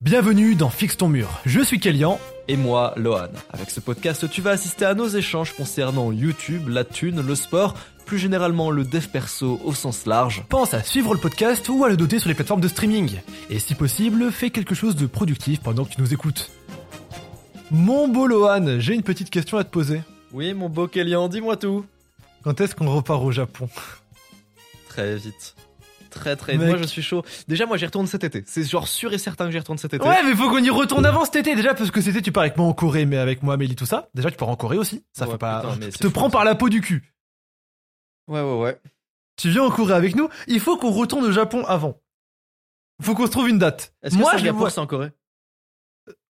Bienvenue dans Fixe ton mur. Je suis Kélian. Et moi, Lohan. Avec ce podcast, tu vas assister à nos échanges concernant YouTube, la thune, le sport, plus généralement le dev perso au sens large. Pense à suivre le podcast ou à le doter sur les plateformes de streaming. Et si possible, fais quelque chose de productif pendant que tu nous écoutes. Mon beau Lohan, j'ai une petite question à te poser. Oui, mon beau Kélian, dis-moi tout. Quand est-ce qu'on repart au Japon? Très vite. Très très. Mec. Moi je suis chaud. Déjà moi j'y retourne cet été. C'est genre sûr et certain que j'y retourne cet été. Ouais, mais faut qu'on y retourne avant cet été déjà parce que cet été tu pars avec moi en Corée, mais avec moi, Amélie, tout ça. Déjà tu pars en Corée aussi. Ça Ouais, fait pas. putain, mais Je te fou, prends ça. par la peau du cul. Ouais ouais ouais. Tu viens en Corée avec nous. Il faut qu'on retourne au Japon avant. Faut qu'on se trouve une date. Est-ce que Moi, je Singapour vois. c'est en Corée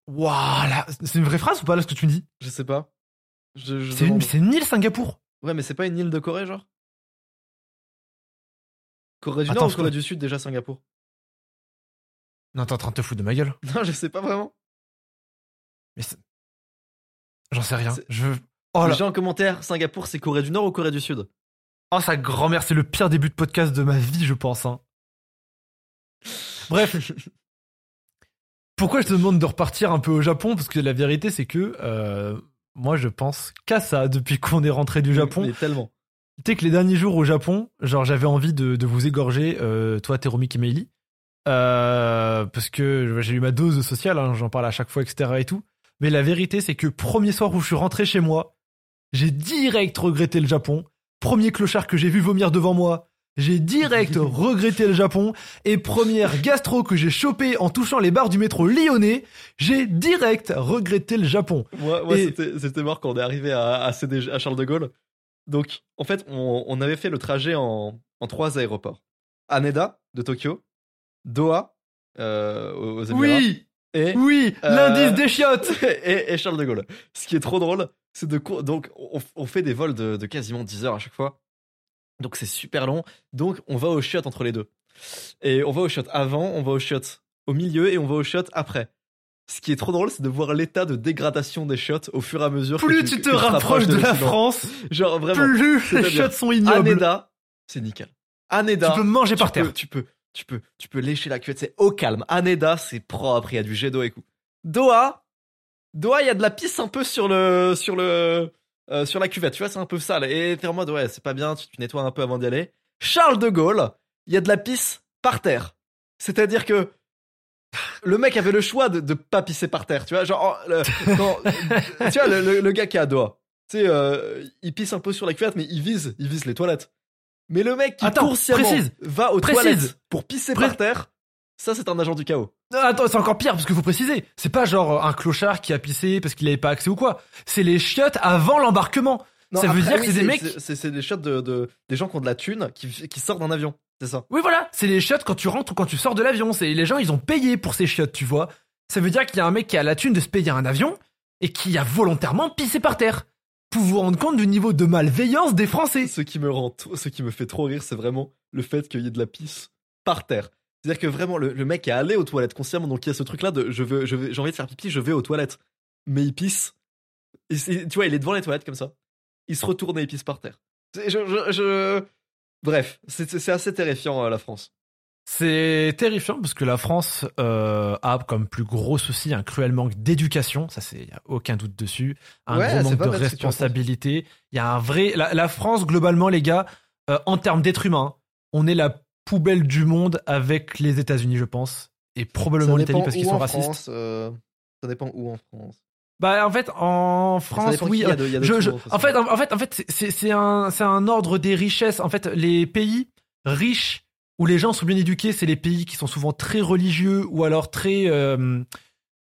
Waouh, c'est une vraie phrase ou pas là ce que tu me dis Je sais pas. Je, je C'est une, demande. c'est une île Singapour. Ouais mais c'est pas une île de Corée genre? Corée du Attends, Nord ou Corée du Sud déjà Singapour? Non, t'es en train de te foutre de ma gueule. Non je sais pas vraiment. Mais c'est- j'en sais rien. Je. Oh là. Déjà en commentaire, Singapour c'est Corée du Nord ou Corée du Sud? Oh sa grand-mère, c'est le pire début de podcast de ma vie, je pense. hein. Bref. Pourquoi je te demande de repartir un peu au Japon? Parce que la vérité, c'est que euh, moi, je pense qu'à ça depuis qu'on est rentré du Japon. Mais tellement. Tu sais que les derniers jours au Japon, genre j'avais envie de, de vous égorger, euh, toi, Teromik et Meili, euh, parce que j'ai eu ma dose sociale, hein, j'en parle à chaque fois, etc. et tout. Mais la vérité, c'est que premier soir où je suis rentré chez moi, j'ai direct regretté le Japon. Premier clochard que j'ai vu vomir devant moi, j'ai direct regretté le Japon. Et première gastro que j'ai chopé en touchant les barres du métro lyonnais, j'ai direct regretté le Japon. Moi, moi Et- c'était, c'était mort quand on est arrivé à, à, CDG à Charles de Gaulle. Donc, en fait, on, on avait fait le trajet en, en trois aéroports. Haneda, de Tokyo, Doha, euh, aux Émirats, Oui, et, oui, Euh, l'indice des chiottes. et, et Charles de Gaulle. Ce qui est trop drôle, c'est de... Donc, on, on fait des vols de, de quasiment 10 heures à chaque fois. Donc, c'est super long. Donc, on va au chiottes entre les deux. Et on va au chiottes avant, on va au chiottes au milieu et on va au chiottes après. Ce qui est trop drôle, c'est de voir l'état de dégradation des chiottes au fur et à mesure. que Plus tu te que rapproches de la. France, Genre vraiment. plus les chiottes sont ignobles. Haneda, c'est nickel. Haneda, Tu peux manger par peux- terre. tu peux, tu peux, tu peux lécher la cuite, c'est au calme. Haneda, c'est propre, il y a du jet d'eau et tout. Doha, Doha, il y a de la pisse un peu sur le, sur le, euh, sur la cuvette, tu vois, c'est un peu sale. Et t'es en mode, ouais, c'est pas bien, tu, tu nettoies un peu avant d'y aller. Charles de Gaulle, il y a de la pisse par terre. C'est-à-dire que le mec avait le choix de, de pas pisser par terre, tu vois, genre, oh, le- quand- tu vois, le, le- le gars qui à Doha, tu sais, euh, il pisse un peu sur la cuvette, mais il vise, il vise les toilettes. Mais le mec qui Attends, précise. va aux Précise. toilettes pour pisser Pré- par terre, ça c'est un agent du chaos. Attends, c'est encore pire parce qu'il faut préciser. C'est pas genre un clochard qui a pissé parce qu'il avait pas accès ou quoi. C'est les chiottes avant l'embarquement. Non, Ça veut dire que c'est des mecs- C'est, c'est- c'est des shots de, de- des gens qui ont de la thune qui, qui sortent d'un avion. C'est ça. Oui, voilà. C'est les chiottes quand tu rentres ou quand tu sors de l'avion. C'est les gens, ils ont payé pour ces chiottes, tu vois. Ça veut dire qu'il y a un mec qui a la thune de se payer un avion et qui a volontairement pissé par terre. Pour vous rendre compte du niveau de malveillance des Français. Ce qui me rend, ce qui me fait trop rire, c'est vraiment le fait qu'il y ait de la pisse par terre. C'est-à-dire que vraiment, le, le mec est allé aux toilettes consciemment, donc il y a ce truc-là de je veux, je veux, j'ai envie de faire pipi, je vais aux toilettes. Mais il pisse. Et tu vois, il est devant les toilettes comme ça. Il se retourne et il pisse par terre. C'est- Je, je, je- Bref, c'est, assez terrifiant, euh, la France. C'est terrifiant parce que la France euh, a comme plus gros souci un cruel manque d'éducation, ça c'est y a aucun doute dessus, un Ouais, gros manque de responsabilité. Il y a un vrai la, la France globalement les gars, euh, en termes d'être humain, on est la poubelle du monde avec les États-Unis je pense et probablement l'Italie parce qu'ils sont racistes. France, euh, ça dépend où en France. Bah en fait en France oui, qui, il y a de- il y a de je- tout, je- de toute en fait en, en fait en fait c'est- c'est un c'est un ordre des richesses. En fait les pays riches où les gens sont bien éduqués, c'est les pays qui sont souvent très religieux ou alors très euh,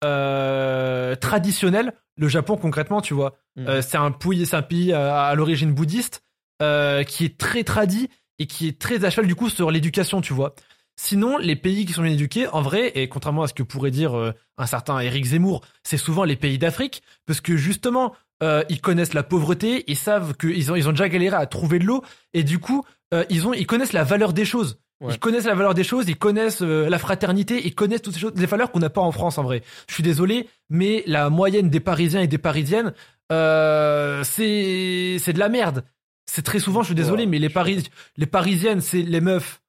euh, traditionnels. Le Japon concrètement, tu vois, Mhm. euh, c'est un pays, c'est un pays à, à l'origine bouddhiste euh, qui est très tradit et qui est très à cheval du coup sur l'éducation, tu vois. Sinon, les pays qui sont bien éduqués, en vrai, et contrairement à ce que pourrait dire euh, un certain Eric Zemmour, c'est souvent les pays d'Afrique, parce que justement, euh, ils connaissent la pauvreté, ils savent qu'ils ont, ils ont déjà galéré à trouver de l'eau, et du coup, euh, ils, ont, ils connaissent la valeur des choses. Ouais. Ils connaissent la valeur des choses, ils connaissent euh, la fraternité, ils connaissent toutes ces choses, des valeurs qu'on n'a pas en France en vrai. Je suis désolé, mais la moyenne des Parisiens et des Parisiennes, euh, c'est c'est de la merde. C'est très souvent, je suis désolé, Ouais, mais les, Paris, les Parisiennes, c'est les meufs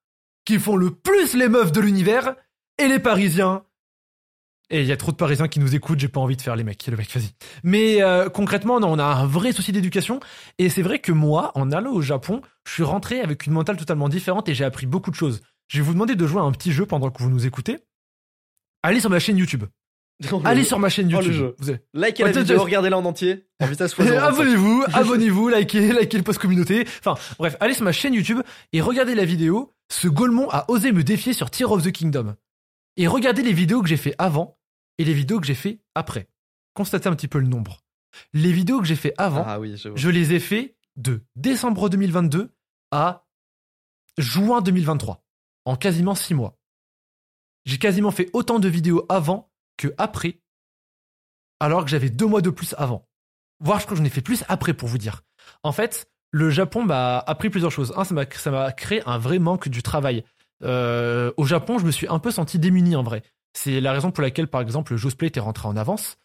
qui font le plus les meufs de l'univers, et les Parisiens, Et il y a trop de Parisiens qui nous écoutent, j'ai pas envie de faire les mecs. Le mec, vas-y. Mais euh, concrètement, non, on a un vrai souci d'éducation. Et c'est vrai que moi, en allant au Japon, je suis rentré avec une mentale totalement différente et j'ai appris beaucoup de choses. Je vais vous demander de jouer à un petit jeu pendant que vous nous écoutez. Allez sur ma chaîne YouTube. Allez sur ma chaîne Oh, le YouTube. jeu. Vous avez- Likez la vidéo, regardez-la en entier. Abonnez-vous, abonnez-vous, likez, likez le post communauté. Enfin, bref, allez sur ma chaîne YouTube et regardez la vidéo. Ce Golemon a osé me défier sur Tear of the Kingdom. Et regardez les vidéos que j'ai fait avant et les vidéos que j'ai fait après. Constatez un petit peu le nombre. Les vidéos que j'ai fait avant, Ah oui, je je les ai fait de décembre 2022 à juin 2023. En quasiment six mois. J'ai quasiment fait autant de vidéos avant que après. Alors que j'avais deux mois de plus avant. Voire je crois que j'en ai fait plus après pour vous dire. En fait, le Japon m'a appris plusieurs choses. Un, ça m'a créé un vrai manque du travail. Euh, au Japon, je me suis un peu senti démuni en vrai. C'est la raison pour laquelle, par exemple, le Josplay était rentré en avance.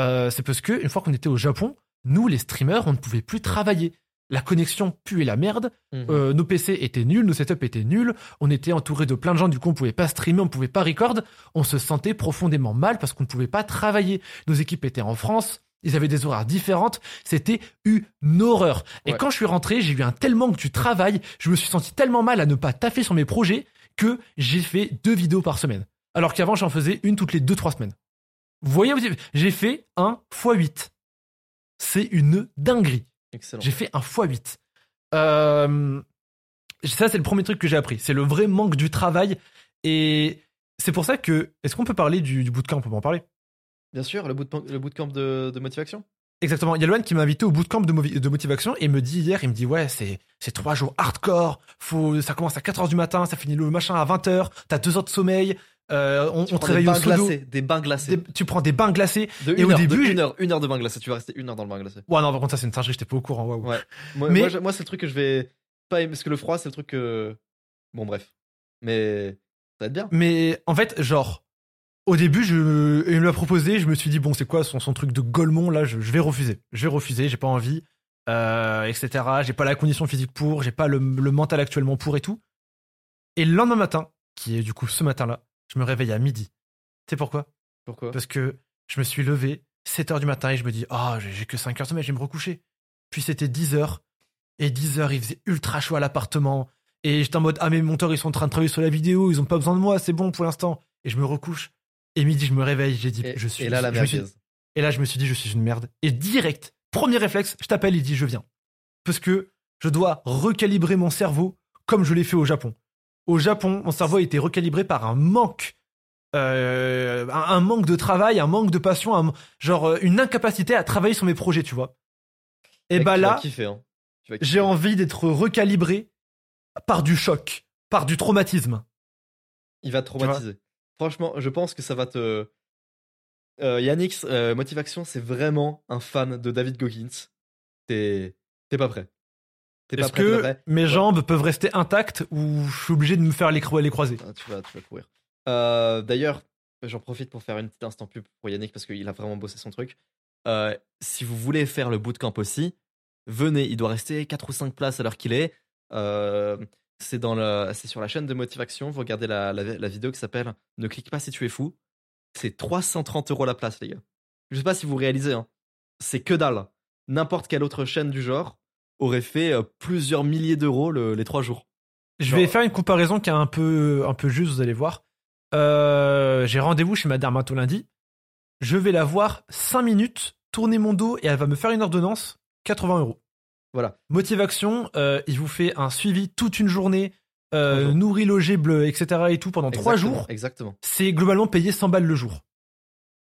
Euh, c'est parce que une fois qu'on était au Japon, nous, les streamers, on ne pouvait plus travailler. La connexion puait la merde. Mhm. Euh, nos PC étaient nuls, nos setups étaient nuls. On était entouré de plein de gens, du coup, on pouvait pas streamer, on pouvait pas record. On se sentait profondément mal parce qu'on ne pouvait pas travailler. Nos équipes étaient en France. Ils avaient des horaires différentes. C'était une horreur. Et Ouais. quand je suis rentré, j'ai eu un tel manque du travail. Je me suis senti tellement mal à ne pas taffer sur mes projets que j'ai fait deux vidéos par semaine. Alors qu'avant, j'en faisais une toutes les deux, trois semaines. Vous voyez, j'ai fait un x 8. C'est une dinguerie. Excellent. J'ai fait un x8. Euh, ça, c'est le premier truc que j'ai appris. C'est le vrai manque du travail. Et c'est pour ça que. Est-ce qu'on peut parler du, du bootcamp? On peut en parler Bien sûr, le bootcamp, le bootcamp de, de motivation. Exactement. Il y a Loan qui m'a invité au bootcamp de, de motivation et me dit hier, il me dit ouais, c'est c'est trois jours hardcore. Faut, ça commence à 4 heures du matin, ça finit le machin à 20 heures. T'as deux heures de sommeil. euh, on, Tu on te des réveille au bains glacés, des bains glacés. Des- tu prends des bains glacés. De et au heure, début, de une heure, une heure de bain glacé. Tu vas rester une heure dans le bain glacé. Ouais, non, par contre, ça, c'est une singerie, j'étais pas au courant. Waouh. Ouais. Moi, Mais- moi, moi, c'est le truc que je vais pas aimer parce que le froid, c'est le truc que. Bon, bref. Mais ça va être bien. Mais en fait, genre, au début, je, il me l'a proposé, je me suis dit, bon, c'est quoi son, son truc de Golemon Là, je, je vais refuser. Je vais refuser, j'ai pas envie, euh, etc. J'ai pas la condition physique pour, j'ai pas le, le mental actuellement pour et tout. Et le lendemain matin, qui est du coup ce matin-là, je me réveille à midi. Tu sais pourquoi? Pourquoi? Parce que je me suis levé 7 heures du matin et je me dis, ah, j'ai j'ai que 5 heures de sommeil, je vais me recoucher. Puis c'était 10 heures. Et 10 heures, il faisait ultra chaud à l'appartement. Et j'étais en mode, ah, mes monteurs, ils sont en train de travailler sur la vidéo, ils ont pas besoin de moi, c'est bon pour l'instant. Et je me recouche. Et midi, je me réveille, j'ai dit, et, je suis. et là, la je me suis- merguez. et là, je me suis dit, je suis une merde. Et direct, premier réflexe, je t'appelle, il dit, je viens. Parce que je dois recalibrer mon cerveau comme je l'ai fait au Japon. Au Japon, mon cerveau a été recalibré par un manque. euh, un, un manque de travail, un manque de passion, un- genre euh, une incapacité à travailler sur mes projets, tu vois. Et Mec, bah là, hein. J'ai envie d'être recalibré par du choc, par du traumatisme. Il va te traumatiser. Franchement, je pense que ça va te. Euh, Yannick, euh, Motivation, c'est vraiment un fan de David Goggins. T'es t'es pas prêt. T'es pas Est-ce que prêt. mes jambes peuvent rester intactes ou je suis obligé de me faire les, cro- les croiser? Ah, tu, vas, tu vas courir. Euh, D'ailleurs, j'en profite pour faire une petite instant pub pour Yannick parce qu'il a vraiment bossé son truc. Euh, si vous voulez faire le bootcamp aussi, venez. Il doit rester 4 ou 5 places à l'heure qu'il est. Euh, c'est dans le, c'est sur la chaîne de Motivation. Vous regardez la, la, la vidéo qui s'appelle Ne clique pas si tu es fou. C'est 330 euros la place, les gars. Je sais pas si vous réalisez. Hein. C'est que dalle. N'importe quelle autre chaîne du genre aurait fait euh, plusieurs milliers d'euros le- les 3 jours. Je Genre- vais faire une comparaison qui est un peu, un peu juste, vous allez voir. Euh, J'ai rendez-vous chez ma dermato lundi. Je vais la voir 5 minutes, tourner mon dos et elle va me faire une ordonnance, 80 euros. Voilà. Motivation, euh, il vous fait un suivi toute une journée, euh, Trois nourri, logé, bleu, etc. et tout pendant 3 Exactement, jours. Exactement. C'est globalement payé 100 balles le jour.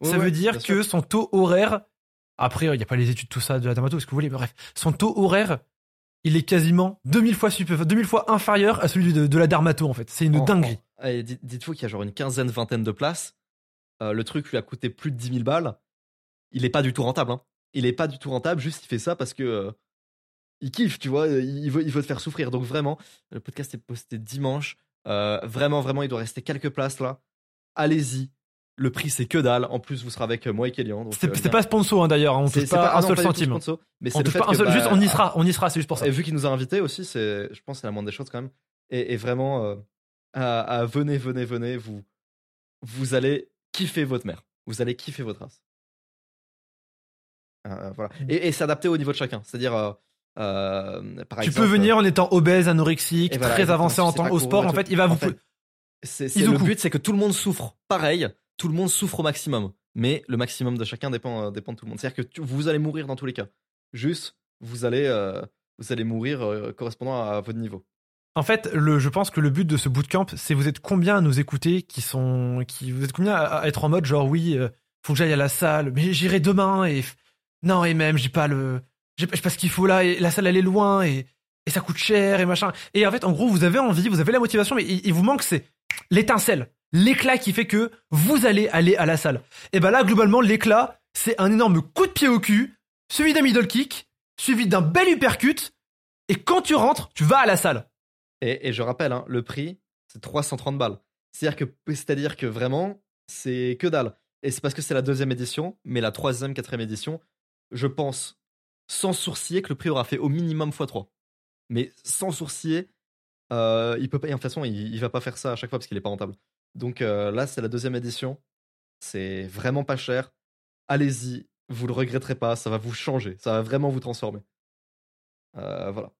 Ouais, ça ouais, veut dire que sûr. son taux horaire, après, il n'y a pas les études, tout ça, de la dermato, ce que vous voulez, mais bref, son taux horaire, il est quasiment 2000 fois, super, 2000 fois inférieur à celui de, de la dermato, en fait. C'est une dinguerie. dites- Dites-vous qu'il y a genre une quinzaine, vingtaine de places. Euh, le truc lui a coûté plus de 10 000 balles. Il est pas du tout rentable. Hein. Il est pas du tout rentable, juste il fait ça parce que euh, il kiffe, tu vois. Il veut, il veut te faire souffrir. Donc vraiment, le podcast est posté dimanche. Euh, vraiment, vraiment, il doit rester quelques places là. Allez-y. Le prix c'est que dalle. En plus, vous serez avec euh, moi et Kélian. C'est euh, pas sponsor, hein, d'ailleurs, on touche pas un non, seul pas centime. sponsor, mais c'est On le touche fait pas un seul- bah, juste, on y sera, on y sera, c'est juste pour ça. Et vu qu'il nous a invités aussi, c'est, je pense que c'est la moindre des choses quand même. Et, et vraiment, euh, à- à venez, venez, venez, vous, vous allez kiffer votre mère. vous allez kiffer votre race. Euh, voilà. Et, et s'adapter au niveau de chacun. C'est-à-dire, euh, par Tu exemple, peux venir en étant obèse, anorexique, Et voilà, très avancé en temps au sport. En fait, il va En vous. fait, C'est, le but, c'est que tout le monde souffre. Pareil, tout le monde souffre au maximum. Mais le maximum de chacun dépend, euh, dépend de tout le monde. C'est-à-dire que tu- vous allez mourir dans tous les cas. Juste, vous allez, euh, vous allez mourir euh, correspondant à votre niveau. En fait, le, je pense que le but de ce bootcamp, c'est vous êtes combien à nous écouter, qui sont, qui vous êtes combien à, à être en mode genre oui, faut que j'aille à la salle, mais j'irai demain et non et même j'ai pas le, j'ai pas j'ai pas ce qu'il faut là et la salle elle est loin et ça coûte cher et machin. Et en fait, en gros, vous avez envie, vous avez la motivation, mais il, vous manque c'est l'étincelle, l'éclat qui fait que vous allez aller à la salle. Et ben là, globalement, l'éclat, c'est un énorme coup de pied au cul, suivi d'un middle kick, suivi d'un bel uppercut, et quand tu rentres, tu vas à la salle. Et, et je rappelle, hein, le prix, c'est 330 balles. C'est-à-dire que, c'est-à-dire que vraiment, c'est que dalle. Et c'est parce que c'est la deuxième édition, mais la troisième, quatrième édition, je pense, sans sourciller, que le prix aura fait au minimum x3. Mais sans sourciller, euh, il peut pas. Et de toute façon, il, il va pas faire ça à chaque fois parce qu'il est pas rentable. Donc euh, là, c'est la deuxième édition. C'est vraiment pas cher. Allez-y, vous le regretterez pas. Ça va vous changer. Ça va vraiment vous transformer. Euh, voilà.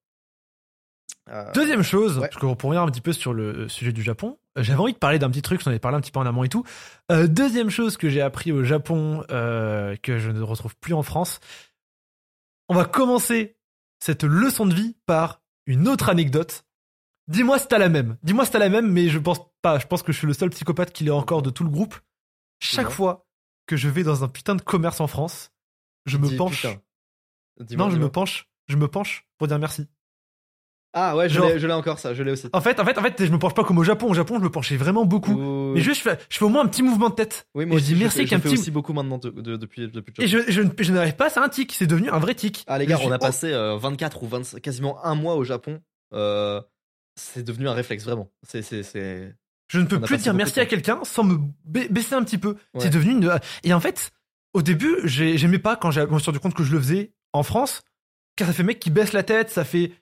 Euh, Deuxième chose, ouais. parce que pour revenir un petit peu sur le sujet du Japon, j'avais envie de parler d'un petit truc, j'en ai parlé un petit peu en amont et tout. Euh, deuxième chose que j'ai appris au Japon, euh, que je ne retrouve plus en France. On va commencer cette leçon de vie par une autre anecdote. Dis-moi si t'as la même. Dis-moi si t'as la même, mais je pense pas. Je pense que je suis le seul psychopathe qui l'est encore de tout le groupe. Chaque fois que je vais dans un putain de commerce en France, je me penche. Non, je me penche. Je me penche pour dire merci. Ah ouais, je l'ai- je encore ça, je l'ai aussi. En fait, en fait, en fait, je me penche pas comme au Japon. Au Japon, je me penchais vraiment beaucoup. Mais juste, je fais, je fais au moins un petit mouvement de tête. oui, et moi je aussi, dis je merci qu'un je petit- aussi beaucoup maintenant de- de- depuis, depuis Et je, je, je n'arrive pas, c'est un tic. C'est devenu un vrai tic. Ah les Je gars, suis- on a passé euh, 24 ou 25, quasiment un mois au Japon. Euh, c'est devenu un réflexe, vraiment. C'est, c'est, c'est... Je ne peux on plus dire merci à quelqu'un sans me ba- baisser un petit peu. Ouais. C'est devenu une. Et en fait, au début, j'ai- j'aimais pas quand j'ai- quand je me suis rendu compte que je le faisais en France, car ça fait mec qui baisse la tête, ça fait.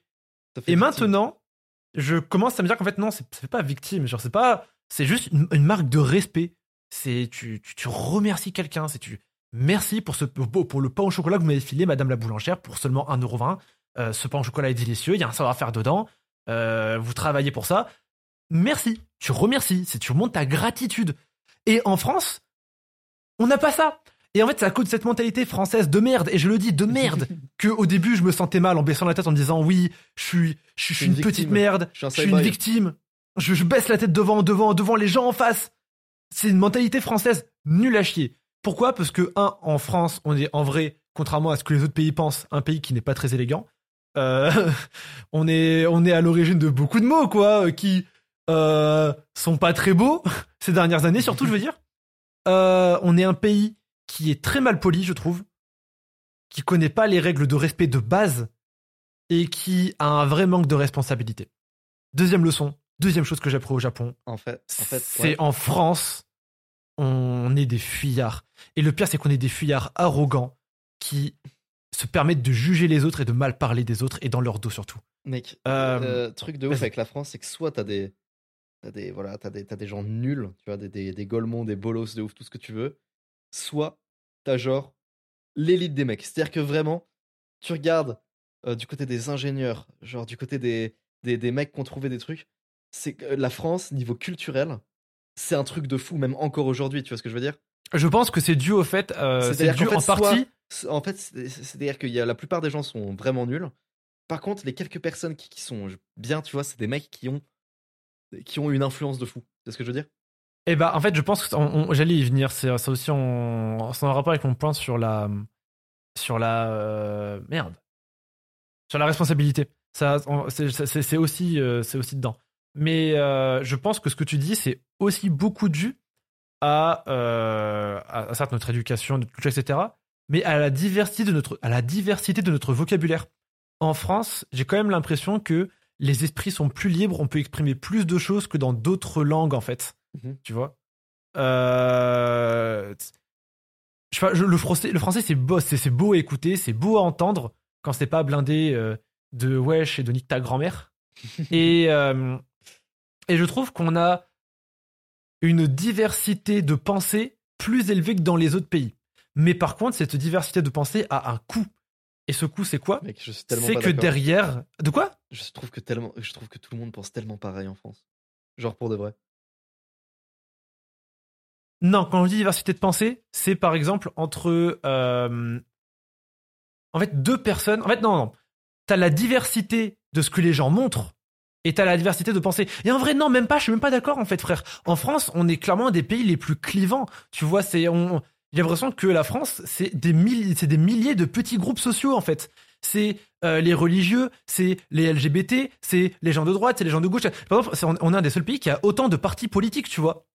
Et maintenant, je commence à me dire qu'en fait, non, c'est ça fait pas victime. Genre, c'est pas. C'est juste une, une marque de respect. C'est. Tu, tu, tu remercies quelqu'un. C'est tu. Merci pour, ce, pour, le pain au chocolat que vous m'avez filé, madame la boulangère, pour seulement 1,20€. Euh, ce pain au chocolat est délicieux. Il y a un savoir-faire dedans. Euh, vous travaillez pour ça. Merci. Tu remercies. C'est, tu montres ta gratitude. Et en France, on n'a pas ça. Et en fait, c'est à cause de cette mentalité française de merde, et je le dis de merde, que au début je me sentais mal en baissant la tête en me disant oui, je suis, je suis une, une petite merde, Je suis un je suis une victime, je, je baisse la tête devant, devant, devant les gens en face. C'est une mentalité française nulle à chier. Pourquoi? Parce que un, en France, on est en vrai, contrairement à ce que les autres pays pensent, un pays qui n'est pas très élégant. Euh, on est, on est à l'origine de beaucoup de mots, quoi, qui euh, sont pas très beaux ces dernières années, surtout, je veux dire. Euh, on est un pays qui est très mal poli, je trouve, qui connaît pas les règles de respect de base et qui a un vrai manque de responsabilité. Deuxième leçon, deuxième chose que j'ai appris au Japon, En fait, en fait c'est ouais. en France, on est des fuyards. Et le pire, c'est qu'on est des fuyards arrogants qui se permettent de juger les autres et de mal parler des autres et dans leur dos surtout. Mec, Euh, le truc de ouf avec la France, c'est que soit t'as des, t'as des, voilà, t'as des, t'as des gens nuls, tu vois, des, des, des golemons, des bolos de ouf, tout ce que tu veux, soit t'as genre l'élite des mecs. C'est-à-dire que vraiment, tu regardes euh, du côté des ingénieurs, genre du côté des, des, des mecs qui ont trouvé des trucs, c'est que euh, la France, niveau culturel, c'est un truc de fou, même encore aujourd'hui, tu vois ce que je veux dire? Je pense que c'est dû au fait, euh, c'est dû en fait, partie. soit- En fait, c'est- c'est-à-dire que y a, la plupart des gens sont vraiment nuls. Par contre, les quelques personnes qui, qui sont bien, tu vois, c'est des mecs qui ont, qui ont une influence de fou. C'est ce que je veux dire? Eh ben, en fait, je pense que on- on- j'allais y venir. C'est aussi en rapport avec mon point sur la, sur la euh, merde, sur la responsabilité. Ça, on- c'est- aussi, euh, c'est aussi dedans. Mais euh, je pense que ce que tu dis, c'est aussi beaucoup dû à, à, à certes notre éducation, notre culture, etc. Mais à la diversité de notre, à la diversité de notre vocabulaire. En France, j'ai quand même l'impression que les esprits sont plus libres, on peut exprimer plus de choses que dans d'autres langues, en fait. Mhm. Tu vois? Euh, je le français, le français c'est beau, c'est beau à écouter, c'est beau à entendre quand c'est pas blindé euh, de wesh et de nique ta grand-mère. et, euh, et je trouve qu'on a une diversité de pensée plus élevé que dans les autres pays. Mais par contre, cette diversité de pensée a un coût. Et ce coût, c'est quoi? C'est que derrière. De quoi? Je trouve que tellement, je trouve que tout le monde pense tellement pareil en France. Genre pour de vrai. Non, quand on dit diversité de pensée, c'est par exemple entre. euh, en fait, deux personnes. En fait, non, non. T'as la diversité de ce que les gens montrent et t'as la diversité de pensée. Et en vrai, non, même pas. Je suis même pas d'accord, en fait, frère. En France, on est clairement un des pays les plus clivants. Tu vois, c'est. on- J'ai l'impression que la France, c'est des, milliers, c'est des milliers de petits groupes sociaux, en fait. C'est euh, les religieux, c'est les LGBT, c'est les gens de droite, c'est les gens de gauche. Par exemple, on est un des seuls pays qui a autant de partis politiques, tu vois.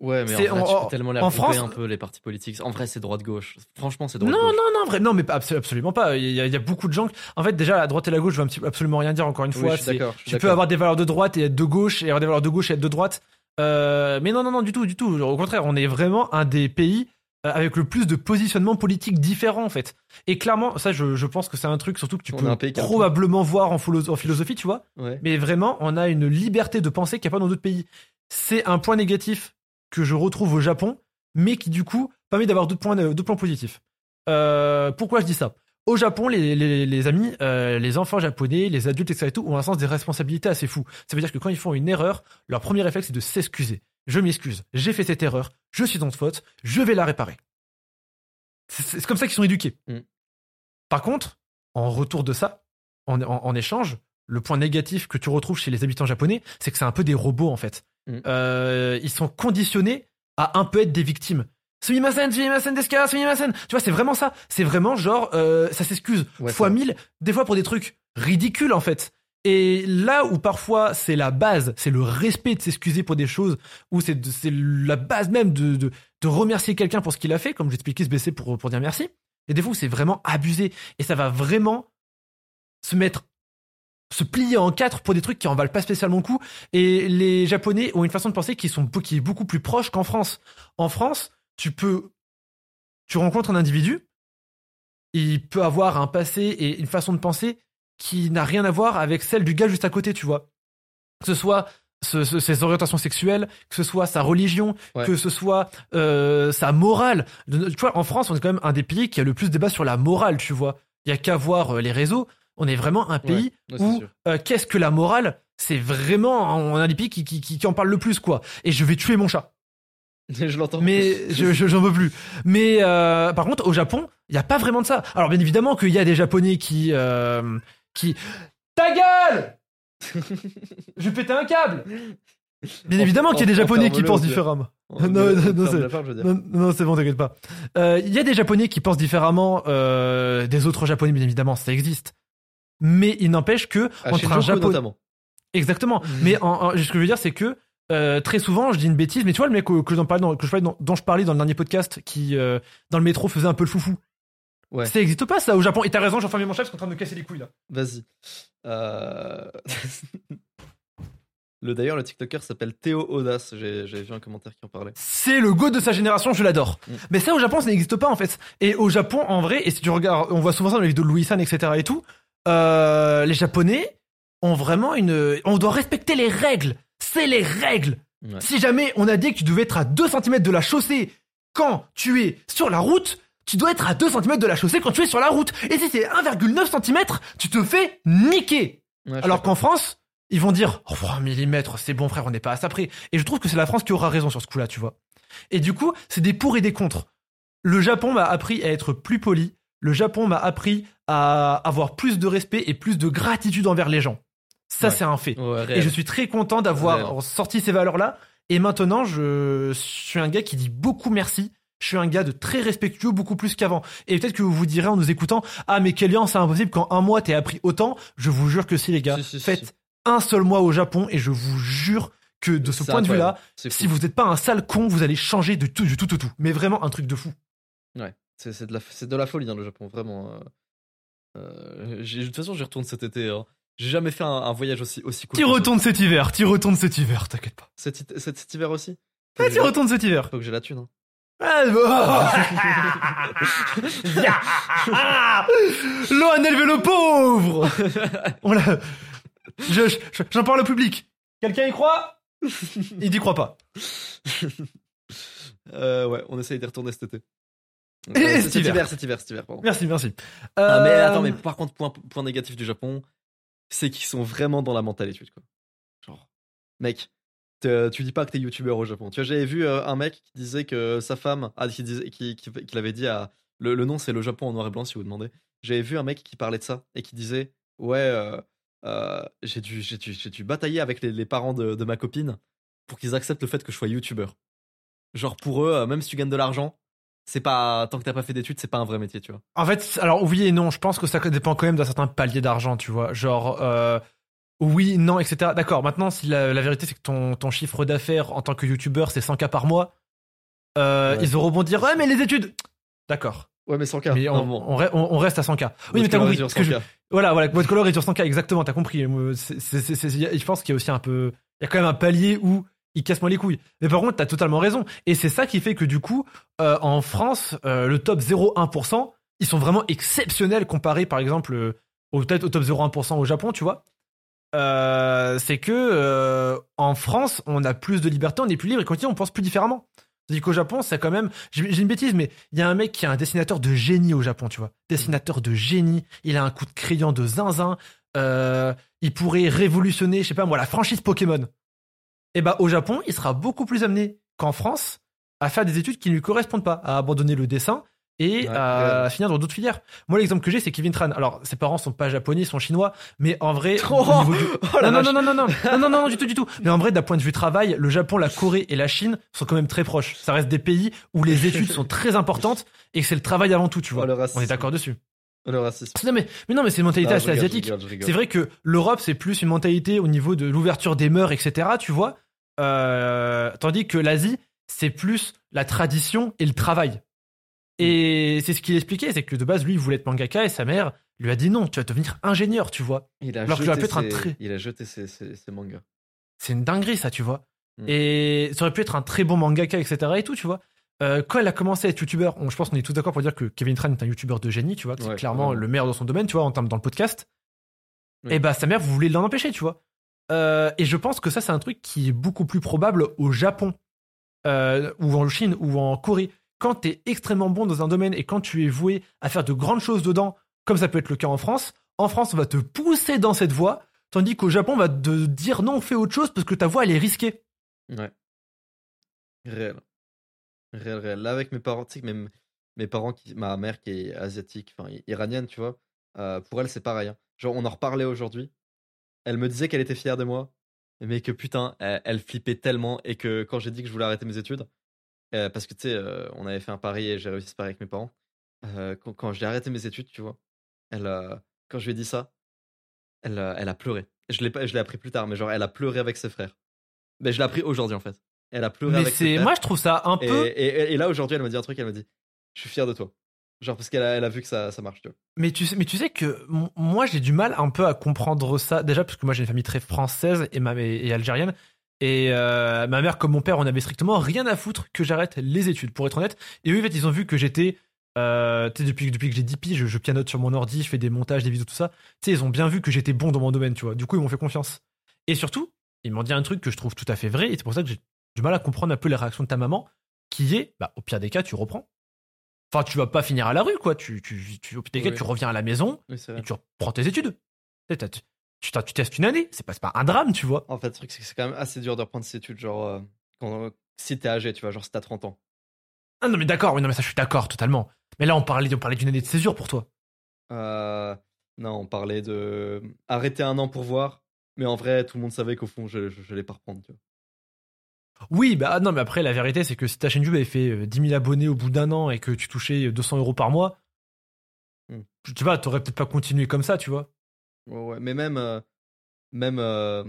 Ouais, mais en vrai, peux tellement en France- un peu les partis politiques. En vrai, c'est droite-gauche. Franchement, c'est Non, droite-gauche. non, non, vrai, non, mais absolument pas. Il y, a, il y a beaucoup de gens. En fait, déjà, la droite et la gauche, je veux absolument rien dire. Encore une fois, je suis je tu peux avoir des valeurs de droite et être de gauche, et avoir des valeurs de gauche et être de droite. Euh, mais non, non, non, du tout, du tout. Au contraire, on est vraiment un des pays euh, avec le plus de positionnements politiques différents, en fait. Et clairement, ça, je, je pense que c'est un truc, surtout que tu On peux probablement voir en, philo- en philosophie, tu vois. Ouais. Mais vraiment, on a une liberté de penser qu'il n'y a pas dans d'autres pays. C'est un point négatif que je retrouve au Japon, mais qui du coup permet d'avoir d'autres points, points positifs. Euh, pourquoi je dis ça? Au Japon, les, les, les amis, euh, les enfants japonais, les adultes, etc. et tout, ont un sens des responsabilités assez fou. Ça veut dire que quand ils font une erreur, leur premier réflexe c'est de s'excuser. Je m'excuse, j'ai fait cette erreur, je suis en faute, je vais la réparer. C'est c'est comme ça qu'ils sont éduqués. Mm. Par contre, en retour de ça, en, en- en échange, le point négatif que tu retrouves chez les habitants japonais, c'est que c'est un peu des robots en fait. Mm. Euh, ils sont conditionnés à un peu être des victimes. Sumimasen, sumimasen desu ka, sumimasen. Tu vois, c'est vraiment ça. C'est vraiment genre, euh, ça s'excuse Ouais, fois mille, des fois pour des trucs ridicules en fait. Et là où parfois c'est la base, c'est le respect de s'excuser pour des choses, où c'est la base même de, de, de remercier quelqu'un pour ce qu'il a fait, comme j'expliquais se baisser pour, pour dire merci. Et des fois où c'est vraiment abusé. Et ça va vraiment se mettre, se plier en quatre pour des trucs qui en valent pas spécialement le coup. Et les Japonais ont une façon de penser qui, sont, qui est beaucoup plus proche qu'en France. En France, tu peux, tu rencontres un individu, il peut avoir un passé et une façon de penser qui n'a rien à voir avec celle du gars juste à côté, tu vois. Que ce soit ce- ce- ses orientations sexuelles, que ce soit sa religion, Ouais. que ce soit euh, sa morale. Tu vois, en France, on est quand même un des pays qui a le plus de débat sur la morale, tu vois. Il y a qu'à voir euh, les réseaux. On est vraiment un pays Ouais, où euh, qu'est-ce que la morale C'est vraiment on a des pays qui, qui, qui, qui en parlent le plus, quoi. Et je vais tuer mon chat. je l'entends. Mais je je- j'en veux plus. Mais euh, par contre, au Japon, il y a pas vraiment de ça. Alors bien évidemment qu'il y a des Japonais qui euh, qui ta gueule. je vais péter un câble. Bien En- évidemment qu'il y a des Japonais qui pensent différemment. Non, non, c'est- bon, t'inquiète pas. Il y a des Japonais qui pensent différemment des autres Japonais, bien évidemment, ça existe. Mais il n'empêche que À entre un Japonais, notamment. Exactement. Mais en, en- ce que je veux dire, c'est que euh, très souvent, je dis une bêtise, mais tu vois le mec que, que j'en parlais dans, que je parlais dans- dont je parlais dans le dernier podcast, qui euh, dans le métro faisait un peu le foufou. Ouais. Ça existe pas ça au Japon. Et t'as raison, j'en ferme mon chef, parce qu'on est en train de me casser les couilles là. Vas-y. Euh... le d'ailleurs, le TikToker s'appelle Théo Audace. J'ai j'ai vu un commentaire qui en parlait. C'est le go de sa génération, je l'adore. Mm. Mais ça au Japon, ça n'existe pas en fait. Et au Japon, en vrai, et si tu regardes, on voit souvent ça dans les vidéos de Louis San, etc. et tout, euh, les Japonais ont vraiment une, on doit respecter les règles. C'est les règles. Ouais. Si jamais on a dit que tu devais être à 2 cm de la chaussée quand tu es sur la route, tu dois être à 2 cm de la chaussée quand tu es sur la route. Et si c'est 1,9 cm, tu te fais niquer. Ouais, Alors qu'en France, ils vont dire oh, 1 mm, c'est bon frère, on n'est pas à ça près. Et je trouve que c'est la France qui aura raison sur ce coup-là, tu vois. Et du coup, c'est des pour et des contre. Le Japon m'a appris à être plus poli. Le Japon m'a appris à avoir plus de respect et plus de gratitude envers les gens. Ça, Ouais. c'est un fait. Ouais, Et je suis très content d'avoir sorti ces valeurs-là. Et maintenant, je suis un gars qui dit beaucoup merci. Je suis un gars de très respectueux, beaucoup plus qu'avant. Et peut-être que vous vous direz en nous écoutant, ah mais Kélian, c'est impossible qu'en un mois t'aies appris autant. Je vous jure que si les gars, Si, si, si, faites si. un seul mois au Japon et je vous jure que de ce point de vue-là, si vous n'êtes pas un sale con, vous allez changer de tout, du tout, tout, tout. Mais vraiment un truc de fou. Ouais, c'est de, la- de la folie, hein, le Japon, vraiment. euh. Euh, de toute façon, j'y retourne cet été. hein. J'ai jamais fait un, un voyage aussi, aussi cool. T'y retournes cet hiver, t'y retournes cet hiver, t'inquiète pas. Cet, cet- cet hiver aussi? Ah, t'y retournes cet hiver. Faut que j'ai la thune. hein. Ah, élevé le pauvre On l'a- Je- je- J'en parle au public. Quelqu'un y croit? Il n'y croit pas. Euh, ouais, on essaye d'y retourner cet été. Et Euh, cet cet hiver. hiver, cet hiver, cet hiver, pardon. Merci, merci. Ah, mais Euh, attends, mais par contre, point, point négatif du Japon, c'est qu'ils sont vraiment dans la mentalité, quoi. Genre, mec, tu dis pas que t'es youtubeur au Japon. Tu vois, j'avais vu euh, un mec qui disait que sa femme, ah, qui disait, qui, qui, qui l'avait dit à, le, le nom c'est le Japon en noir et blanc si vous demandez. J'avais vu un mec qui parlait de ça et qui disait, ouais, euh, euh, j'ai dû, dû, dû batailler avec les, les parents de, de ma copine pour qu'ils acceptent le fait que je sois youtubeur. Genre pour eux, euh, même si tu gagnes de l'argent, c'est pas tant que t'as pas fait d'études, c'est pas un vrai métier, tu vois. En fait, alors oui et non, je pense que ça dépend quand même d'un certain palier d'argent, tu vois. Genre, euh, oui, non, etc. D'accord, maintenant, si la, la vérité c'est que ton, ton chiffre d'affaires en tant que youtubeur c'est 100K par mois, euh, Ouais. ils auront rebondir, ouais, mais les études D'accord. Ouais, mais 100K. Mais on, bon. on, re- on- on reste à 100K. Oui, mais t'as compris. que je- 100K. Voilà, voilà, Mode Color est sur 100K, exactement, t'as compris. Euh, je pense qu'il y a aussi un peu. Il y a quand même un palier où il casse moins les couilles. Mais par contre, t'as totalement raison. Et c'est ça qui fait que du coup, euh, en France, euh, le top 0,1%, ils sont vraiment exceptionnels comparé par exemple euh, au, peut-être au top 0,1% au Japon, tu vois. C'est que en France, on a plus de liberté, on est plus libre et quand on pense plus différemment. C'est-à-dire qu'au Japon, c'est quand même. J'ai une bêtise, mais il y a un mec qui est un dessinateur de génie au Japon, tu vois. Dessinateur de génie. Il a un coup de crayon de zinzin. Il pourrait révolutionner, je sais pas moi, la franchise Pokémon. Et bah, au Japon, il sera beaucoup plus amené qu'en France à faire des études qui ne lui correspondent pas, à abandonner le dessin et Ouais, à finir dans d'autres filières. Moi, l'exemple que j'ai, c'est Kevin Tran. Alors, ses parents sont pas japonais, ils sont chinois, mais en vrai, Oh, du- oh la non, non, non, non, non, non, non, non, non, du tout, du tout. Mais en vrai, d'un point de vue travail, le Japon, la Corée et la Chine sont quand même très proches. Ça reste des pays où les études sont très importantes et que c'est le travail avant tout, tu vois. Oh, racisme. On est d'accord dessus. Le racisme. Non, mais, mais non, mais c'est une mentalité Non, assez rigole, asiatique. C'est vrai que l'Europe, c'est plus une mentalité au niveau de l'ouverture des mœurs, etc., tu vois. Euh, tandis que l'Asie, c'est plus la tradition et le travail. Et c'est ce qu'il expliquait, c'est que de base, lui, il voulait être mangaka et sa mère lui a dit non, tu vas devenir ingénieur, tu vois. Il a Alors que jeté j'aurais pu être un très- Il a jeté ses, ses- ses mangas. C'est une dinguerie, ça, tu vois. Mm. Et ça aurait pu être un très bon mangaka, etc. et tout, tu vois. Euh, quand elle a commencé à être youtubeur, je pense qu'on est tous d'accord pour dire que Kevin Tran est un youtubeur de génie, tu vois, que c'est clairement vraiment. le meilleur dans son domaine, tu vois, en termes dans le podcast. Oui. Et bah, sa mère, vous voulez l'en empêcher, tu vois. Euh, et je pense que ça, c'est un truc qui est beaucoup plus probable au Japon, euh, ou en Chine, ou en Corée. Quand t'es extrêmement bon dans un domaine et quand tu es voué à faire de grandes choses dedans, comme ça peut être le cas en France, en France, on va te pousser dans cette voie, tandis qu'au Japon, on va te dire non, fais autre chose parce que ta voie, elle est risquée. Ouais. Réel. Réel, réel. Là, avec mes parents, tu sais même mes parents, ma mère qui est asiatique, enfin iranienne, tu vois, pour elle, c'est pareil. hein. Genre, on en reparlait aujourd'hui. Elle me disait qu'elle était fière de moi, mais que putain, elle, elle flippait tellement et que quand j'ai dit que je voulais arrêter mes études, parce que tu sais, on avait fait un pari et j'ai réussi ce pari avec mes parents. quand, j'ai arrêté mes études, tu vois, elle, quand je lui ai dit ça, elle, elle a pleuré. Je l'ai je l'ai appris plus tard, mais genre, elle a pleuré avec ses frères. Mais je l'ai appris aujourd'hui en fait. Elle a pleuré Mais avec c'est, moi, je trouve ça un Et, peu. et- et là, aujourd'hui, elle m'a dit un truc, elle m'a dit Je suis fier de toi. Genre, parce qu'elle a, elle a vu que ça, ça marche, tu vois. Mais tu sais, mais tu sais que m- moi, j'ai du mal un peu à comprendre ça. Déjà, parce que moi, j'ai une famille très française et, ma, et, et algérienne. Et euh, ma mère, comme mon père, on avait strictement rien à foutre que j'arrête les études, pour être honnête. Et eux, en fait, ils ont vu que j'étais. Euh, tu sais, depuis, depuis que j'ai 10 piges, je, je pianote sur mon ordi, je fais des montages, des vidéos, tout ça. Tu sais, ils ont bien vu que j'étais bon dans mon domaine, tu vois. Du coup, ils m'ont fait confiance. Et surtout, ils m'ont dit un truc que je trouve tout à fait vrai. Et c'est pour ça que j'ai du mal à comprendre un peu les réactions de ta maman, qui est, bah, au pire des cas, tu reprends. Enfin, tu vas pas finir à la rue, quoi. Tu, tu, tu, au pire des cas, tu reviens à la maison Oui, et tu reprends tes études. Tu, tu, tu, testes une année, c'est pas, pas un drame, tu vois. En fait, le truc, c'est que c'est quand même assez dur de reprendre ses études, genre, euh, quand, si t'es âgé, tu vois, genre si t'as 30 ans. Ah non, mais d'accord, oui, non, mais ça, je suis d'accord, totalement. Mais là, on parlait, on parlait d'une année de césure pour toi. Euh, non, on parlait de arrêter un an pour voir, mais en vrai, tout le monde savait qu'au fond, je, je, je l'ai pas reprendre, tu vois. Oui, bah non, mais après, la vérité, c'est que si ta chaîne YouTube avait fait euh, 10 000 abonnés au bout d'un an et que tu touchais 200 euros par mois, Hmm. tu tu vois, t'aurais peut-être pas continué comme ça, tu vois. Ouais, ouais, mais même, euh, même euh,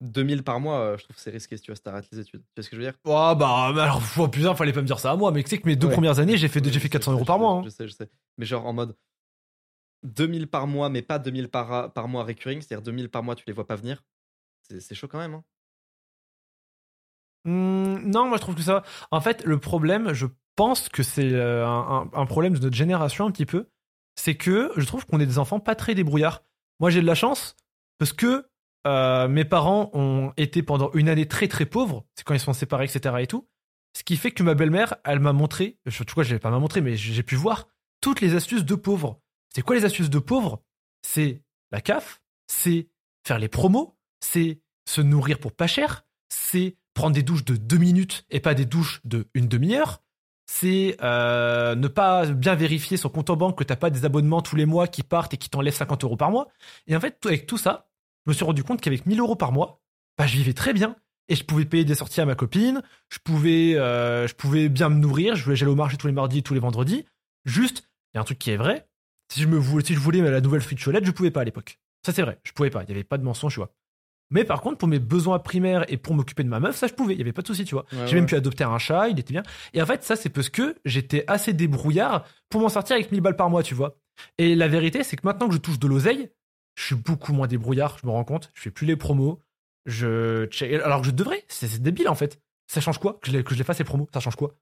2000 par mois, euh, je trouve que c'est risqué si tu vois, si t'arrêtes les études. Tu vois ce que je veux dire? Oh, bah, alors, putain, fallait pas me dire ça à moi, mais tu sais que mes deux Ouais. premières années, j'ai fait, j'ai fait sais, 400 je euros sais, par mois. sais, hein. Je sais, je sais. Mais genre en mode 2000 par mois, mais pas 2000 par, par mois recurring, c'est-à-dire 2000 par mois, tu les vois pas venir. C'est c'est chaud quand même. Hein. Hmm, non, moi je trouve que ça. En fait, le problème, je pense que c'est euh, un, problème de notre génération un petit peu. C'est que je trouve qu'on est des enfants pas très débrouillards. Moi j'ai de la chance parce que euh, mes parents ont été pendant une année très très pauvres. C'est quand ils se sont séparés, etc. et tout. Ce qui fait que ma belle-mère, elle m'a montré, je, tu vois, je pas m'a montré, mais j'ai pu voir toutes les astuces de pauvres. C'est quoi les astuces de pauvres? C'est la CAF, c'est faire les promos, c'est se nourrir pour pas cher, c'est prendre des douches de deux minutes et pas des douches de une demi-heure, c'est euh, ne pas bien vérifier son compte en banque que t'as pas des abonnements tous les mois qui partent et qui t'enlèvent 50 euros par mois. Et en fait, avec tout ça, je me suis rendu compte qu'avec 1000 euros par mois, bah, je vivais très bien. Et je pouvais payer des sorties à ma copine, je pouvais, euh, je pouvais bien me nourrir, je voulais aller au marché tous les mardis, tous les vendredis. Juste, il y a un truc qui est vrai, si je, voulais, si je voulais la nouvelle Switch OLED, je pouvais pas à l'époque. Ça c'est vrai, je pouvais pas, il y avait pas de mensonge, tu vois. Mais par contre, pour mes besoins primaires et pour m'occuper de ma meuf, ça je pouvais, il y avait pas de souci, tu vois. J'ai même pu adopter un chat, il était bien. Et en fait, ça c'est parce que j'étais assez débrouillard pour m'en sortir avec 1000 balles par mois, tu vois. Et la vérité, c'est que maintenant que je touche de l'oseille, je suis beaucoup moins débrouillard, je me rends compte. Je fais plus les promos. Je alors que je devrais, c'est débile en fait. Ça change quoi que je, les, que je les fasse les promos? Ça change quoi?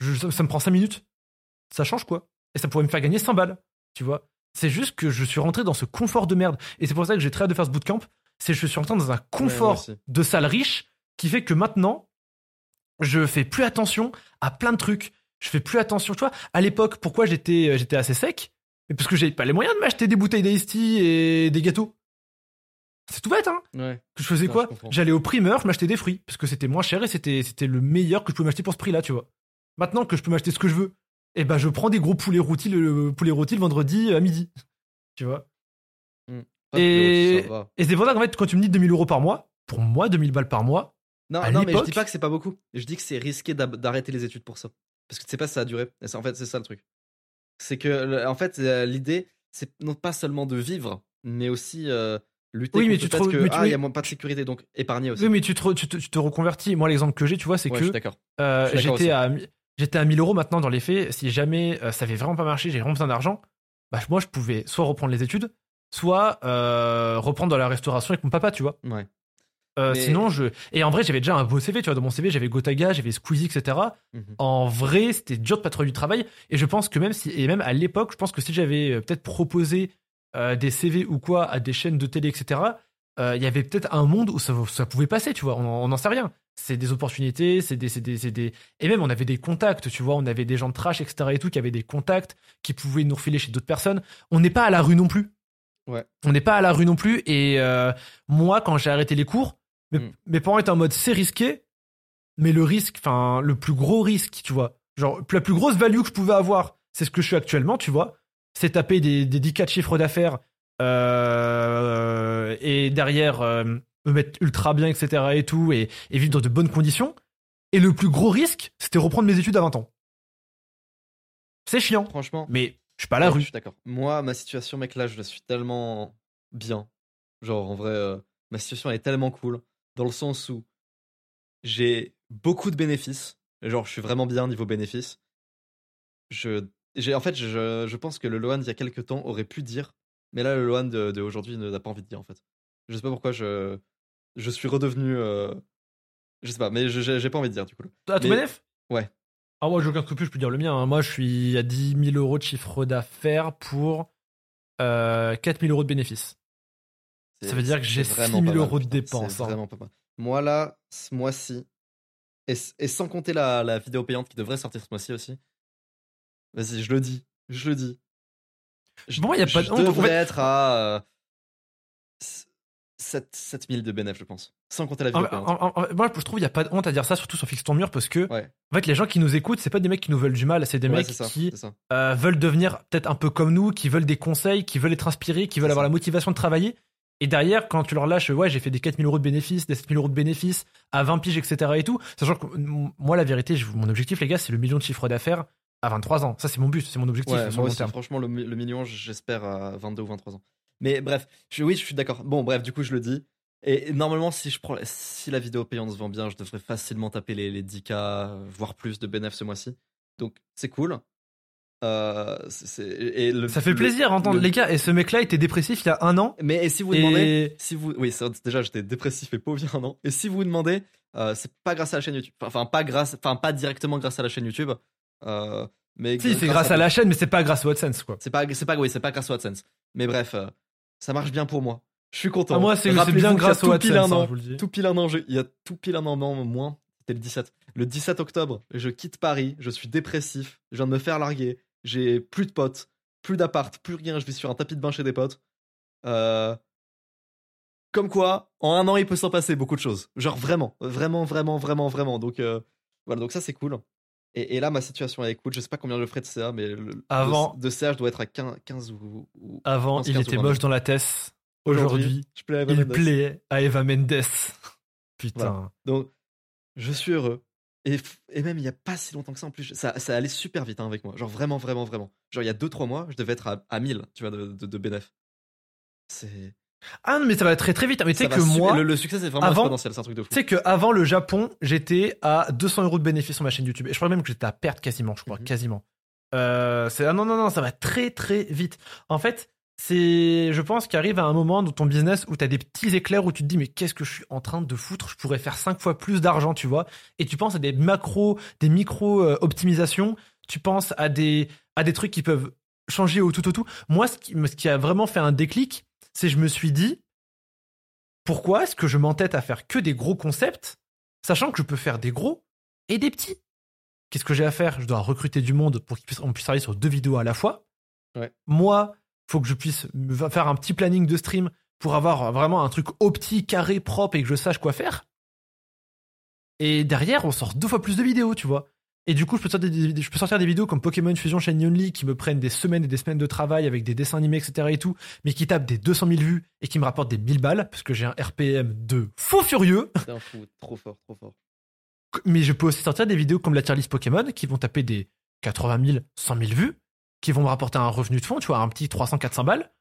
Ça, me prend 5 minutes. Ça change quoi? Et ça pourrait me faire gagner 100 balles, tu vois. C'est juste que je suis rentré dans ce confort de merde. Et c'est pour ça que j'ai très hâte de faire ce bootcamp. C'est que je suis rentré dans un confort de salle riche qui fait que maintenant, je fais plus attention à plein de trucs. Je fais plus attention. Tu vois, à l'époque, pourquoi j'étais, j'étais assez sec parce que j'avais pas les moyens de m'acheter des bouteilles d'Ice et des gâteaux. C'est tout bête, hein ouais. Que je faisais quoi J'allais au primeur, je m'achetais des fruits, parce que c'était moins cher et c'était, c'était le meilleur que je pouvais m'acheter pour ce prix-là, tu vois. Maintenant que je peux m'acheter ce que je veux, eh ben je prends des gros poulets rôtis le, poulet rôti le vendredi à midi. Tu vois hmm. Et, et c'est pour ça qu'en fait, quand tu me dis 2000 euros par mois, pour moi, 2000 balles par mois. Non, non mais je dis pas que c'est pas beaucoup. Je dis que c'est risqué d'arrêter les études pour ça. Parce que tu sais pas si ça a duré. En fait, c'est ça le truc. C'est que, en fait, euh, l'idée, c'est non pas seulement de vivre, mais aussi euh, lutter oui, mais tu le fait que, ah, il y a pas de sécurité, donc épargner aussi. Oui, mais tu te, tu te, reconvertis. Moi, l'exemple que j'ai, tu vois, c'est que euh, j'étais à, j'étais à 1000 euros maintenant dans les faits. Si jamais euh, ça avait vraiment pas marché, j'ai vraiment besoin d'argent, bah, moi, je pouvais soit reprendre les études, soit euh, reprendre dans la restauration avec mon papa, tu vois. Ouais. Sinon, je. Et en vrai, j'avais déjà un beau CV, tu vois. Dans mon CV, j'avais Gotaga, j'avais Squeezie, etc. Mhm. En vrai, c'était dur de pas trouver du travail. Et je pense que même si. Et même à l'époque, je pense que si j'avais peut-être proposé euh, des CV ou quoi à des chaînes de télé, etc., euh, il y avait peut-être un monde où ça, ça pouvait passer, tu vois. On n'en sait rien. C'est des opportunités, c'est des, des, des, Et même, on avait des contacts, tu vois. On avait des gens de trash, etc. et tout, qui avaient des contacts, qui pouvaient nous refiler chez d'autres personnes. On n'est pas à la rue non plus. Ouais. On n'est pas à la rue non plus. Et euh, moi, quand j'ai arrêté les cours, mes, mm. mes parents étaient en mode c'est risqué, mais le risque, enfin, le plus gros risque, tu vois. Genre, la plus grosse value que je pouvais avoir, c'est ce que je suis actuellement, tu vois c'est taper des, des 10 4 chiffres d'affaires euh, et derrière euh, me mettre ultra bien, etc. et tout, et, vivre dans de bonnes conditions. Et le plus gros risque, c'était reprendre mes études à 20 ans. C'est chiant. Franchement. Mais je suis pas à la rue. Je suis d'accord. Moi, ma situation, mec, là, je suis tellement bien. Genre, en vrai, euh, ma situation, elle est tellement cool. Dans le sens où j'ai beaucoup de bénéfices. Genre, je suis vraiment bien niveau bénéfices. Je en fait, je, je, pense que le Loan d'il y a quelques temps aurait pu dire, mais là, le Loan d'aujourd'hui de, n'a pas envie de dire, en fait. Je sais pas pourquoi je, je suis redevenu. Euh, je sais pas, mais j'ai pas envie de dire, du coup. À tout bénéf Ouais. Ah, moi, j'ai aucun scrupule, je peux dire le mien. Hein. Moi, je suis à 10 000 euros de chiffre d'affaires pour euh, 4 000 euros de bénéfices. Ça veut dire que j'ai 6 000 euros de dépenses. Hein. Moi, là, ce mois-ci, et, et, sans compter la, la vidéo payante qui devrait sortir ce mois-ci aussi, Vas-y, je le dis. Je le dis. Je, bon, il a pas de honte. devrais être à euh, 7, 7000 de bénéf, je pense. Sans compter la vidéo Moi, je trouve qu'il n'y a pas de honte à dire ça, surtout sur Fixe ton mur, parce que, en fait, les gens qui nous écoutent, c'est pas des mecs qui nous veulent du mal, c'est des mecs qui euh, veulent devenir peut-être un peu comme nous, qui veulent des conseils, qui veulent être inspirés, qui veulent avoir la motivation de travailler. Et derrière, quand tu leur lâches, ouais, j'ai fait des 4000 euros de bénéfices, des 7000 euros de bénéfices à 20 piges, etc. et tout, sachant que moi, la vérité, mon objectif, les gars, c'est le million de chiffre d'affaires à 23 ans. Ça, c'est mon but, c'est mon objectif. Franchement, le, million, j'espère à 22 ou 23 ans. Mais bref, je, oui, je suis d'accord. Bon, bref, du coup, je le dis. Et normalement, si, je prends, si la vidéo payante se vend bien, je devrais facilement taper les, les 10K, voire plus de bénéfices ce mois-ci. Donc, c'est cool. Euh, et ça fait plaisir d'entendre les gars. Et ce mec-là était dépressif il y a un an. Mais et si vous demandez, si vous, oui, déjà j'étais dépressif et pauvre il y a un an. Et si vous vous demandez, euh, c'est pas grâce à la chaîne YouTube. Enfin, pas grâce, enfin pas directement grâce à la chaîne YouTube. Euh, mais si, c'est grâce à, la chaîne, mais c'est pas grâce à AdSense, quoi. C'est pas, c'est pas, oui, c'est pas grâce à AdSense. Mais bref, ça marche bien pour moi. Je suis content. Ah, moi, c'est bien grâce au AdSense, an, hein, Tout pile un an, il y a tout pile un an moins. C'était le 17. Le 17 octobre, je quitte Paris, je suis dépressif, je viens de me faire larguer, j'ai plus de potes, plus d'appart, plus rien, je vis sur un tapis de bain chez des potes. Euh, Comme quoi, en un an, il peut s'en passer beaucoup de choses. Genre vraiment, vraiment, vraiment, vraiment, vraiment. Donc euh, voilà, donc ça c'est cool. Et, et là, ma situation est cool. Je sais pas combien je ferai de CA, mais le, Avant- de, de CA, je dois être à 15, 15 ou, ou- Avant, il était moche dans la tête. Aujourd'hui, Eva il plaît à Eva Mendes. Putain. Donc, je suis heureux. Et, même, il y a pas si longtemps que ça, en plus, ça, ça allait super vite hein, avec moi. Genre, vraiment, vraiment, vraiment. Genre, il y a 2-3 mois, je devais être à, à 1000, tu vois, de, de. C'est. Ah non, mais ça va très très vite. Mais tu sais que moi, Le, le succès, c'est vraiment avant- exponentiel, c'est un truc de fou. Tu sais qu'avant le Japon, j'étais à 200 euros de bénéfices sur ma chaîne YouTube. Et je crois même que j'étais à perte quasiment, je crois, Mhm. quasiment. Euh, c'est, ah non, non, non, ça va très, très vite. En fait, c'est, je pense qu'arrive à un moment dans ton business où tu as des petits éclairs où tu te dis, mais qu'est-ce que je suis en train de foutre? Je pourrais faire cinq fois plus d'argent, tu vois. Et tu penses à des macros, des micro-optimisations. tu penses à des, à des trucs qui peuvent changer au tout, au tout. Moi, ce qui, ce qui a vraiment fait un déclic, c'est je me suis dit, pourquoi est-ce que je m'entête à faire que des gros concepts, sachant que je peux faire des gros et des petits? Qu'est-ce que j'ai à faire? Je dois recruter du monde pour qu'on puisse travailler sur deux vidéos à la fois. Ouais. Moi, faut que je puisse faire un petit planning de stream pour avoir vraiment un truc opti, carré, propre et que je sache quoi faire. Et derrière, on sort deux fois plus de vidéos, tu vois. Et du coup, je peux, sortir des, des- je peux sortir des vidéos comme Pokémon Fusion Shiny Only qui me prennent des semaines et des semaines de travail avec des dessins animés, etc. et tout, mais qui tapent des 200 000 vues et qui me rapportent des 1000 balles parce que j'ai un RPM de fou furieux. C'est un fou, trop fort, trop fort. Mais je peux aussi sortir des vidéos comme la tier list Pokémon qui vont taper des 80 000, 100 000 vues, qui vont me rapporter un revenu de fond, tu vois, un petit 300, 400 balles.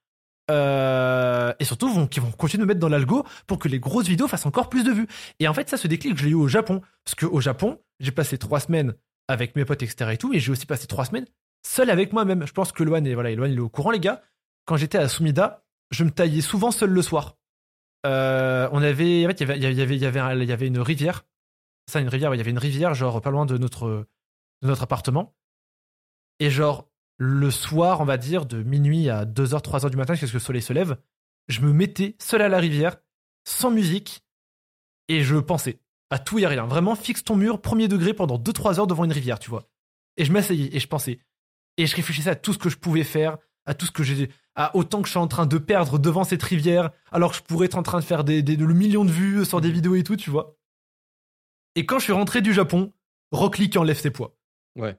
Euh, et surtout, vont, qui vont continuer de me mettre dans l'algo pour que les grosses vidéos fassent encore plus de vues. Et en fait, ça, ce déclic, je l'ai eu au Japon. Parce qu'au Japon, j'ai passé trois semaines avec mes potes, etc. et tout, j'ai aussi passé trois semaines seul avec moi-même. Je pense que Loan est, voilà, Loan, est au courant, les gars. Quand j'étais à Sumida, je me taillais souvent seul le soir. Euh, on avait, en fait, il y avait, y avait, y avait, y avait une rivière. Ça, une rivière, il y avait une rivière, genre, pas loin de notre, de notre appartement. Et genre, le soir, on va dire, de minuit à 2h, 3h du matin, jusqu'à ce que le soleil se lève, je me mettais seul à la rivière, sans musique, et je pensais à tout et à rien. Vraiment, fixe ton mur, premier degré, pendant 2-3 heures devant une rivière, tu vois. Et je m'asseyais, et je pensais. Et je réfléchissais à tout ce que je pouvais faire, à tout ce que j'ai, à autant que je suis en train de perdre devant cette rivière, alors que je pourrais être en train de faire des, des, le million de vues sur des vidéos et tout, tu vois. Et quand je suis rentré du Japon, Rock Lee qui enlève ses poids. Ouais.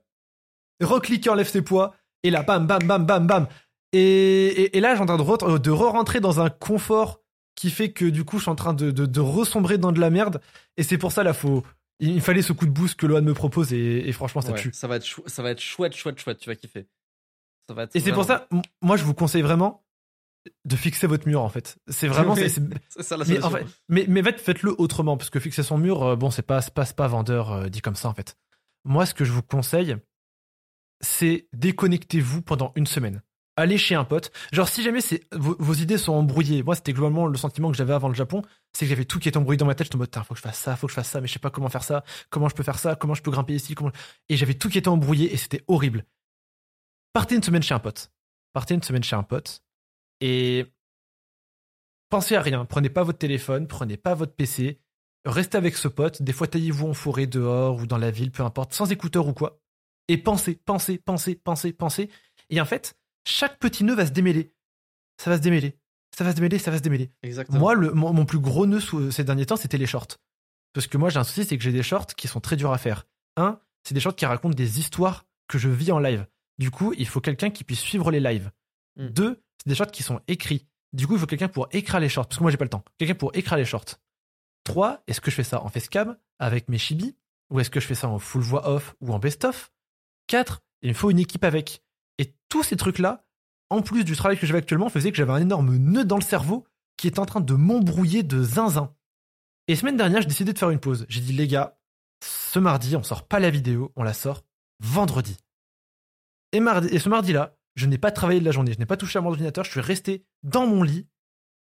Rock Lee qui enlève ses poids, et là, bam, bam, bam, bam, bam. Et, et, et là, j'ai en train de, re- de re-rentrer dans un confort qui fait que du coup, je suis en train de, de, de ressombrer dans de la merde. Et c'est pour ça, là, faut, il fallait ce coup de boost que Loan me propose, et, et franchement, ça Ouais, tue. ça, va être chou- ça va être chouette, chouette, chouette, tu vas kiffer. Ça va être Et c'est pour ça, m- moi, je vous conseille vraiment de fixer votre mur, en fait. C'est vraiment, Oui. c'est- c'est- C'est ça la mais, solution. en fait, mais, mais faites- faites-le autrement, parce que fixer son mur, euh, bon, c'est pas, c'est pas, pas vendeur euh, dit comme ça, en fait. Moi, ce que je vous conseille, c'est déconnectez-vous pendant une semaine. Allez chez un pote. Genre, si jamais c'est, vos, idées sont embrouillées, moi, c'était globalement le sentiment que j'avais avant le Japon, c'est que j'avais tout qui était embrouillé dans ma tête. J'étais en mode, faut que je fasse ça, faut que je fasse ça, mais je sais pas comment faire ça, comment je peux faire ça, comment je peux grimper ici, comment. Et j'avais tout qui était embrouillé et c'était horrible. Partez une semaine chez un pote. Partez une semaine chez un pote et pensez à rien. Prenez pas votre téléphone, prenez pas votre PC. Restez avec ce pote. Des fois, taillez-vous en forêt, dehors ou dans la ville, peu importe, sans écouteur ou quoi. Et pensez, pensez, pensez, pensez, pensez. Et en fait, chaque petit nœud va se démêler. Ça va se démêler. Ça va se démêler, ça va se démêler. Exactement. Moi, le, mon, mon plus gros nœud sous- ces derniers temps, c'était les shorts. Parce que moi, j'ai un souci, c'est que j'ai des shorts qui sont très durs à faire. Un, c'est des shorts qui racontent des histoires que je vis en live. Du coup, il faut quelqu'un qui puisse suivre les lives. Mm. Deux, c'est des shorts qui sont écrits. Du coup, il faut quelqu'un pour écrire les shorts. Parce que moi, j'ai pas le temps. Quelqu'un pour écrire les shorts. Trois, est-ce que je fais ça en facecam avec mes chibi Ou est-ce que je fais ça en full voix off ou en best-of? Quatre, il me faut une équipe avec. Tous ces trucs-là, en plus du travail que j'avais actuellement, faisait que j'avais un énorme nœud dans le cerveau qui est en train de m'embrouiller de zinzin. Et semaine dernière, j'ai décidé de faire une pause. J'ai dit, les gars, ce mardi, on sort pas la vidéo, on la sort vendredi. Et, et ce mardi-là, je n'ai pas travaillé de la journée, je n'ai pas touché à mon ordinateur, je suis resté dans mon lit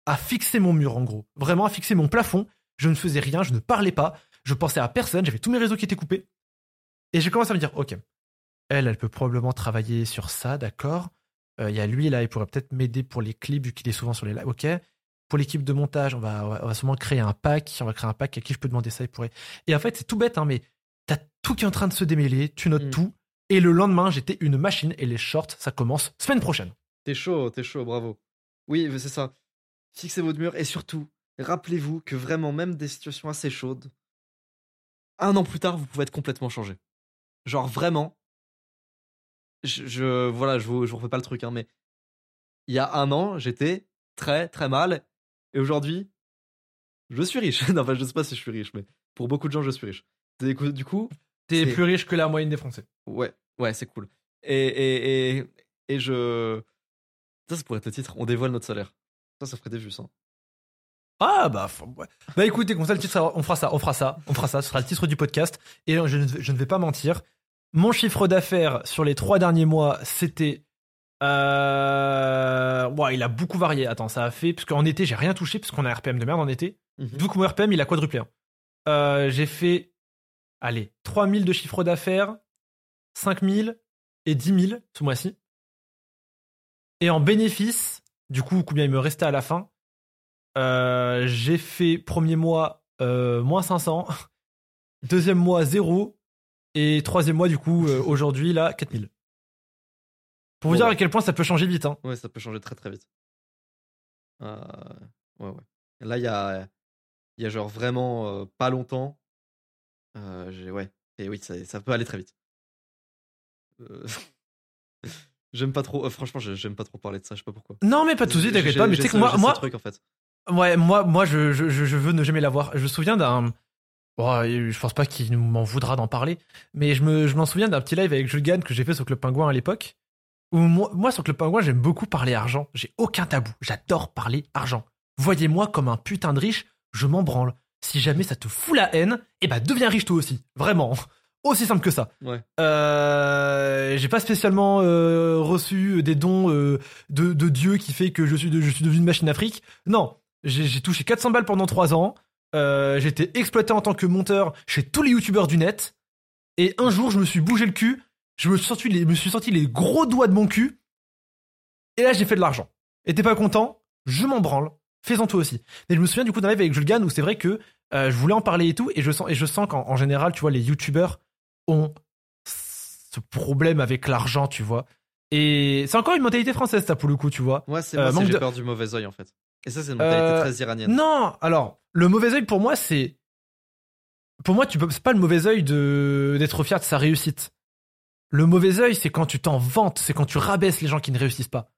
à fixer mon mur, en gros. Vraiment à fixer mon plafond. Je ne faisais rien, je ne parlais pas, je pensais à personne, j'avais tous mes réseaux qui étaient coupés. Et j'ai commencé à me dire, ok, elle, elle peut probablement travailler sur ça, d'accord. Euh, Il y a lui, là, il pourrait peut-être m'aider pour les clips, vu qu'il est souvent sur les lives, ok. pour l'équipe de montage, on va, on va, on va sûrement créer un pack. On va créer un pack à qui je peux demander ça. Il pourrait. Et en fait, c'est tout bête, hein, mais t'as tout qui est en train de se démêler. Tu notes Mm. tout. Et le lendemain, j'étais une machine. Et les shorts, ça commence semaine prochaine. T'es chaud, t'es chaud, bravo. Oui, c'est ça. Fixez votre mur et surtout, rappelez-vous que vraiment, même des situations assez chaudes, un an plus tard, vous pouvez être complètement changé. Genre vraiment, je, je- voilà, je vous, je vous refais pas le truc, hein, mais il y a un an, j'étais très très mal et aujourd'hui, je suis riche. non, enfin, je sais pas si je suis riche, mais pour beaucoup de gens, je suis riche. Du coup, du coup, T'es plus riche que la moyenne des Français. Ouais, ouais, c'est cool. Et, et, et, et je. Ça, ça pourrait être le titre. On dévoile notre salaire. Ça, ça ferait des vues, ça. Ah bah, ouais. bah écoutez, comme ça le titre, on fera ça, on fera ça, on fera ça. Ce sera le titre du podcast. Et je ne, je ne vais pas mentir. Mon chiffre d'affaires sur les trois derniers mois, c'était. Euh... Ouais, il a beaucoup varié. Attends, ça a fait. Parce qu'en été, j'ai rien touché, parce qu'on a un RPM de merde en été. Mhm. Du coup, mon RPM, il a quadruplé. hein. Euh, j'ai fait. Allez, 3000 de chiffre d'affaires, 5000 et 10 000 ce mois-ci. Et en bénéfice, du coup, combien il me restait à la fin euh, J'ai fait premier mois euh, moins 500, deuxième mois 0, et troisième mois, du coup, euh, aujourd'hui, là, 4000. Pour vous dire à quel point ça peut changer vite. Hein. Ouais, ça peut changer très très vite. Euh, Ouais, ouais. Là, il y a, y a genre vraiment euh, pas longtemps. Ouais. Et oui, ça, ça peut aller très vite. J'aime pas trop. franchement, j'ai- j'aime pas trop parler de ça. Je sais pas pourquoi. Non, mais pas de soucis, t'inquiète pas. Mais tu sais que moi, moi, truc en fait. Ouais, moi, moi je, je, je je veux ne jamais l'avoir. Je me souviens d'un. Oh, je pense pas qu'il m'en voudra d'en parler, mais je me, je m'en souviens d'un petit live avec Jules Gann que j'ai fait sur Club Pingouin à l'époque. Où moi, moi, sur Club Pingouin, j'aime beaucoup parler argent. J'ai aucun tabou. J'adore parler argent. Voyez-moi comme un putain de riche, je m'en branle. Si jamais ça te fout la haine, eh ben deviens riche toi aussi. Vraiment. Aussi simple que ça. Ouais. Euh, j'ai pas spécialement euh, reçu des dons euh, de, de Dieu qui fait que je suis, de, je suis devenu une machine Afrique. Non, j'ai j'ai touché 400 balles pendant 3 ans. Euh, été exploité en tant que monteur chez tous les youtubeurs du net. Et un jour, je me suis bougé le cul. Je me suis sorti les, me suis sorti les gros doigts de mon cul. Et là, j'ai fait de l'argent. Et t'es pas content? Je m'en branle. Fais-en toi aussi. Mais je me souviens du coup d'un live avec Jules Gann où c'est vrai que euh, je voulais en parler et tout. Et je sens, et je sens qu'en en général, tu vois, les youtubeurs ont ce problème avec l'argent, tu vois. Et c'est encore une mentalité française, ça, pour le coup, tu vois. Moi, c'est Euh, moi, de- peur du mauvais oeil en fait. Et ça, c'est une mentalité Euh, très iranienne. Non, alors, le mauvais œil pour moi, c'est. Pour moi, tu peux. C'est pas le mauvais œil de d'être fier de sa réussite. Le mauvais œil, c'est quand tu t'en vantes, c'est quand tu rabaisses les gens qui ne réussissent pas.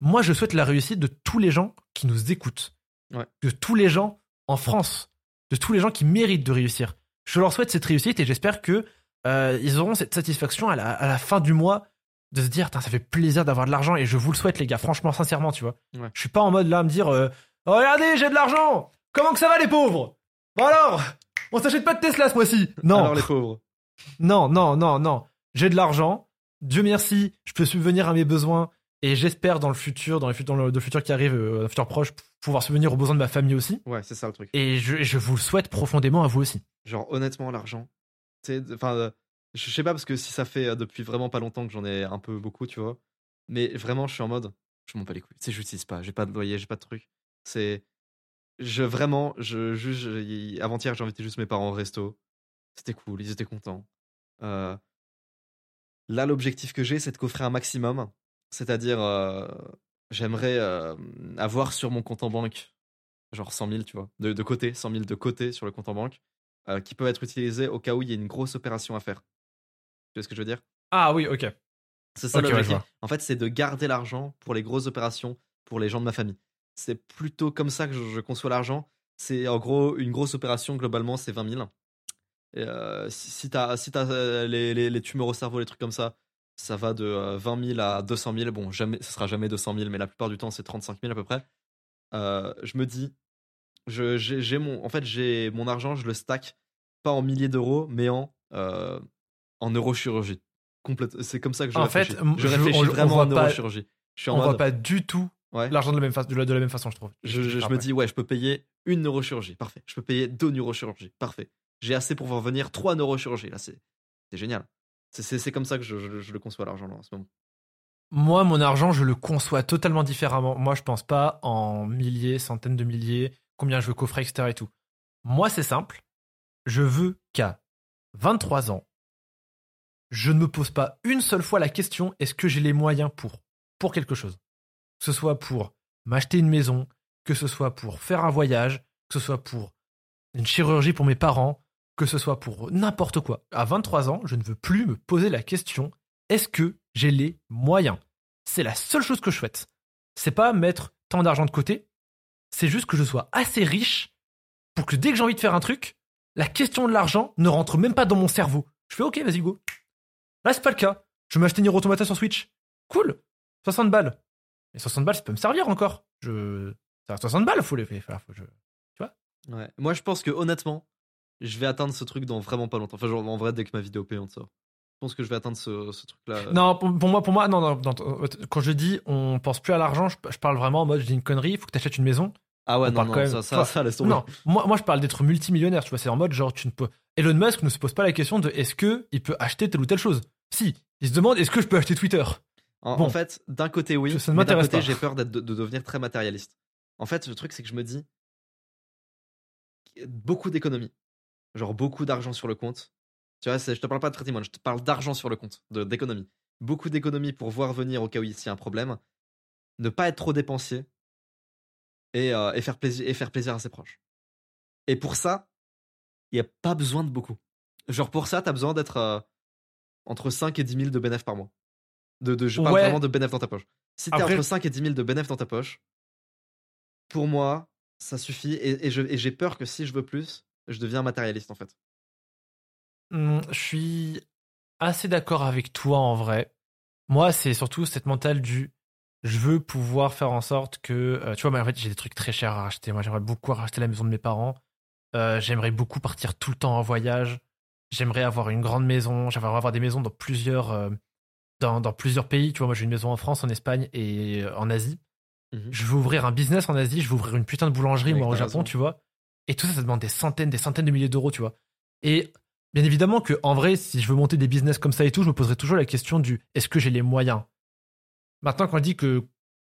Moi, je souhaite la réussite de tous les gens qui nous écoutent. Ouais. De tous les gens en France. De tous les gens qui méritent de réussir. Je leur souhaite cette réussite et j'espère que euh, ils auront cette satisfaction à la, à la fin du mois de se dire, ça fait plaisir d'avoir de l'argent et je vous le souhaite, les gars, franchement, sincèrement, tu vois. Ouais. Je suis pas en mode là à me dire, euh, Oh, regardez, j'ai de l'argent Comment que ça va, les pauvres? Bon alors On s'achète pas de Tesla ce mois-ci Non Alors les pauvres. non, non, non, non. J'ai de l'argent. Dieu merci, je peux subvenir à mes besoins. Et j'espère dans le futur, dans le, fut- dans le, le futur qui arrive, euh, un futur proche, pouvoir subvenir aux besoins de ma famille aussi. Ouais, c'est ça le truc. Et je, je vous le souhaite profondément à vous aussi. Genre honnêtement, l'argent. Tu sais, enfin, euh, je sais pas parce que si ça fait euh, depuis vraiment pas longtemps que j'en ai un peu beaucoup, tu vois. Mais vraiment, je suis en mode, je m'en bats les couilles. Tu sais, j'utilise pas. J'ai pas de loyer, j'ai pas de truc. C'est, je vraiment, je juge. Avant-hier, j'ai invité juste mes parents au resto. C'était cool, ils étaient contents. Euh, là, l'objectif que j'ai, c'est de coffrer un maximum. C'est-à-dire, euh, j'aimerais euh, avoir sur mon compte en banque, genre 100 000, tu vois, de, de côté, 100 000 de côté sur le compte en banque, qui peuvent être utilisés au cas où il y a une grosse opération à faire. Tu vois ce que je veux dire? Ah oui, ok. C'est ça Ok, ouais, je l'objectif. en fait, c'est de garder l'argent pour les grosses opérations, pour les gens de ma famille. C'est plutôt comme ça que je, je conçois l'argent. C'est en gros une grosse opération, globalement, c'est 20 000. Et, euh, si si t'as si t'as, euh, les, les, les tumeurs au cerveau, les trucs comme ça, ça va de euh, 20 000 à 200 000. Bon, jamais, ce sera jamais 200 000, mais la plupart du temps, c'est 35 000 à peu près. Euh, je me dis, j'ai, mon, en fait, j'ai mon argent, je le stack pas en milliers d'euros, mais en, euh, en neurochirurgie. Complète. C'est comme ça que je En réfléchis. fait, je je- réfléchis on- on vraiment voit en pas- neurochirurgie. Je suis en On voit mode, pas du tout ouais. l'argent de, la même fa- de, la, de la même façon, je trouve. Je, je- je me dis, ouais, je peux payer une neurochirurgie. Parfait. Je peux payer deux neurochirurgies. Parfait. J'ai assez pour voir venir trois neurochirurgies. Là, c'est génial. C'est- comme ça que je, le conçois l'argent en ce moment. Moi, mon argent, je le conçois totalement différemment. Moi, je pense pas en milliers, centaines de milliers, combien je veux coffrer, etc. et tout. Moi, c'est simple. Je veux qu'à 23 ans, je ne me pose pas une seule fois la question est-ce que j'ai les moyens pour pour quelque chose? Que ce soit pour m'acheter une maison, que ce soit pour faire un voyage, que ce soit pour une chirurgie pour mes parents, que ce soit pour n'importe quoi. À 23 ans, je ne veux plus me poser la question est-ce que j'ai les moyens? C'est la seule chose que je souhaite. C'est pas mettre tant d'argent de côté, c'est juste que je sois assez riche pour que dès que j'ai envie de faire un truc, la question de l'argent ne rentre même pas dans mon cerveau. Je fais ok, vas-y, go. Là, c'est pas le cas. Je vais m'acheter Nier Automata sur Switch. Cool. 60 balles. Et 60 balles, ça peut me servir encore. Je. Ça 60 balles, faut les faire. Faut je... Ouais. Moi, je pense que honnêtement, je vais atteindre ce truc dans vraiment pas longtemps. Enfin, genre, en vrai, dès que ma vidéo payante sort. Je pense que je vais atteindre ce, ce truc-là. Non, pour, pour moi, pour moi, non, non, non, Quand je dis on pense plus à l'argent, je, je parle vraiment en mode je dis une connerie, il faut que tu achètes une maison. Ah ouais, On non, non, quand même- ça, ça, ça, laisse tomber. Non, moi, moi je parle d'être multimillionnaire, tu vois, c'est en mode genre tu ne peux. Elon Musk ne se pose pas la question de est-ce que il peut acheter telle ou telle chose? Si, il se demande est-ce que je peux acheter Twitter? En, Bon. en fait, d'un côté, oui. Ça mais d'un côté, j'ai peur de, de devenir très matérialiste. En fait, le truc, c'est que je me dis beaucoup d'économies. Genre beaucoup d'argent sur le compte. Tu vois, c'est- je te parle pas de patrimoine, je te parle d'argent sur le compte, de, d'économie. Beaucoup d'économies pour voir venir au cas où il y a un problème. Ne pas être trop dépensier. Et, euh, et, faire plaisir, et faire plaisir à ses proches. Et pour ça, il n'y a pas besoin de beaucoup. Genre pour ça, tu as besoin d'être euh, entre 5 et 10 000 de bénéfices par mois. De, de, je parle Ouais. vraiment de bénéfices dans ta poche. Si tu es Après- entre 5 et 10 000 de bénéfices dans ta poche, pour moi, ça suffit. Et, et j'ai peur que si je veux plus, je deviens matérialiste en fait. Hum, je suis assez d'accord avec toi en vrai. Moi, c'est surtout cette mentale du je veux pouvoir faire en sorte que euh, tu vois, mais en fait, j'ai des trucs très chers à racheter. Moi, j'aimerais beaucoup racheter la maison de mes parents. Euh, j'aimerais beaucoup partir tout le temps en voyage. J'aimerais avoir une grande maison. J'aimerais avoir des maisons dans plusieurs euh, dans, dans plusieurs pays. Tu vois, moi, j'ai une maison en France, en Espagne et euh, en Asie. Mhm. Je veux ouvrir un business en Asie. Je veux ouvrir une putain de boulangerie moi au Japon, raison. tu vois. Et tout ça, ça demande des centaines, des centaines de milliers d'euros, tu vois. Et bien évidemment que en vrai, si je veux monter des business comme ça et tout, je me poserai toujours la question du est-ce que j'ai les moyens? Maintenant, quand je dis que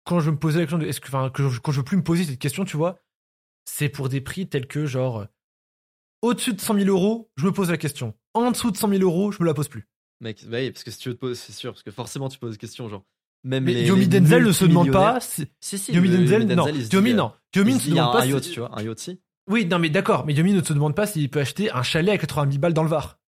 quand je me posais la question de est-ce que, enfin, que je, quand je veux plus me poser cette question, tu vois, c'est pour des prix tels que genre au-dessus de 100 000 euros, je me pose la question. En dessous de 100 000 euros, je me la pose plus. Mec, bah oui, parce que si tu veux te poser, c'est sûr, parce que forcément tu poses des questions, genre. Même Mais les, Yomi les Denzel ne se demande pas. si- Si, si. Yomi le- Denzel, non. dit, Yomi, euh, non. Yomi il ne se demande un pas. yacht, si- tu vois, un yacht, si. Oui, non, mais d'accord. Mais Yomi ne se demande pas s'il peut acheter un chalet à 80 000 balles dans le Var.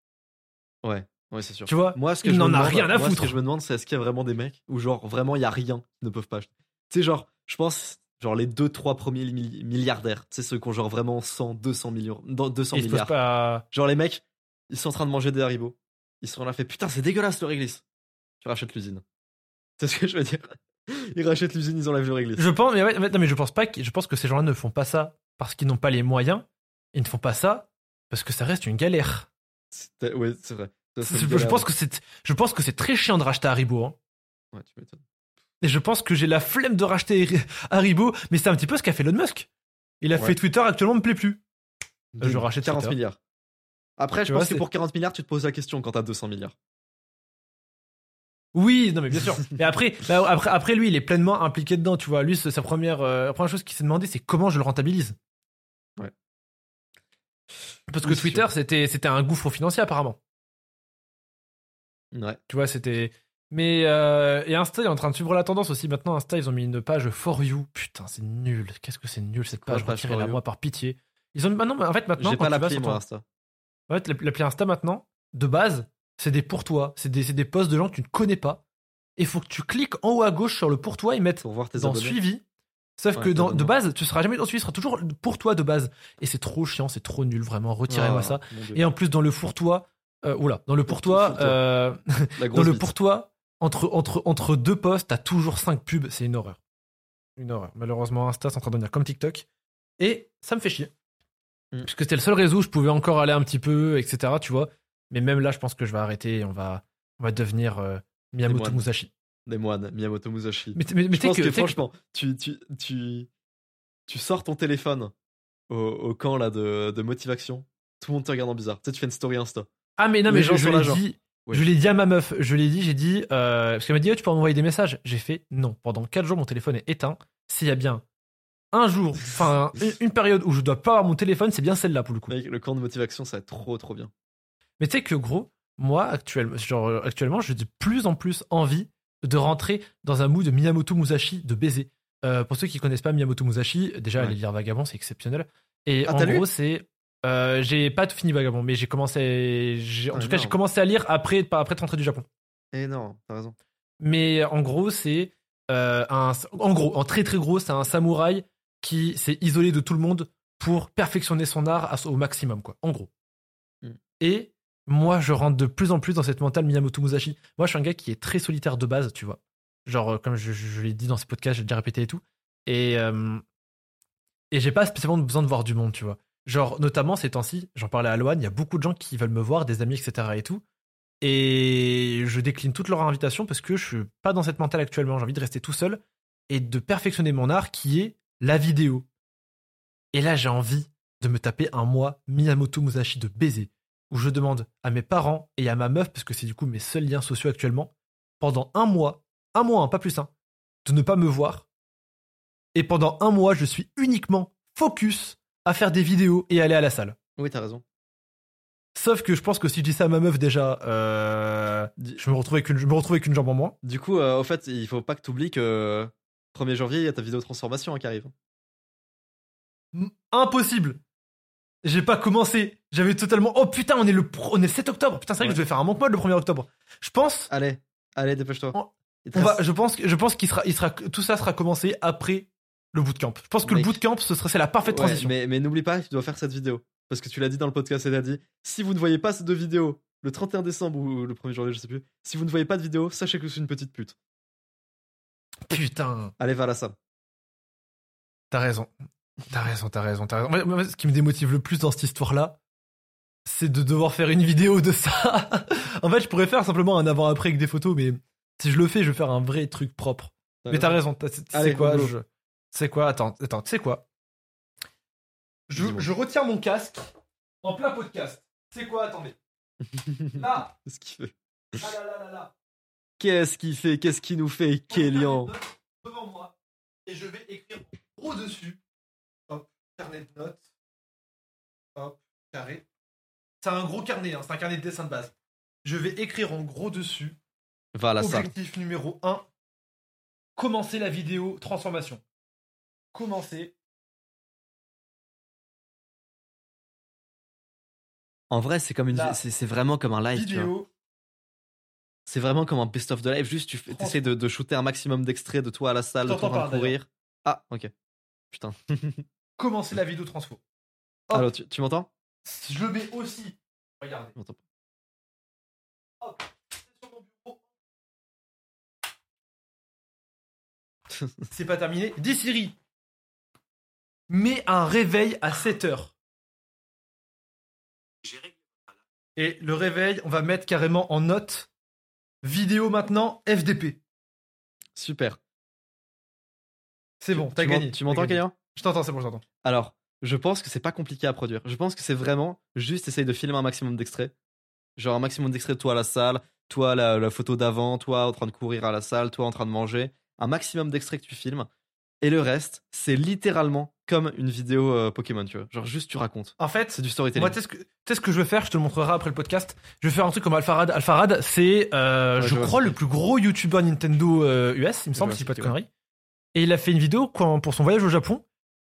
Ouais, ouais, c'est sûr. Tu vois Moi, ce que Il je me n'en a demande- rien à moi, foutre. Ce que je me demande, c'est est-ce qu'il y a vraiment des mecs où, genre, vraiment, il y a rien ne peuvent pas acheter. Tu sais, genre, je pense, genre, les 2-3 premiers mi- milliardaires, tu sais, ceux qui ont, genre, vraiment 100, 200 millions, dans 200 Et il se pose milliards. pas. Genre, les mecs, ils sont en train de manger des haribots. Ils sont là, fait putain, c'est dégueulasse le réglisse. Tu rachètes l'usine. C'est ce que je veux dire. Ils rachètent l'usine, ils enlèvent le réglisse. Je pense, mais ouais, non, mais je pense pas que, je pense que ces gens-là ne font pas ça parce qu'ils n'ont pas les moyens. Ils ne font pas ça parce que ça reste une galère. Ouais, c'est vrai. Ça, Je, galère. pense que c'est, je pense que c'est très chiant de racheter Haribo. hein. Ouais, tu m'étonnes. Et je pense que j'ai la flemme de racheter Haribo, mais c'est un petit peu ce qu'a fait Elon Musk. Il a Ouais. fait Twitter, actuellement me plaît plus. Je rachète 40 Twitter. milliards. Après, je pense que pour 40 milliards, tu te poses la question quand t'as 200 milliards. Oui, non mais bien sûr. Mais après, là, après, après lui, il est pleinement impliqué dedans. Tu vois, lui, sa première, euh, première chose qu'il s'est demandé, c'est comment je le rentabilise. Ouais. Parce que Oui, Twitter, c'était, c'était un gouffre financier apparemment. Ouais. Tu vois, c'était. Mais euh, et Insta est en train de suivre la tendance aussi. Maintenant, Insta, ils ont mis une page for you. Putain, c'est nul. Qu'est-ce que c'est nul cette page. Retirez-la moi par pitié. Ils ont. Bah non, mais en fait, maintenant, J'ai pas l'appli, sur moi, Insta. En fait, l'appli Insta maintenant, de base, c'est des pour toi. C'est des, des posts de gens que tu ne connais pas. Et il faut que tu cliques en haut à gauche sur le pour toi et mettre Pour voir tes dans abonnés. suivi. Sauf Ouais, que dans, de base, tu seras jamais dans suivi, ce sera toujours pour toi de base. Et c'est trop chiant, c'est trop nul, vraiment. Retirez-moi Ah, ça. Et en plus, dans le pour toi, euh, oula, dans le pour toi, Fourre-toi. euh, dans le bite. pour toi, entre, entre, entre deux posts, t'as toujours cinq pubs. C'est une horreur. Une horreur. Malheureusement, Insta, c'est en train de devenir comme TikTok. Et ça me fait chier. Mm. Puisque c'était le seul réseau où je pouvais encore aller un petit peu, etc. Tu vois. Mais même là, je pense que je vais arrêter et on va, on va devenir euh, Miyamoto. Musashi. Des moines, Miyamoto Musashi. Mais, mais, mais je pense que, que, que- franchement, tu, tu, tu, tu sors ton téléphone au, au camp là de, de motivation. Tout le monde te regarde en bizarre. Tu sais, tu fais une story Insta. Ah, mais non, mais je, l'ai dit. Je l'ai dit à ma meuf, je l'ai dit, j'ai dit, euh, parce qu'elle m'a dit, oh, tu peux m'envoyer des messages. J'ai fait non. Pendant 4 jours, mon téléphone est éteint. S'il y a bien un jour, enfin, une, période où je dois pas avoir mon téléphone, c'est bien celle-là pour le coup. Mec, le camp de motivation, ça va être trop, trop bien. Mais tu sais que gros, moi actuellement, genre, euh, actuellement, j'ai de plus en plus envie de rentrer dans un mood de Miyamoto Musashi de baiser. Euh, pour ceux qui connaissent pas Miyamoto Musashi, déjà Ouais. aller lire Vagabond, c'est exceptionnel. Et Ah, en gros, c'est euh, j'ai pas tout fini Vagabond, mais j'ai commencé, j'ai- en Ah, tout cas, j'ai commencé à lire après, après être rentré du Japon. Eh non, t'as raison. Mais en gros, c'est euh, un, en gros, en très très gros, c'est un samouraï qui s'est isolé de tout le monde pour perfectionner son art au maximum, quoi. En gros. Mm. Et moi, je rentre de plus en plus dans cette mentale Miyamoto Musashi. Moi, je suis un gars qui est très solitaire de base, tu vois. Genre, euh, comme je, je- je l'ai dit dans ce podcast, j'ai déjà répété et tout. Et, euh, et j'ai pas spécialement besoin de voir du monde, tu vois. Genre, notamment ces temps-ci, j'en parlais à Loane, il y a beaucoup de gens qui veulent me voir, des amis, etc. et tout. Et je décline toutes leurs invitations parce que je suis pas dans cette mentale actuellement. J'ai envie de rester tout seul et de perfectionner mon art qui est la vidéo. Et là, j'ai envie de me taper un mois Miyamoto Musashi de baiser où je demande à mes parents et à ma meuf, parce que c'est du coup mes seuls liens sociaux actuellement, pendant un mois, un mois, hein, pas plus, hein, de ne pas me voir. Et pendant un mois, je suis uniquement focus à faire des vidéos et aller à la salle. Oui, t'as raison. Sauf que je pense que si je dis ça à ma meuf déjà, euh, Di- je me retrouve avec une, je me retrouve avec une jambe en moins. Du coup, euh, au fait, il faut pas que t'oublies que 1er janvier, il y a ta vidéo transformation hein, qui arrive. Impossible. J'ai pas commencé. J'avais totalement. Oh putain, on est le, pro- on est le 7 octobre. Putain, c'est vrai que je devais faire un monk mode le 1er octobre. Je pense. Allez, allez, dépêche-toi. On- va, je pense, que- je pense qu'il sera, il sera, tout ça sera commencé après le bootcamp. Je pense que Mec. le bootcamp, ce serait c'est la parfaite Ouais, transition. mais mais n'oublie pas, tu dois faire cette vidéo. Parce que tu l'as dit dans le podcast et dit si vous ne voyez pas ces deux vidéos le 31 décembre ou le 1er janvier, je sais plus, si vous ne voyez pas de vidéo, sachez que je suis une petite pute. Putain, Allez, va la salle. t'as raison. T'as raison, t'as raison, t'as raison. Moi, moi, ce qui me démotive le plus dans cette histoire-là, c'est de devoir faire une vidéo de ça. en fait, je pourrais faire simplement un avant-après avec des photos, mais si je le fais, je vais faire un vrai truc propre. Mais t'as raison. sais quoi je... Sais quoi Attends, attends. Tu sais quoi? Je, je retire mon casque en plein podcast. Sais quoi Attendez. Là, Qu'est-ce qu'il fait? Ah là là là là. Qu'est-ce qu'il fait? Qu'est-ce qu'il nous fait, Kélian? devant moi et je vais écrire gros dessus. Hop, carnet de notes. Hop, carré. C'est un gros carnet, hein, c'est un carnet de dessin de base. Je vais écrire en gros dessus. Va à la salle. Objectif numéro 1. Commencer la vidéo transformation. Commencer. En vrai, c'est comme une, c'est vraiment comme un live. vidéo. C'est vraiment comme un best of the live. Juste, tu fais- essaies de, de shooter un maximum d'extraits de toi à la salle, de en train de courir. Ah, ok. Putain. Commencer la vidéo transfo. Hop. Alors, tu, tu m'entends? Je le mets aussi. Regardez. Je m'entends pas. Hop. C'est pas terminé. Dis Siri. Mets un réveil à 7 heures. Et le réveil, on va mettre carrément en note. Vidéo maintenant, FDP. Super. C'est bon, t'as gagné. Tu m'entends. Kélian Je t'entends, c'est bon, je t'entends. Alors, je pense que c'est pas compliqué à produire. Je pense que c'est vraiment juste essayer de filmer un maximum d'extraits. Genre un maximum d'extraits de toi à la salle, toi la, la photo d'avant, toi en train de courir à la salle, toi en train de manger. Un maximum d'extraits que tu filmes. Et le reste, c'est littéralement comme une vidéo euh, Pokémon, tu vois. Genre juste tu racontes. En fait, C'est du storytelling. Moi, tu sais ce que, ce je vais faire, je te le montrerai après le podcast. Je vais faire un truc comme Alpharad. Alpharad, c'est, euh, Ouais, je crois, le plus gros YouTuber Nintendo euh, US, il me semble, si je pas de conneries. Et il a fait une vidéo quand- pour son voyage au Japon.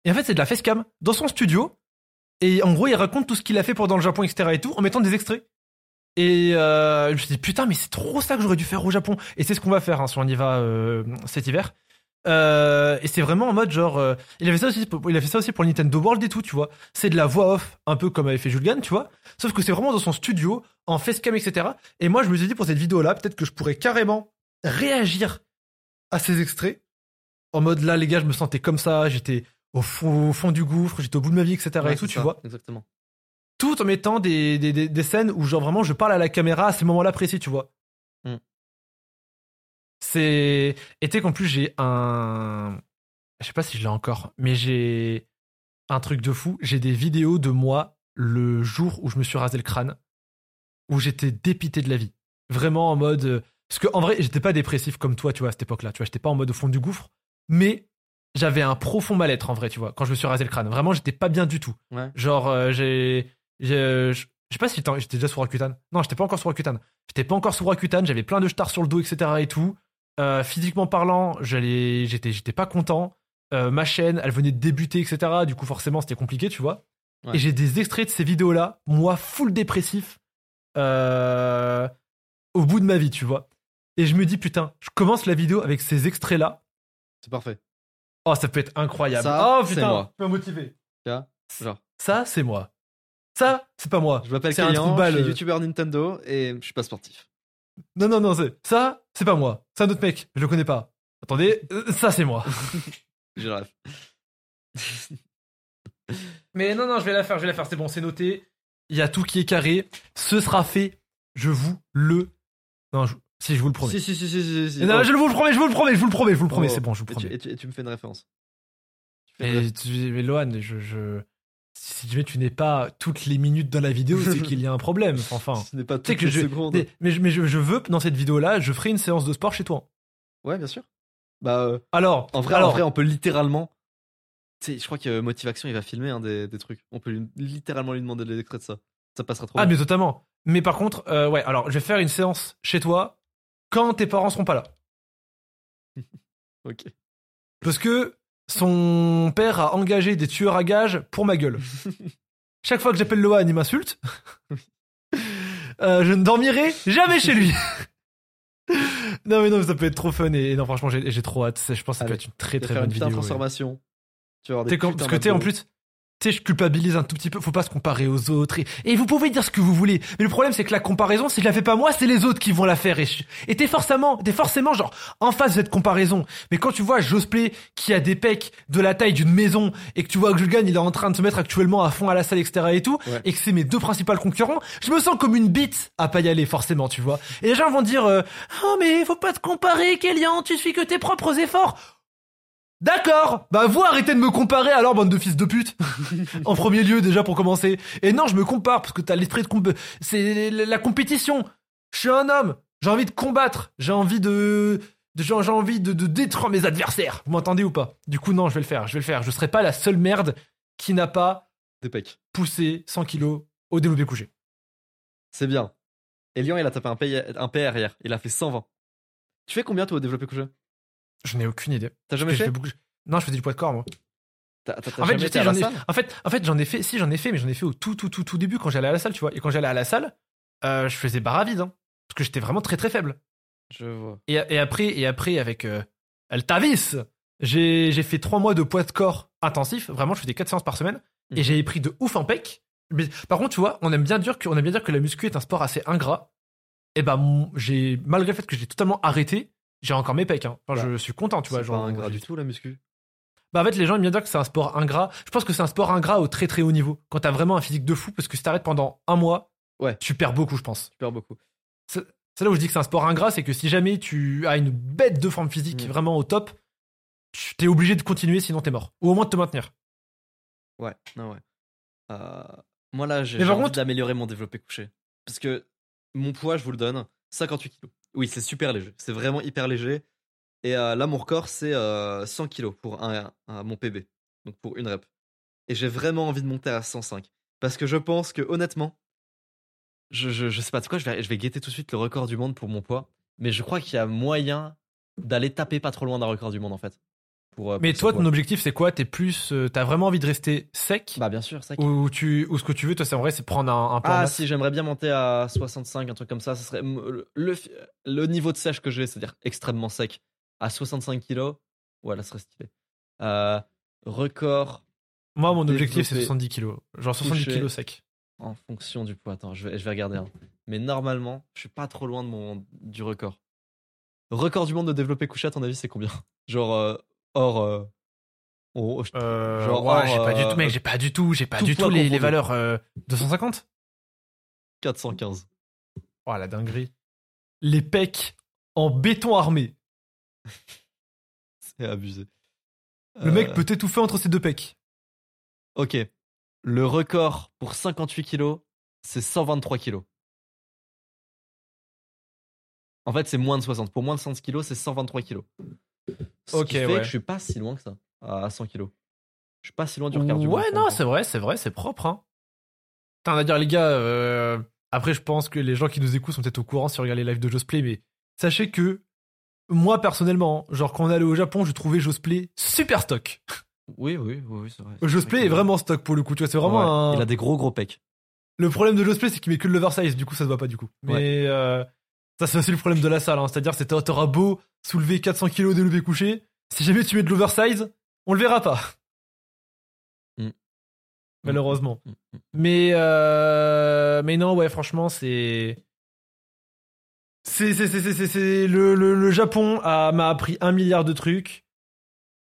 Et en fait, c'est de la facecam dans son studio. Et en gros, il raconte tout ce qu'il a fait pendant le Japon, etc. et tout, en mettant des extraits. Et euh, je me suis dit, putain, mais c'est trop ça que j'aurais dû faire au Japon. Et c'est ce qu'on va faire hein, si on y va euh, cet hiver. Euh, et c'est vraiment en mode genre, euh, il avait ça aussi, pour- il a fait ça aussi pour Nintendo World et tout, tu vois. C'est de la voix off, un peu comme avait fait Julgan, tu vois. Sauf que c'est vraiment dans son studio, en facecam, etc. Et moi, je me suis dit pour cette vidéo-là, peut-être que je pourrais carrément réagir à ces extraits. En mode là, les gars, je me sentais comme ça, j'étais au fond, au fond du gouffre, j'étais au bout de ma vie, etc. Ouais, et tout, tu vois. Exactement. Tout en mettant des, des, des, des scènes où genre vraiment je parle à la caméra à ces moments-là précis, tu vois. C'est. Et qu'en plus j'ai un. Je sais pas si je l'ai encore, mais j'ai un truc de fou. J'ai des vidéos de moi le jour où je me suis rasé le crâne, où j'étais dépité de la vie. vraiment en mode. Parce que en vrai, j'étais pas dépressif comme toi, tu vois, à cette époque-là. Tu vois, j'étais pas en mode au fond du gouffre, mais j'avais un profond mal-être en vrai, tu vois, quand je me suis rasé le crâne. Vraiment, j'étais pas bien du tout. Ouais. Genre, euh, j'ai. euh, Je sais pas si j'étais j'étais déjà sous Rakuten. Non, j'étais pas encore sous Rakuten. J'étais pas encore sous Rakuten, j'avais plein de stars sur le dos, etc. et tout. Euh, physiquement parlant, j'allais, j'étais, j'étais pas content. Euh, ma chaîne, elle venait de débuter, etc. Du coup, forcément, c'était compliqué, tu vois. Ouais. Et j'ai des extraits de ces vidéos-là, moi, full dépressif, euh, au bout de ma vie, tu vois. Et je me dis, putain, je commence la vidéo avec ces extraits-là. C'est parfait. Oh, ça peut être incroyable. Ça, oh, putain, moi. tu m'as motivé. Genre, Ça, c'est moi. Ça, c'est pas moi. je m'appelle Kélian, je suis youtubeur Nintendo et je suis pas sportif. Non, non, non, ça, c'est pas moi. C'est un autre mec. Je le connais pas. Attendez, euh, ça, c'est moi. Le rêve. Mais non, non, je vais la faire, je vais la faire. C'est bon, c'est noté. Il y a tout qui est carré. Ce sera fait. Je vous le. Non, je- si, je vous le promets. Si, si, si, si, si. Non, Oh. je vous le promets, je vous le promets, je vous le promets, je vous le promets. Oh. c'est bon, je vous le promets. et tu- et tu me fais une référence. Tu fais une Et tu- mais Lohan, je, je... si jamais tu n'es pas toutes les minutes dans la vidéo, c'est qu'il y a un problème. Enfin. Ce n'est pas tu toutes que les je, secondes. mais, mais je, mais je- je veux dans cette vidéo-là, je ferai une séance de sport chez toi. Ouais, bien sûr. Bah, euh, Alors, en vrai, alors, en vrai, on peut littéralement. Tu je crois que Motivation, il va filmer hein, des, des trucs. On peut lui- littéralement lui demander des extraits de ça. Ça passera trop ah bien. mais totalement. Mais par contre, euh, ouais, alors je vais faire une séance chez toi quand tes parents seront pas là. Ok. Parce que son père a engagé des tueurs à gages pour ma gueule. Chaque fois que j'appelle Lohan, il m'insulte. Euh, je ne dormirai jamais chez lui. non mais non, ça peut être trop fun et, et non franchement j'ai trop hâte. Je pense que ça peut être une très très bonne vidéo. ouais. transformation. Tu vas avoir des putains parce que t'es en plus, tu sais, je culpabilise un tout petit peu. Faut pas se comparer aux autres. Et, et vous pouvez dire ce que vous voulez. Mais le problème, c'est que la comparaison, si je la fais pas moi, c'est les autres qui vont la faire. Et je- et t'es forcément, t'es forcément genre en face de cette comparaison. Mais quand tu vois Josplay qui a des pecs de la taille d'une maison et que tu vois que Julgan il est en train de se mettre actuellement à fond à la salle, etc. et tout, Ouais. et que c'est mes deux principaux concurrents, je me sens comme une bite à pas y aller forcément, tu vois. Et les gens vont dire, euh, oh mais faut pas te comparer, Kélian, tu suis que tes propres efforts. D'accord, bah vous arrêtez de me comparer alors bande de fils de pute. en premier lieu déjà pour commencer. Et non, je me compare parce que t'as l'esprit de comp c'est la compétition. Je suis un homme, j'ai envie de combattre, j'ai envie de j'ai envie de, de détruire mes adversaires. Vous m'entendez ou pas? Du coup non, je vais le faire, je vais le faire. Je serai pas la seule merde qui n'a pas Des pecs. poussé 100 kilos au développé couché. C'est bien. Elian, il a tapé un P, un P arrière. Il a fait 120. Tu fais combien, toi, au développé couché? Je n'ai aucune idée. T'as jamais fait beaucoup- Non, je faisais du poids de corps moi. En fait, j'en ai, en fait, en fait, j'en ai fait, si j'en ai fait, mais j'en ai fait au tout, tout, tout, tout début quand j'allais à la salle, tu vois. Et quand j'allais à la salle, euh, je faisais barre à vide, hein, parce que j'étais vraiment très très faible. Je vois. Et, et après, et après avec euh, El Tavis, j'ai j'ai fait trois mois de poids de corps intensif. Vraiment, je faisais quatre séances par semaine Mhm. et j'avais pris de ouf en pec. Mais par contre, tu vois, on aime bien dire que, on aime bien dire que la muscu est un sport assez ingrat. Et ben, j'ai malgré le fait que j'ai totalement arrêté, j'ai encore mes pecs. Hein. Enfin, Bah, je suis content, tu vois. C'est pas ingrat du tout, la muscu. bah en fait les gens aiment bien dire que c'est un sport ingrat. Je pense que c'est un sport ingrat au très très haut niveau. Quand t'as vraiment un physique de fou, parce que si t'arrêtes pendant un mois, Ouais. tu perds beaucoup, je pense. Tu perds beaucoup. C'est là où je dis que c'est un sport ingrat, c'est que si jamais tu as une bête de forme physique Mm. vraiment au top, tu t'es obligé de continuer, sinon t'es mort. Ou au moins de te maintenir. Ouais, non, ouais. Euh, moi, là, j'ai envie contre- d'améliorer mon développé couché. Parce que mon poids, je vous le donne, 58 kilos. Oui, c'est super léger. C'est vraiment hyper léger. Et euh, là, mon record, c'est euh, 100 kilos pour mon PB. Donc pour une rep. Et j'ai vraiment envie de monter à 105. Parce que je pense que, honnêtement, je, je, je sais pas de quoi, je vais, je vais guetter tout de suite le record du monde pour mon poids. Mais je crois qu'il y a moyen d'aller taper pas trop loin d'un record du monde, en fait. Pour, euh, Mais toi, ton objectif, c'est quoi? T'es plus, euh, t'as vraiment envie de rester sec? Bah, bien sûr, ça. ou tu, ou ce que tu veux, toi, c'est en vrai, c'est prendre un, un plan Ah si, j'aimerais bien monter à 65, un truc comme ça. Ce serait le, le, le niveau de sèche que j'ai, c'est-à-dire extrêmement sec, à 65 kilos. Ouais, là, ce serait stylé. Euh, record Moi, mon objectif, c'est Développer. 70 kilos. Genre 70 Toucher. kilos sec. en fonction du poids. Attends, je vais, je vais regarder. hein. Mais normalement, je suis pas trop loin de mon, du record. Record du monde de développer couché, à ton avis, c'est combien? Genre euh, hors. euh, oh, je- Euh, Genre, ouais, j'ai pas du euh, tout, mec, j'ai pas du tout, j'ai pas tout du tout les, les valeurs. euh, 250 415. Oh la dinguerie. Les pecs en béton armé. C'est abusé. Le mec Euh, peut étouffer entre ses deux pecs. Ok. Le record pour 58 kilos, c'est 123 kilos. En fait, c'est moins de 60. Pour moins de 100 kilos, c'est 123 kilos. Ce Ok, qui fait ouais. que je suis pas si loin que ça, à 100 kilos. Je suis pas si loin du record du monde. Ouais, non, le c'est vrai, c'est vrai, c'est propre. Hein. Putain, va dire, les gars, euh, après, je pense que les gens qui nous écoutent sont peut-être au courant si on regarde les lives de Josplay, mais sachez que moi, personnellement, genre, quand on est allé au Japon, je trouvais Josplay super stock. Oui, oui, oui, oui, c'est vrai. Josplay est vraiment stock pour le coup, tu vois, c'est vraiment Ouais, un. Il a des gros gros pecs. Le problème de Josplay, c'est qu'il met que de l'oversize, du coup, ça se voit pas du coup. Mais euh, ça, c'est aussi le problème de la salle, hein. c'est-à-dire, c'est t'auras beau soulever 400 kilos délevé couché, si jamais tu mets de l'oversize, on le verra pas. Mm. Malheureusement. Mm, mm. Mais euh, mais non, ouais, franchement, c'est c'est c'est c'est c'est le, le le Japon a m'a appris un milliard de trucs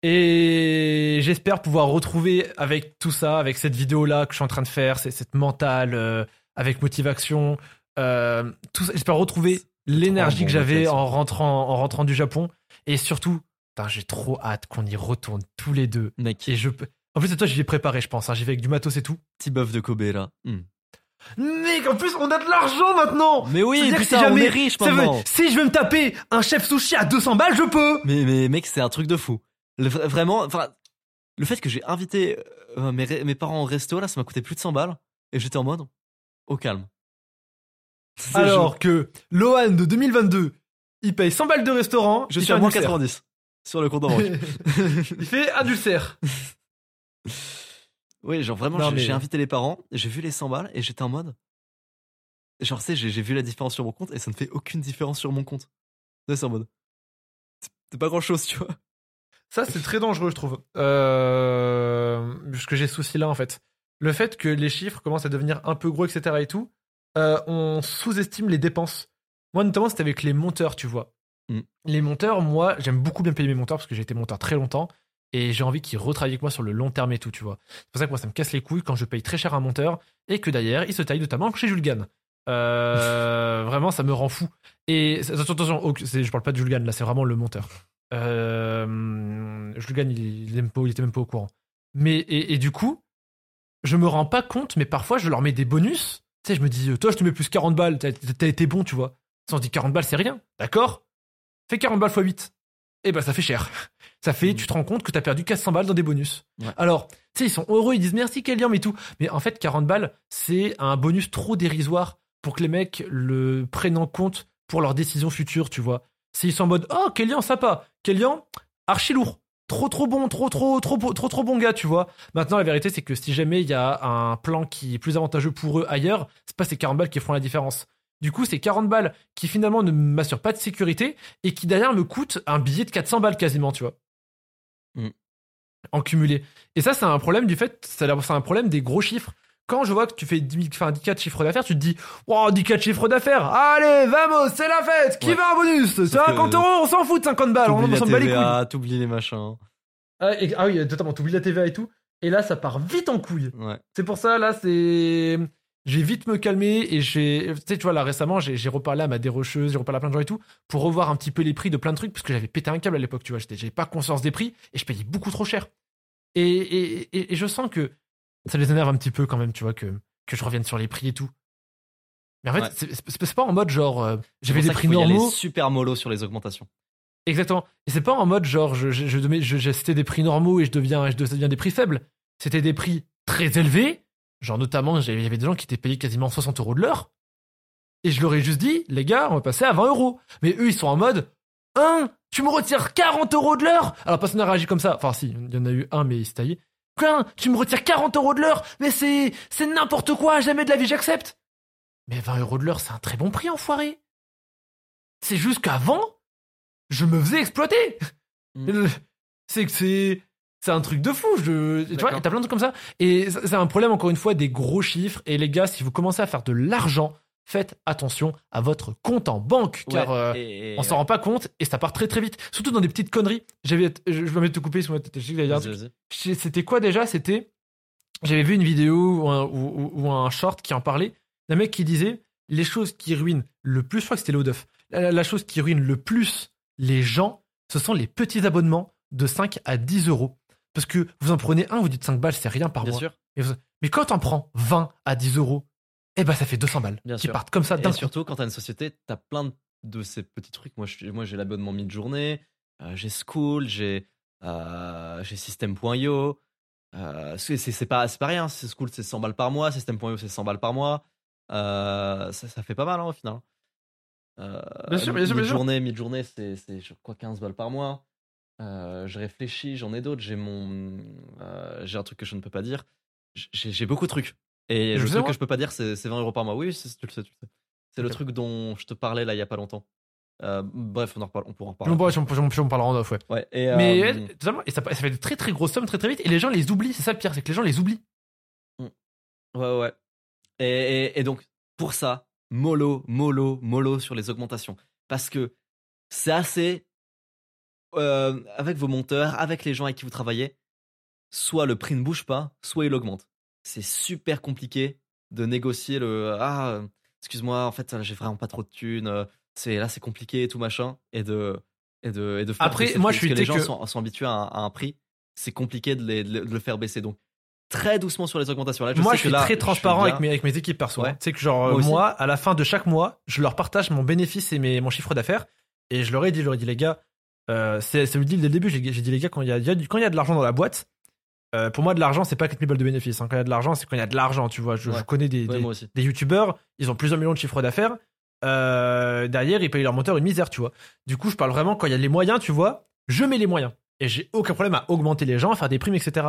et j'espère pouvoir retrouver avec tout ça, avec cette vidéo là que je suis en train de faire, c'est cette mentale euh, avec motivation, euh, tout ça, j'espère retrouver l'énergie bon que j'avais en rentrant en rentrant du Japon et surtout, j'ai trop hâte qu'on y retourne tous les deux Mec, et je peux en plus, toi, j'y vais préparé, je pense. hein. J'y vais avec du matos et tout. petit bœuf de Kobe là. Hmm. Mec, en plus, on a de l'argent maintenant Mais oui, que putain, si on jamais- est riche veut- maintenant. Si je veux me taper un chef sushi à 200 balles, je peux Mais, mais mec, c'est un truc de fou. Le- vra- vraiment, enfin, le fait que j'ai invité euh, mes, mes parents au resto, là, ça m'a coûté plus de 100 balles. Et j'étais en mode, au calme. Alors que Lohan de 2022, il paye 100 balles de restaurant, je suis à moins ulcère. 90 sur le compte en banque. il fait un ulcère. oui, genre vraiment, j'ai mais- invité les parents, j'ai vu les 100 balles et j'étais en mode. Genre, tu sais, j'ai vu la différence sur mon compte et ça ne fait aucune différence sur mon compte. C'est en mode. c'est- pas grand chose, tu vois. Ça, c'est très dangereux, je trouve. Euh... Parce que j'ai ce souci là, en fait. Le fait que les chiffres commencent à devenir un peu gros, etc. et tout, euh, on sous-estime les dépenses. Moi, notamment, c'était avec les monteurs, tu vois. Mm. Les monteurs, moi, j'aime beaucoup bien payer mes monteurs parce que j'ai été monteur très longtemps et j'ai envie qu'ils retravaillent avec moi sur le long terme et tout, tu vois. C'est pour ça que moi, ça me casse les couilles quand je paye très cher un monteur et que d'ailleurs, il se taille notamment chez Jules Gann. Euh, vraiment, ça me rend fou. Et attention, attention, oh, je parle pas de Jules Gann, là, c'est vraiment le monteur. Euh, Jules Gann, il, il, aime pas, il était même pas au courant. Mais, et, et du coup, je me rends pas compte, mais parfois, je leur mets des bonus. Tu sais, je me dis, euh, toi, je te mets plus 40 balles, t'as été bon, tu vois. Ça, on se dit 40 balles, c'est rien. D'accord? Fais 40 balles x 8. Eh ben, ça fait cher. Ça fait, Mm. tu te rends compte que t'as perdu 400 balles dans des bonus. Ouais. Alors, tu sais, ils sont heureux, ils disent merci Kélian, mais tout. Mais en fait, 40 balles, c'est un bonus trop dérisoire pour que les mecs le prennent en compte pour leurs décisions futures, tu vois. S'ils sont en mode, oh, Kélian, sympa. Kélian, archi lourd. Trop, trop bon, trop, trop, trop, trop, trop, trop bon gars, tu vois. Maintenant, la vérité, c'est que si jamais il y a un plan qui est plus avantageux pour eux ailleurs, c'est pas ces 40 balles qui feront la différence. Du coup, c'est 40 balles qui finalement ne m'assurent pas de sécurité et qui derrière me coûtent un billet de 400 balles quasiment, tu vois. Mm. En cumulé. Et ça, c'est un problème du fait, c'est un problème des gros chiffres. Quand je vois que tu fais 10, 000 enfin, 10 4 chiffres d'affaires, tu te dis, wow, 10 4 chiffres d'affaires, allez, vamos, c'est la fête, qui Ouais. veut un bonus? Sauf 50 que- euros, on s'en fout de 50 balles, on, s'en bat les couilles. T'oublies les machins. Ah, et- ah oui, totalement, t'oublies la TVA et tout. Et là, ça part vite en couille. Ouais. C'est pour ça, là, c'est. J'ai vite me calmer et j'ai. Tu sais, tu vois, là, récemment, j'ai reparlé à ma dérocheuse, j'ai reparlé à plein de gens et tout, pour revoir un petit peu les prix de plein de trucs, parce que j'avais pété un câble à l'époque, tu vois. j'étais- J'avais pas conscience des prix et je payais beaucoup trop cher. Et, et, et, et je sens que ça les énerve un petit peu quand même, tu vois, que, que je revienne sur les prix et tout. Mais en fait, Ouais. c'est- pas en mode genre. euh, J'avais des prix normaux. super mollo sur les augmentations. Exactement. Et c'est pas en mode genre je, je, c'était des prix normaux et je deviens, je deviens des prix faibles. C'était des prix très élevés. Genre notamment, il y avait des gens qui étaient payés quasiment 60 euros de l'heure. Et je leur ai juste dit, les gars, on va passer à 20 euros. Mais eux, ils sont en mode, hein, tu me retires 40 euros de l'heure? Alors personne n'a réagi comme ça. Enfin si, il y en a eu un, mais il s'est taillé. Tu me retires 40 euros de l'heure Mais c'est, c'est n'importe quoi, jamais de la vie j'accepte. Mais 20 euros de l'heure, c'est un très bon prix, enfoiré. C'est juste qu'avant, je me faisais exploiter. Mm. Le- C'est que c'est c'est un truc de fou. Je, tu vois, t'as plein de trucs comme ça. Et ça- c'est un problème encore une fois des gros chiffres. Et les gars, si vous commencez à faire de l'argent, faites attention à votre compte en banque, car Ouais, euh, et- on s'en rend pas compte et ça part très très vite. Surtout dans des petites conneries. J'avais, je, je vais me te couper C'était quoi déjà? C'était. J'avais vu une vidéo ou un, ou- ou- ou un short qui en parlait d'un mec qui disait les choses qui ruinent le plus, je crois que c'était l'Odef, la, la chose qui ruine le plus les gens, ce sont les petits abonnements de 5 à 10 euros. Parce que vous en prenez un, vous dites 5 balles, c'est rien par Bien mois. sûr. Mais, vous- mais quand on prend 20 à 10 euros, eh ben ça fait 200 balles Bien qui sûr. partent comme ça d'un Et coup. surtout, quand t'as une société, t'as plein de ces petits trucs. Moi, je moi j'ai l'abonnement mid-journée, euh, j'ai School, j'ai euh, j'ai System.io. Euh, c'est pas, c'est pas rien. C'est School, c'est 100 balles par mois. System.io, c'est 100 balles par mois. Euh, ça, ça fait pas mal hein, au final. Euh, Bien sûr, bien sûr. Mid-journée, mid-journée, c'est c'est, je crois 15 balles par mois. Euh, je réfléchis, j'en ai d'autres. J'ai mon, euh, j'ai un truc que je ne peux pas dire. J'ai j'ai beaucoup de trucs. Et Je le truc que je peux pas dire, c'est c'est 20 euros par mois. Oui, c'est- tu le sais, tu le sais. C'est le truc dont je te parlais là il y a pas longtemps. Euh, bref, on en reparle, on pourra en reparler. On, pourra- on, parlera en off, ouais. Ouais, et, Mais euh, totalement, et ça, ça fait de très très grosses sommes très très vite et les gens les oublient. C'est ça le pire, c'est que les gens les oublient. Ouais, ouais. Et, et, et donc, pour ça, mollo, mollo, mollo sur les augmentations. Parce que c'est assez. euh, avec vos monteurs, avec les gens avec qui vous travaillez, soit le prix ne bouge pas, soit il augmente. C'est super compliqué de négocier le. Ah, euh, excuse-moi, en fait, j'ai vraiment pas trop de thunes. euh, C'est, là, c'est compliqué et tout machin. Et de. Et de, et de faire Après, moi, je suis que les gens que- sont, sont habitués à un, à un prix. C'est compliqué de, les- de le- faire baisser. Donc, très doucement sur les augmentations. Là, je moi, sais je que suis là, très transparent suis avec mes, avec mes équipes perso. Ouais. hein. Tu sais que genre, Moi à la fin de chaque mois, je leur partage mon bénéfice et mes, mon chiffre d'affaires. Et je leur ai dit, je leur ai dit, les gars, euh, c'est c'est le deal dès le début. J'ai dit, les gars, quand il y a, quand il y a de l'argent dans la boîte, euh, pour moi, de l'argent, c'est pas 4000 balles de bénéfices. hein. Quand il y a de l'argent, c'est quand il y a de l'argent, tu vois. Je, Ouais. je connais des, Ouais, des, des youtubeurs, ils ont plusieurs millions de chiffres d'affaires. Euh, derrière, ils payent leur monteur une misère, tu vois. Du coup, je parle vraiment quand il y a les moyens, tu vois, je mets les moyens. Et j'ai aucun problème à augmenter les gens, à faire des primes, etc.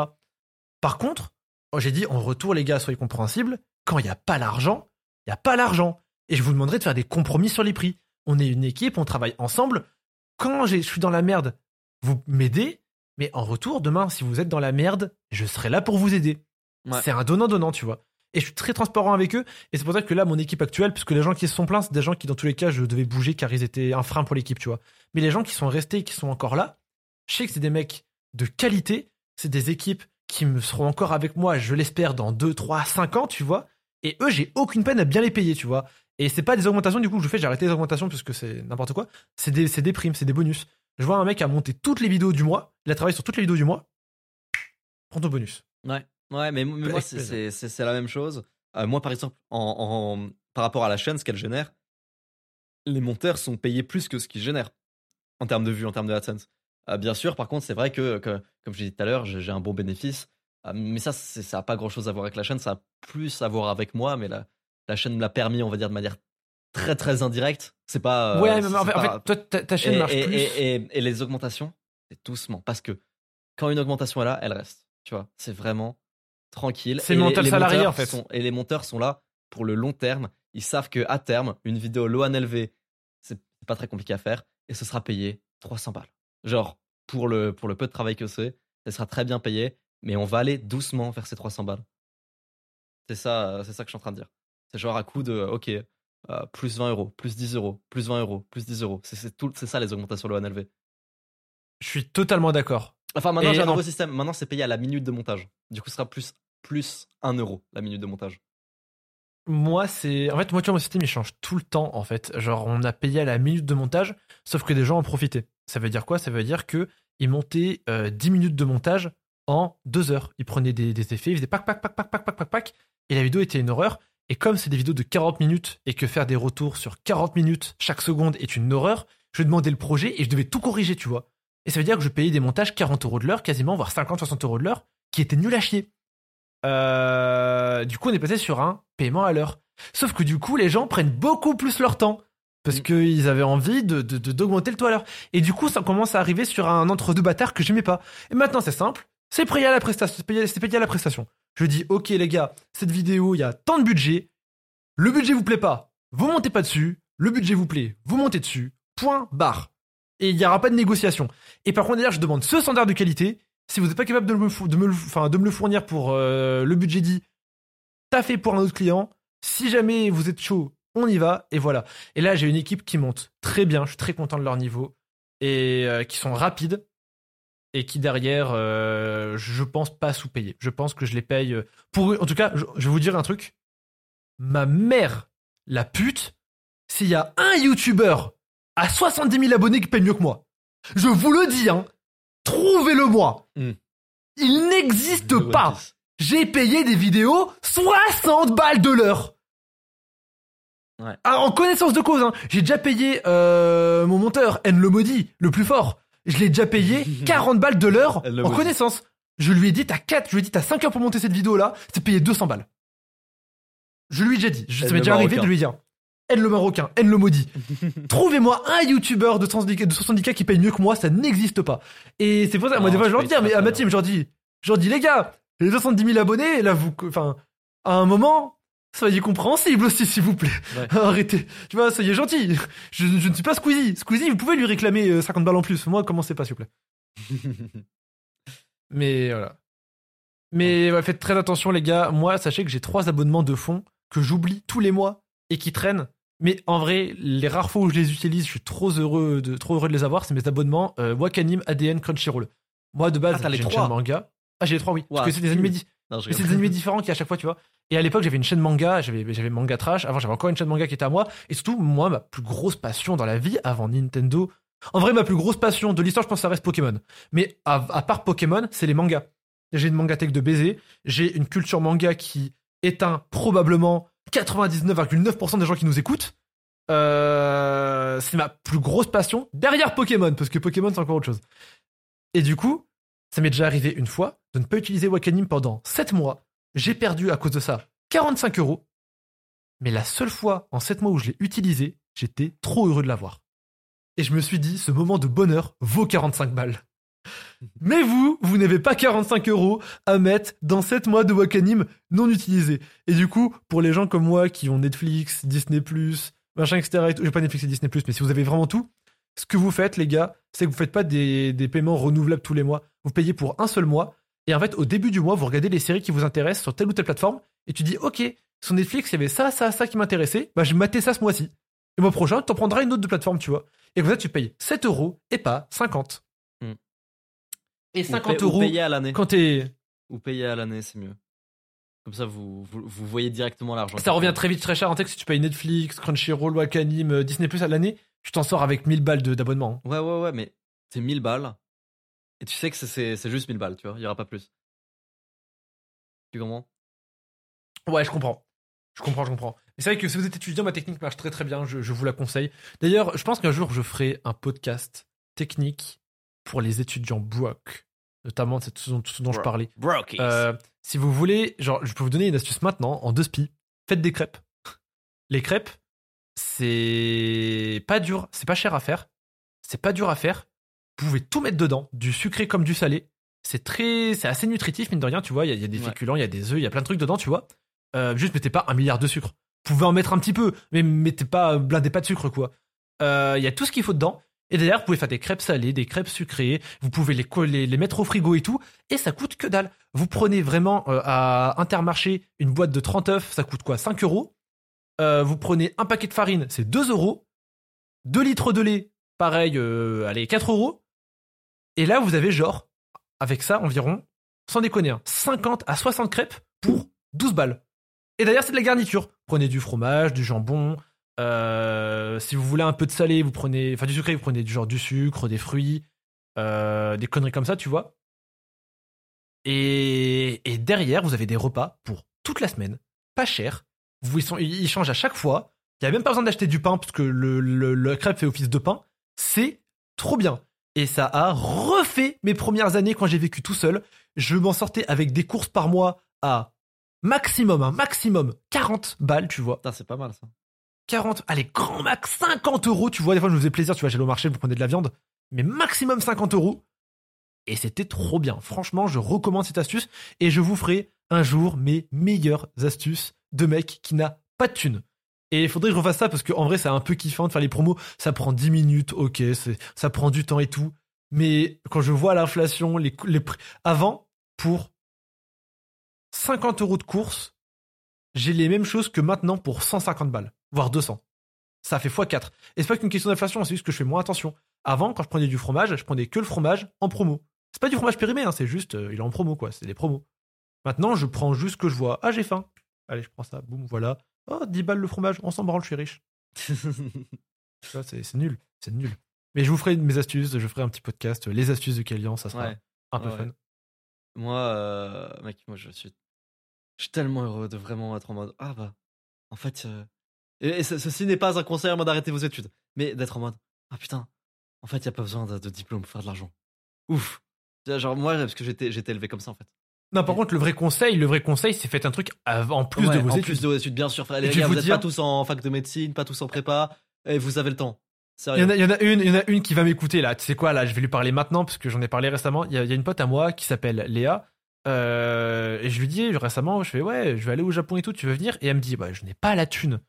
Par contre, oh, j'ai dit en retour, les gars, soyez compréhensibles, quand il n'y a pas l'argent, il n'y a pas l'argent. Et je vous demanderai de faire des compromis sur les prix. On est une équipe, on travaille ensemble. Quand je suis dans la merde, vous m'aidez, mais en retour, demain, si vous êtes dans la merde, je serai là pour vous aider. Ouais. C'est un donnant-donnant, tu vois. Et je suis très transparent avec eux. Et c'est pour ça que là, mon équipe actuelle, puisque les gens qui se sont plaints, c'est des gens qui, dans tous les cas, je devais bouger car ils étaient un frein pour l'équipe, tu vois. Mais les gens qui sont restés, qui sont encore là, je sais que c'est des mecs de qualité. C'est des équipes qui me seront encore avec moi, je l'espère, dans 2, 3, 5 ans, tu vois. Et eux, j'ai aucune peine à bien les payer, tu vois. Et c'est pas des augmentations, du coup, que je fais, j'ai arrêté les augmentations parce que c'est n'importe quoi. C'est des, c'est des primes, c'est des bonus. Je vois un mec a monté toutes les vidéos du mois, il a travaillé sur toutes les vidéos du mois. Prends ton bonus. Ouais, ouais, mais, mais moi, c'est- la même chose. Euh, moi, par exemple, en, en- par rapport à la chaîne, ce qu'elle génère, les monteurs sont payés plus que ce qu'ils génèrent en termes de vues, en termes de AdSense. Euh, bien sûr, par contre, c'est vrai que, que, comme je l'ai dit tout à l'heure, j'ai un bon bénéfice. Euh, mais ça, ça n'a pas grand chose à voir avec la chaîne, ça a plus à voir avec moi, mais la, la chaîne me l'a permis, on va dire, de manière très très indirecte. C'est pas. euh, ouais, mais en fait, en fait, toi, ta, ta chaîne et, marche et- plus. et- et- les augmentations, c'est doucement. Parce que quand une augmentation est là, elle reste. Tu vois, c'est vraiment tranquille. C'est mental salarié, en fait. sont- et les monteurs sont là pour le long terme. Ils savent que à terme, une vidéo low LV, c'est pas très compliqué à faire et ce sera payé 300 balles. Genre, pour le, pour le peu de travail que c'est, ça sera très bien payé, mais on va aller doucement vers ces 300 balles. C'est ça, c'est ça que je suis en train de dire. C'est genre à coup de, ok, euh, plus 20 euros, plus 10 euros, plus 20 euros, plus 10 euros. C'est- tout- c'est ça les augmentations low LV. Je suis totalement d'accord. Enfin, maintenant, j'ai un nouveau système. Maintenant, c'est payé à la minute de montage. Du coup, ce sera plus, plus 1 euro la minute de montage. Moi, c'est. En fait, moi, tu vois, mon système, il change tout le temps, en fait. Genre, on a payé à la minute de montage, sauf que des gens en profitaient. Ça veut dire quoi? Ça veut dire que ils montaient euh, 10 minutes de montage en 2 heures. Ils prenaient des, des effets, ils faisaient pac, pac, pac, pac, pac, pac, pac, pac, et la vidéo était une horreur. Et comme c'est des vidéos de 40 minutes et que faire des retours sur 40 minutes chaque seconde est une horreur, je demandais le projet et je devais tout corriger, tu vois. Et ça veut dire que je payais des montages 40 euros de l'heure, quasiment, voire 50, 60 euros de l'heure, qui étaient nuls à chier. Euh, du coup, on est passé sur un paiement à l'heure. Sauf que du coup, les gens prennent beaucoup plus leur temps. Parce Mm. qu'ils avaient envie de, d'augmenter le taux à l'heure. Et du coup, ça commence à arriver sur un entre-deux bâtard que j'aimais pas. Et maintenant, c'est simple. C'est payé à la prestation. C'est payé, c'est payé à la prestation. Je dis, ok, les gars, cette vidéo, il y a tant de budget. Le budget vous plaît pas. Vous montez pas dessus. Le budget vous plaît. Vous montez dessus. Point, barre. Et il n'y aura pas de négociation. Et par contre, d'ailleurs, je demande ce standard de qualité. Si vous n'êtes pas capable de me, le fournir pour euh, le budget dit, t'as fait pour un autre client. Si jamais vous êtes chaud, on y va. Et voilà. Et là, j'ai une équipe qui monte très bien. Je suis très content de leur niveau. Et euh, qui sont rapides. Et qui derrière, euh, je pense pas sous-payés. Je pense que je les paye. euh, Pour. En tout cas, je, je vais vous dire un truc. Ma mère, la pute, s'il y a un youtubeur à 70 000 abonnés qui paye mieux que moi, je vous le dis, hein, trouvez-le moi. Hmm. Il n'existe pas. J'ai payé des vidéos 60 balles de l'heure. Ouais. Ah, en connaissance de cause, hein. J'ai déjà payé euh, mon monteur, N le maudit, le plus fort. Je l'ai déjà payé 40 balles de l'heure en connaissance. Je lui ai dit, t'as 4, je lui ai dit, t'as 5 heures pour monter cette vidéo-là, c'est payé 200 balles. Je lui ai déjà dit. Ça m'est déjà arrivé de lui dire. N le marocain, N le maudit. Trouvez-moi un youtubeur de 70K, de 70K qui paye mieux que moi, ça n'existe pas. Et c'est pour ça, moi, des fois, je leur dis, mais très, à ma team, je leur dis, je leur dis, les gars, les 70 000 abonnés, là, vous, enfin, à un moment, soyez compréhensibles aussi, s'il vous plaît. Ouais. Arrêtez. Tu vois, soyez gentils. Je, je ne suis pas Squeezie. Squeezie, vous pouvez lui réclamer euh, 50 balles en plus. Moi, commencez pas, s'il vous plaît. Mais voilà. Mais ouais, faites très attention, les gars. Moi, sachez que j'ai trois abonnements de fond que j'oublie tous les mois et qui traînent. Mais en vrai, les rares fois où je les utilise, je suis trop heureux de, trop heureux de les avoir. C'est mes abonnements euh, Wakanim, ADN, Crunchyroll. Moi, de base, Ah, t'as les j'ai une trois manga. Ah, j'ai les trois, oui. Parce que c'est des animés, c'est des animés différents qui à chaque fois, tu vois. Et à l'époque, j'avais une chaîne manga, j'avais j'avais manga trash. Avant, j'avais encore une chaîne manga qui était à moi. Et surtout, moi, ma plus grosse passion dans la vie, avant Nintendo. En vrai, ma plus grosse passion de l'histoire, je pense que ça reste Pokémon. Mais à, à part Pokémon, c'est les mangas. J'ai une mangatech de baiser. J'ai une culture manga qui éteint probablement 99,9% des gens qui nous écoutent. Euh, c'est ma plus grosse passion derrière Pokémon, parce que Pokémon c'est encore autre chose. Et du coup, ça m'est déjà arrivé une fois de ne pas utiliser Wakanim pendant 7 mois. J'ai perdu à cause de ça 45 euros. Mais la seule fois en 7 mois où je l'ai utilisé, j'étais trop heureux de l'avoir. Et je me suis dit, ce moment de bonheur vaut 45 balles. Mais vous, vous n'avez pas 45 euros à mettre dans 7 mois de Wakanim non utilisés. Et du coup, pour les gens comme moi qui ont Netflix, Disney+, machin, etc. et J'ai pas Netflix et Disney+, mais si vous avez vraiment tout, ce que vous faites, les gars, c'est que vous faites pas des paiements renouvelables tous les mois. Vous payez pour un seul mois. Et en fait, au début du mois, vous regardez les séries qui vous intéressent sur telle ou telle plateforme. Et tu dis, OK, sur Netflix, il y avait ça, ça, ça qui m'intéressait. Bah, je vais mater ça ce mois-ci. Et le mois prochain, tu en prendras une autre de plateforme, tu vois. Et comme ça, tu payes 7 euros et pas 50. Hmm. Et Ou 50 paye- ou euros payer à l'année. quand t'es. Ou payer à l'année, c'est mieux. Comme ça, vous, vous, vous voyez directement l'argent. Ça revient très vite, très cher. En tête, si tu payes Netflix, Crunchyroll, Wakanim, euh, Disney Plus à l'année, tu t'en sors avec 1000 balles d'abonnement. Ouais, ouais, ouais, mais c'est 1000 balles. Et tu sais que c'est- juste 1000 balles, tu vois. Il y aura pas plus. Tu comprends? Ouais, je comprends. Je comprends, je comprends. Mais c'est vrai que si vous êtes étudiant, ma technique marche très très bien. Je, je vous la conseille. D'ailleurs, je pense qu'un jour, je ferai un podcast technique pour les étudiants broke. Notamment, c'est ce dont, ce dont je parlais. Brokies. Euh, si vous voulez, genre, je peux vous donner une astuce maintenant, en deux spies. Faites des crêpes. Les crêpes, c'est pas dur, c'est pas cher à faire. C'est pas dur à faire. Vous pouvez tout mettre dedans, du sucré comme du salé. C'est très, c'est assez nutritif, mine de rien, tu vois. Il y, a- il y a des féculents, il y a des œufs, il y a plein de trucs dedans, tu vois. Euh, juste mettez pas un milliard de sucre. Vous pouvez en mettre un petit peu, mais mettez pas, blindez pas de sucre, quoi. Euh, Il y a tout ce qu'il faut dedans. Et d'ailleurs, vous pouvez faire des crêpes salées, des crêpes sucrées. Vous pouvez les, coller, les mettre au frigo et tout. Et ça coûte que dalle. Vous prenez vraiment euh, à Intermarché une boîte de 30 œufs, ça coûte quoi? 5 euros. Euh, vous prenez un paquet de farine, c'est 2 euros. 2 litres de lait, pareil, euh, allez, 4 euros. Et là, vous avez genre, avec ça environ, sans déconner, hein, 50 à 60 crêpes pour 12 balles. Et d'ailleurs, c'est de la garniture. Prenez du fromage, du jambon. euh, si vous voulez un peu de salé, vous prenez, enfin du sucré, vous prenez du genre du sucre, des fruits, euh, des conneries comme ça, tu vois. Et, derrière, vous avez des repas pour toute la semaine, pas cher. Ils, changent à chaque fois. Il n'y a même pas besoin d'acheter du pain parce que le crêpe fait office de pain. C'est trop bien. Et ça a refait mes premières années quand j'ai vécu tout seul. Je m'en sortais avec des courses par mois à maximum, un maximum 40 balles, tu vois. Putain, c'est pas mal ça. 40, allez, grand max 50 euros, tu vois. Des fois, je me faisais plaisir, tu vois, j'allais au marché, vous prenez de la viande. Mais maximum 50 euros. Et c'était trop bien. Franchement, je recommande cette astuce et je vous ferai un jour mes meilleures astuces de mec qui n'a pas de thunes. Et il faudrait que je refasse ça parce qu'en vrai, c'est un peu kiffant de faire les promos. Ça prend 10 minutes, ok, ça prend du temps et tout. Mais quand je vois l'inflation, les, les prix. Avant, pour 50 euros de course, j'ai les mêmes choses que maintenant pour 150 balles, voire 200. Ça fait x4. Et c'est pas qu'une question d'inflation, c'est juste que je fais moins attention. Avant, quand je prenais du fromage, je prenais que le fromage en promo. C'est pas du fromage périmé, hein, c'est juste, euh, il est en promo, quoi. C'est des promos. Maintenant, je prends juste ce que je vois. Ah, j'ai faim. Allez, je prends ça, boum, voilà. Oh, 10 balles le fromage, on s'en branle, je suis riche. C'est nul, c'est nul. Mais je vous ferai mes astuces, je ferai un petit podcast, euh, les astuces de Kélian, ça sera Ouais. un peu Ouais, fun. ouais. Moi, euh, mec, moi je suis, je suis tellement heureux de vraiment être en mode ah bah, en fait, euh, Et, et ce- ceci n'est pas un conseil en mode arrêtez vos études, mais d'être en mode ah putain, en fait, il y a pas besoin de, de diplôme pour faire de l'argent. Ouf. Genre moi, parce que j'étais j'étais élevé comme ça en fait. Non, par contre, le vrai conseil, le vrai conseil, c'est faites un truc en plus Ouais, de vos en études. plus de vos études, bien sûr. frère. Les gars, vous vous êtes dire- pas tous en fac de médecine, pas tous en prépa, et vous avez le temps. Il y, en a, il y en a une, il y en a une qui va m'écouter là. Tu sais quoi là Je vais lui parler maintenant parce que j'en ai parlé récemment. Il y, a, il y a une pote à moi qui s'appelle Léa. euh, et je lui dis récemment, je fais ouais, je vais aller au Japon et tout. Tu veux venir? Et elle me dit bah je n'ai pas la thune.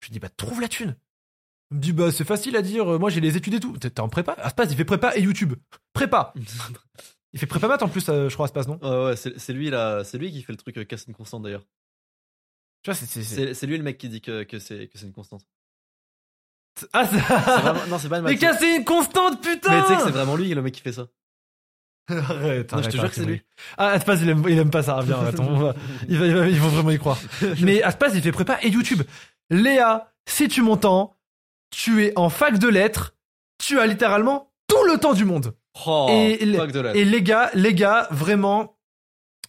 Je lui dis bah trouve la thune. Elle me dit bah c'est facile à dire. euh, Moi j'ai les études et tout. T'es en prépa? Aspas il fait prépa et YouTube. Prépa. Il fait prépa maths en plus, euh, je crois Aspas non? Ouais, ouais, c'est lui là, c'est lui qui fait le truc euh, casse une constante d'ailleurs. Tu vois c'est c'est- c'est- C'est c'est lui le mec qui dit que, que c'est que c'est une constante. ah C'est ça. vraiment- non, c'est pas une Mais casser une constante putain. Mais tu sais que c'est vraiment lui le mec qui fait ça. Arrête, Non, je te jure que c'est lui. Ah, Aspas, il aime, il aime pas ça. Viens, attends, on va- il va, il va- ils vont vraiment y croire. Mais Aspas, il fait prépa et YouTube. Léa, si tu m'entends, tu es en fac de lettres, tu as littéralement tout le temps du monde. Oh, Et le- Et les gars, les gars, vraiment,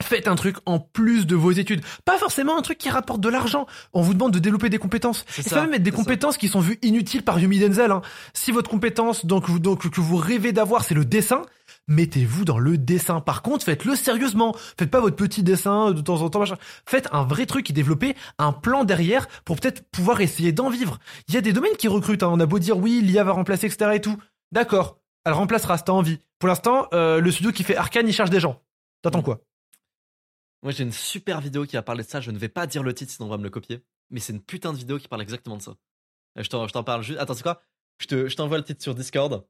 faites un truc en plus de vos études. Pas forcément un truc qui rapporte de l'argent. On vous demande de développer des compétences. C'est Et ça ça, même être des ça. compétences qui sont vues inutiles par Yumi Denzel. hein. Si votre compétence donc, vous- donc, que vous rêvez d'avoir, c'est le dessin, mettez-vous dans le dessin. Par contre, faites-le sérieusement. Faites pas votre petit dessin de temps en temps. Machin. Faites un vrai truc et développez un plan derrière pour peut-être pouvoir essayer d'en vivre. Il y a des domaines qui recrutent. hein. On a beau dire oui, l'IA va remplacer, etc. et tout. D'accord. Elle remplacera si t'as envie. Pour l'instant, euh, le studio qui fait Arkane, il cherche des gens. T'attends quoi? Moi j'ai une super vidéo qui a parlé de ça, je ne vais pas dire le titre sinon on va me le copier. Mais c'est une putain de vidéo qui parle exactement de ça. Et Je t'en je t'en parle juste. Attends, c'est quoi? Je te- je t'envoie le titre sur Discord.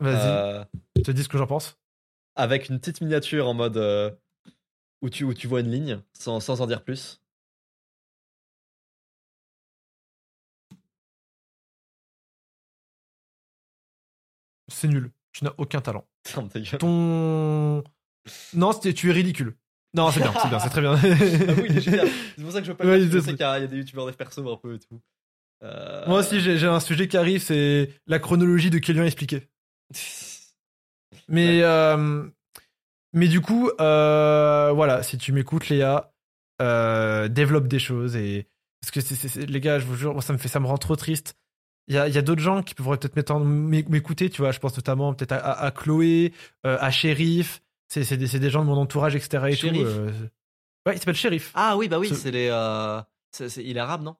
Vas-y, euh, je te dis ce que j'en pense. avec une petite miniature en mode euh, où, tu, où tu vois une ligne sans, sans en dire plus. C'est nul. Tu n'as aucun talent. Ton. Non, tu es ridicule. Non, c'est bien, c'est bien, c'est très bien. Ah oui, il est génial. C'est pour ça que je veux pas Ouais, le dire, il Je est- sais qu'il y, a il y a des youtubeurs perso un peu et tout. Euh, Moi aussi, j'ai un sujet qui arrive, c'est la chronologie de Kélian expliqué. Mais, euh, mais du coup, euh, voilà, si tu m'écoutes, Léa, euh, développe des choses et parce que c'est, c'est- c'est- les gars, je vous jure, moi, ça me fait, ça me rend trop triste. Il y a, y a d'autres gens qui pourraient peut-être m'étendre- m'écouter, tu vois. Je pense notamment peut-être à, à- à Chloé, euh, à Shérif. C'est, c'est des, c'est des gens de mon entourage, etc. Et Shérif tout. euh. Ouais, il s'appelle Shérif. Ah oui, bah oui, Ce- c'est les. euh, c'est- il est arabe, non?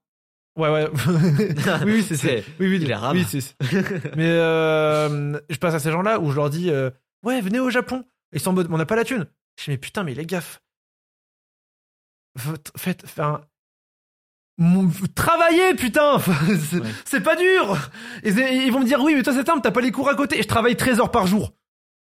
Ouais, ouais. oui, oui, c'est, oui, oui, il est arabe. oui, c'est- Mais euh, je passe à ces gens-là où je leur dis Ouais, venez au Japon. Ils sont en mode On n'a pas la thune. Je dis Mais putain, mais les gaffes. Faites. faites enfin, travaillez, putain C'est Ouais. pas dur Et Ils vont me dire Oui, mais toi, c'est simple, t'as pas les cours à côté. Et je travaille 13 heures par jour.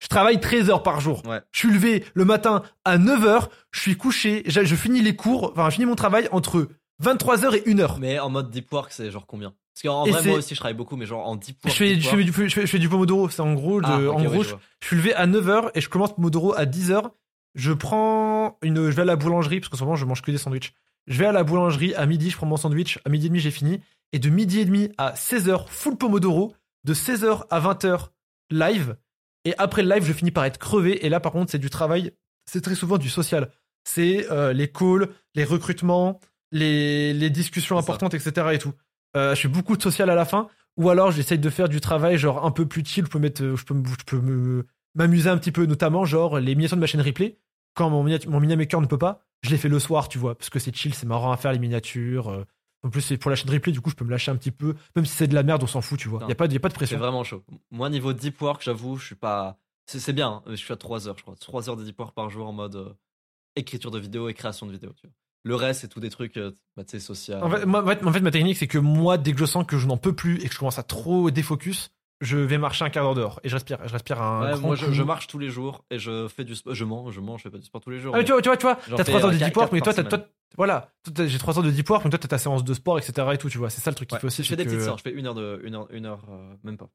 Je travaille 13 heures par jour. Ouais. Je suis levé le matin à 9 heures. Je suis couché. Je, je finis les cours. Enfin, je finis mon travail entre 23 heures et 1 heure. Mais en mode deep work, c'est genre combien? Parce qu'en vrai, moi aussi, je travaille beaucoup, mais genre en deep Je work. fais, deep je, fais du, je, fais, je fais du Pomodoro, c'est en gros, de- Ah, en gros, je je, je suis levé à 9h et je commence Pomodoro à 10h. Je prends une, je vais à la boulangerie, parce qu'en ce moment je mange que des sandwichs. Je vais à la boulangerie à midi, je prends mon sandwich, à midi et demi j'ai fini. Et de midi et demi à 16h, full Pomodoro, de 16h à 20h, live. Et après le live, je finis par être crevé. Et là, par contre, c'est du travail, c'est très souvent du social. C'est euh, les calls, les recrutements, les, les discussions ça. importantes, etc. et tout. Euh, je fais beaucoup de social à la fin. Ou alors j'essaye de faire du travail genre un peu plus chill, je peux mettre, euh, je peux, je peux m'amuser un petit peu, notamment genre les miniatures de ma chaîne replay. Quand mon, mon Minamaker ne peut pas, je les fais le soir, tu vois, parce que c'est chill, c'est marrant à faire les miniatures. euh. En plus c'est pour la chaîne replay, du coup je peux me lâcher un petit peu, même si c'est de la merde, on s'en fout, tu vois. Non. Y a pas, de- y a pas de C'est pression. vraiment chaud. Moi, niveau deep work, j'avoue, je suis pas. C'est c'est bien, hein, mais je suis à 3 heures, je crois. 3 heures de deep work par jour en mode euh, écriture de vidéo et création de vidéo. Tu vois. Le reste, c'est tout des trucs, euh, bah, tu sais, social. En fait, moi, fait, en fait, ma technique c'est que moi, dès que je sens que je n'en peux plus et que je commence à trop défocus, je vais marcher un quart d'heure dehors et je respire, je respire un Ouais, grand moi, je, marche tous les jours et je fais du sport. Je mens, je mens, je fais pas du sport tous les jours. Ah, mais tu vois, tu vois, tu vois, t'as fais, 3 heures de euh, deep work, mais toi, toi, voilà, j'ai 3 heures de deep work, mais toi, t'as ta séance de sport, etc. et tout, tu vois. C'est ça le truc Ouais, faut aussi. je fais des petites que- séances, je fais une heure de. Une heure, une heure euh, même pas.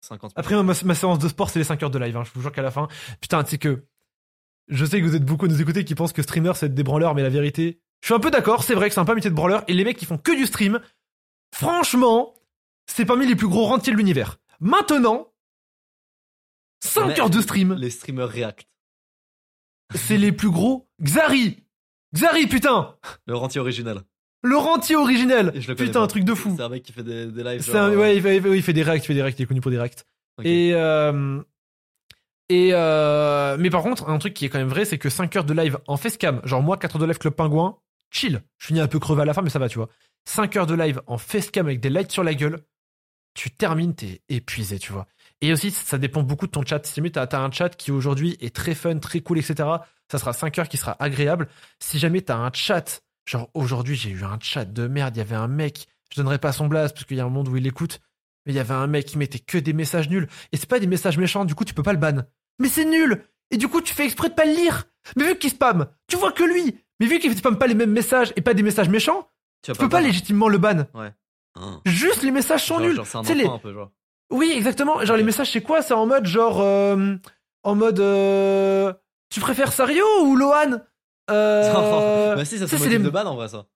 50 Après, ma, ma séance de sport, c'est les 5 heures de live. hein. Je vous jure qu'à la fin, putain, tu sais que je sais que vous êtes beaucoup à nous écouter qui pensent que streamer c'est être des branleurs, mais la vérité, je suis un peu d'accord. C'est vrai que c'est un peu un métier de branleur. Et les mecs qui font que du stream, franchement, c'est parmi les plus gros rentiers de l'univers. Maintenant, 5 Mais- heures de stream, Les streamers React. c'est les plus gros. Xari, Xari, putain. Le rentier original. Le rentier je le connais Putain, pas. un truc de fou. C'est un mec qui fait des, des lives. Genre, un- euh, ouais, il fait, il des reacts, il fait des reacts, il est connu pour des reacts. Et euh, et euh, mais par contre, un truc qui est quand même vrai, c'est que 5 heures de live en facecam, genre moi 4 heures de live Club Pingouin, chill. Je finis un peu crevé à la fin, mais ça va, tu vois. 5 heures de live en facecam avec des lights sur la gueule, tu termines, t'es épuisé, tu vois. Et aussi, ça dépend beaucoup de ton chat. Si jamais t'as as un chat qui aujourd'hui est très fun, très cool, etc., ça sera 5 heures qui sera agréable. Si jamais t'as un chat, genre aujourd'hui j'ai eu un chat de merde, il y avait un mec, je donnerai pas son blase parce qu'il y a un monde où il écoute, mais il y avait un mec qui mettait que des messages nuls. Et c'est pas des messages méchants, du coup tu peux pas le ban. Mais c'est nul Et du coup tu fais exprès de pas le lire Mais vu qu'il spam, tu vois que lui Mais vu qu'il spam pas les mêmes messages et pas des messages méchants, tu peux pas le légitimement le ban. Hein. Juste les messages sont Genre- nuls genre, c'est un les- un peu, genre. oui, exactement. Genre les messages, c'est quoi? C'est en mode genre, euh, en mode, euh, tu préfères Sario ou Lohan? Euh, bah si, ça c'est motif les- de ban en vrai, ça.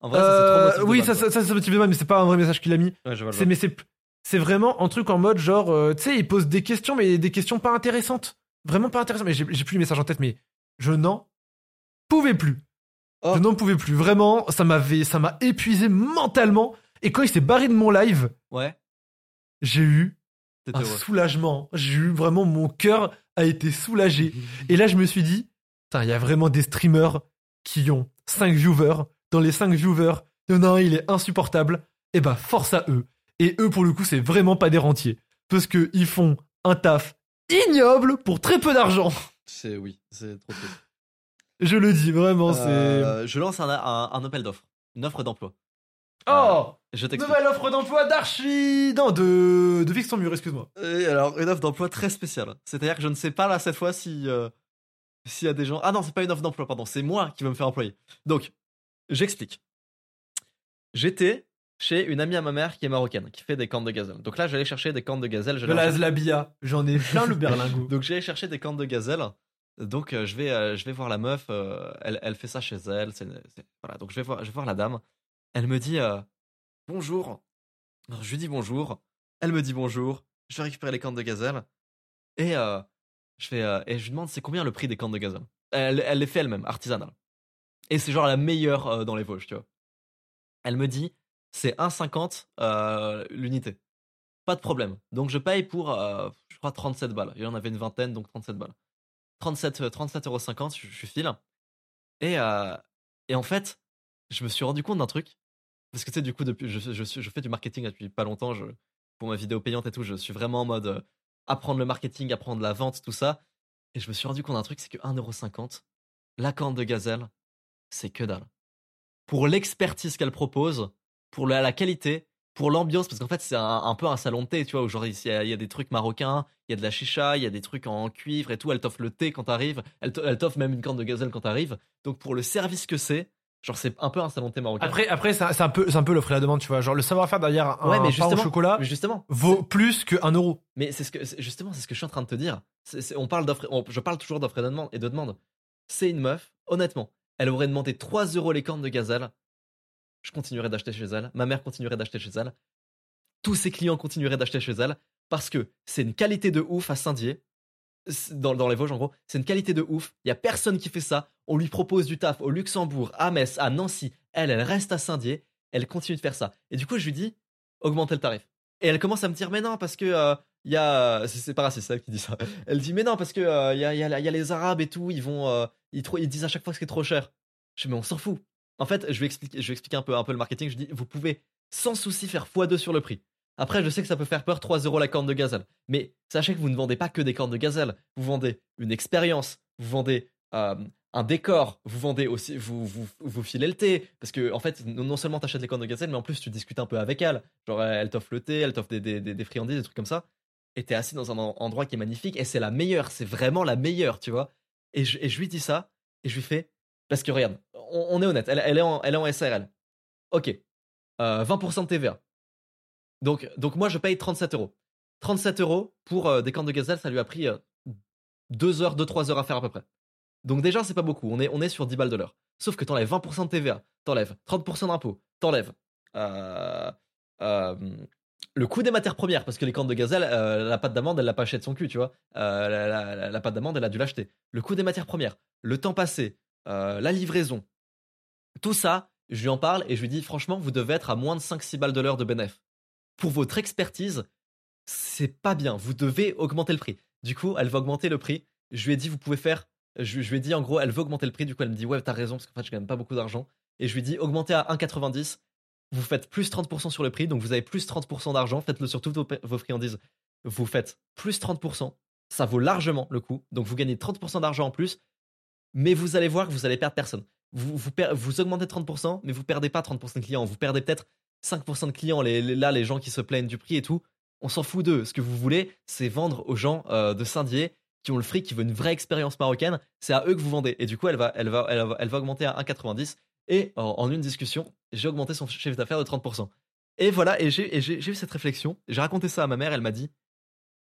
En vrai, ça euh, c'est trop motif de oui, ban, ça, ça, c'est motif de ban, mais c'est pas un vrai message qu'il a mis. Ouais, C'est, mais c'est, c'est vraiment un truc en mode genre, euh, tu sais, il pose des questions, mais des questions pas intéressantes, vraiment pas intéressantes. Mais j'ai, j'ai plus les messages en tête, mais je n'en pouvais plus. Oh. Je n'en pouvais plus. Vraiment, ça m'avait, ça m'a épuisé mentalement. Et quand il s'est barré de mon live, Ouais, j'ai eu un heureux. soulagement. J'ai eu vraiment mon cœur a été soulagé. Et là, je me suis dit, il y a vraiment des streamers qui ont 5 viewers. Dans les 5 viewers, il y en a un, il est insupportable. Et bah, force à eux. Et eux, pour le coup, c'est vraiment pas des rentiers. Parce que ils font un taf ignoble pour très peu d'argent. C'est oui, c'est trop triste. Je le dis, vraiment, c'est... Euh, je lance un, un, un appel d'offres, une offre d'emploi. Oh Je. Nouvelle offre d'emploi d'archi... Non, de... De mur, excuse-moi. Et alors, une offre d'emploi très spéciale. C'est-à-dire que je ne sais pas là cette fois si euh, s'il y a des gens. Ah non, c'est pas une offre d'emploi, pardon, c'est moi qui veux me faire employer. Donc, j'explique. J'étais chez une amie à ma mère qui est marocaine, qui fait des cornes de gazelle. Donc là, j'allais chercher des cornes de gazelle. De la Zlabia. J'en ai plein le berlingot. Donc j'allais chercher des cornes de gazelle. Donc euh, je vais euh, je vais voir la meuf. euh, elle, elle fait ça chez elle. c'est- voilà. Donc je vais voir je vais voir la dame. Elle me dit euh, bonjour. Je lui dis bonjour. Elle me dit bonjour. Je vais récupérer les cornes de gazelle et euh, je fais euh, et je lui demande c'est combien le prix des cornes de gazelle? Elle, elle les fait elle-même artisanale. Et c'est genre la meilleure euh, dans les Vosges, tu vois. Elle me dit c'est 1,50 euh, l'unité. Pas de problème. Donc je paye pour, je crois, 37 balles. Il y en avait une vingtaine, donc 37 balles. 37, euh, 37,50 euros, je, je file. Et, et en fait, je me suis rendu compte d'un truc. Parce que tu sais, du coup, depuis, je, fais du marketing depuis pas longtemps. Pour ma vidéo payante et tout, je suis vraiment en mode euh, apprendre le marketing, apprendre la vente, tout ça. Et je me suis rendu compte d'un truc, c'est que 1,50€, la corne de gazelle, c'est que dalle. Pour l'expertise qu'elle propose, pour la, qualité, pour l'ambiance, parce qu'en fait, c'est un, peu un salon de thé, tu vois, où genre, il y, a, des trucs marocains, il y a de la chicha, il y a des trucs en cuivre et tout. Elle t'offre le thé quand t'arrives, elle t'offre même une corne de gazelle quand t'arrives. Donc, pour le service que c'est, genre, c'est un peu un salon de thé marocain. Après, après c'est un- peu, un peu l'offre et la demande, tu vois. Genre, le savoir-faire derrière un Ouais, mais pain au chocolat mais justement, vaut plus que 1 euro. Mais c'est ce que justement c'est ce que je suis en train de te dire. On parle d'offre, je parle toujours d'offre et de demande et de demande. C'est une meuf, honnêtement, elle aurait demandé 3 euros les cornes de gazelle. Je continuerai d'acheter chez elle. Ma mère continuerait d'acheter chez elle. Tous ses clients continueraient d'acheter chez elle parce que c'est une qualité de ouf à Saint-Dié. Dans, les Vosges, en gros, c'est une qualité de ouf. Il y a personne qui fait ça. On lui propose du taf au Luxembourg, à Metz, à Nancy. Elle, elle reste à Saint-Dié. Elle continue de faire ça. Et du coup, je lui dis, augmentez le tarif. Et elle commence à me dire, mais non, parce que euh, il y a. C'est c'est pas raciste, elle qui dit ça. Elle dit, mais non, parce que euh, il y, a, y a- y a les Arabes et tout, ils vont. euh, ils, ils disent à chaque fois que c'est trop cher. Je dis, mais on s'en fout. En fait, je vais expliquer un, peu, un peu le marketing. Je dis, vous pouvez sans souci faire x2 sur le prix. Après, je sais que ça peut faire peur, 3 euros la corne de gazelle. Mais sachez que vous ne vendez pas que des cornes de gazelle. Vous vendez une expérience, vous vendez euh, un décor, vous vendez aussi, vous, vous, vous filez le thé. Parce que, en fait, non seulement t'achètes les cornes de gazelle, mais en plus tu discutes un peu avec elle. Genre, elle t'offre le thé, elle t'offre des, des, des, friandises, des trucs comme ça. Et t'es assis dans un en- endroit qui est magnifique. Et c'est la meilleure, c'est vraiment la meilleure, tu vois. Et je, et je lui dis ça, et je lui fais, parce que regarde, on, est honnête, elle, elle est en, elle est en SARL. Ok, euh, 20% de TVA. Donc, donc moi, je paye 37 euros. 37 euros pour euh, des cornes de gazelle, ça lui a pris 2 heures, 2-3 heures à faire à peu près. Donc déjà, c'est pas beaucoup. On est, sur 10 balles de l'heure. Sauf que t'enlèves 20% de TVA, t'enlèves 30% d'impôts, t'enlèves euh, euh, le coût des matières premières, parce que les cornes de gazelle, euh, la pâte d'amande, elle l'a pas acheté de son cul, tu vois. Euh, la, la- la- la pâte d'amande, elle a dû l'acheter. Le coût des matières premières, le temps passé, euh, la livraison, tout ça, Je lui en parle et je lui dis franchement, vous devez être à moins de 5-6 balles de l'heure de bénéf. Pour votre expertise, c'est pas bien. Vous devez augmenter le prix. Du coup, elle va augmenter le prix. Je lui ai dit, vous pouvez faire. Je, lui ai dit, en gros, elle veut augmenter le prix. Du coup, elle me dit, ouais, t'as raison, parce qu'en fait, je gagne pas beaucoup d'argent. Et je lui ai dit, augmentez à 1,90. Vous faites plus 30% sur le prix. Donc, vous avez plus 30% d'argent. Faites-le sur toutes vos, friandises. Vous faites plus 30%. Ça vaut largement le coup. Donc, vous gagnez 30% d'argent en plus. Mais vous allez voir que vous allez perdre personne. Vous, vous augmentez 30%, mais vous perdez pas 30% de clients. Vous perdez peut-être 5% de clients. Là, les gens qui se plaignent du prix et tout, on s'en fout d'eux. Ce que vous voulez, c'est vendre aux gens euh, de Saint-Dié qui ont le fric, qui veulent une vraie expérience marocaine. C'est à eux que vous vendez. Et du coup, elle va, elle va, elle va, elle va augmenter à 1,90. Et en, une discussion, j'ai augmenté son chiffre d'affaires de 30%. Et voilà, et j'ai eu cette réflexion. J'ai raconté ça à ma mère, elle m'a dit.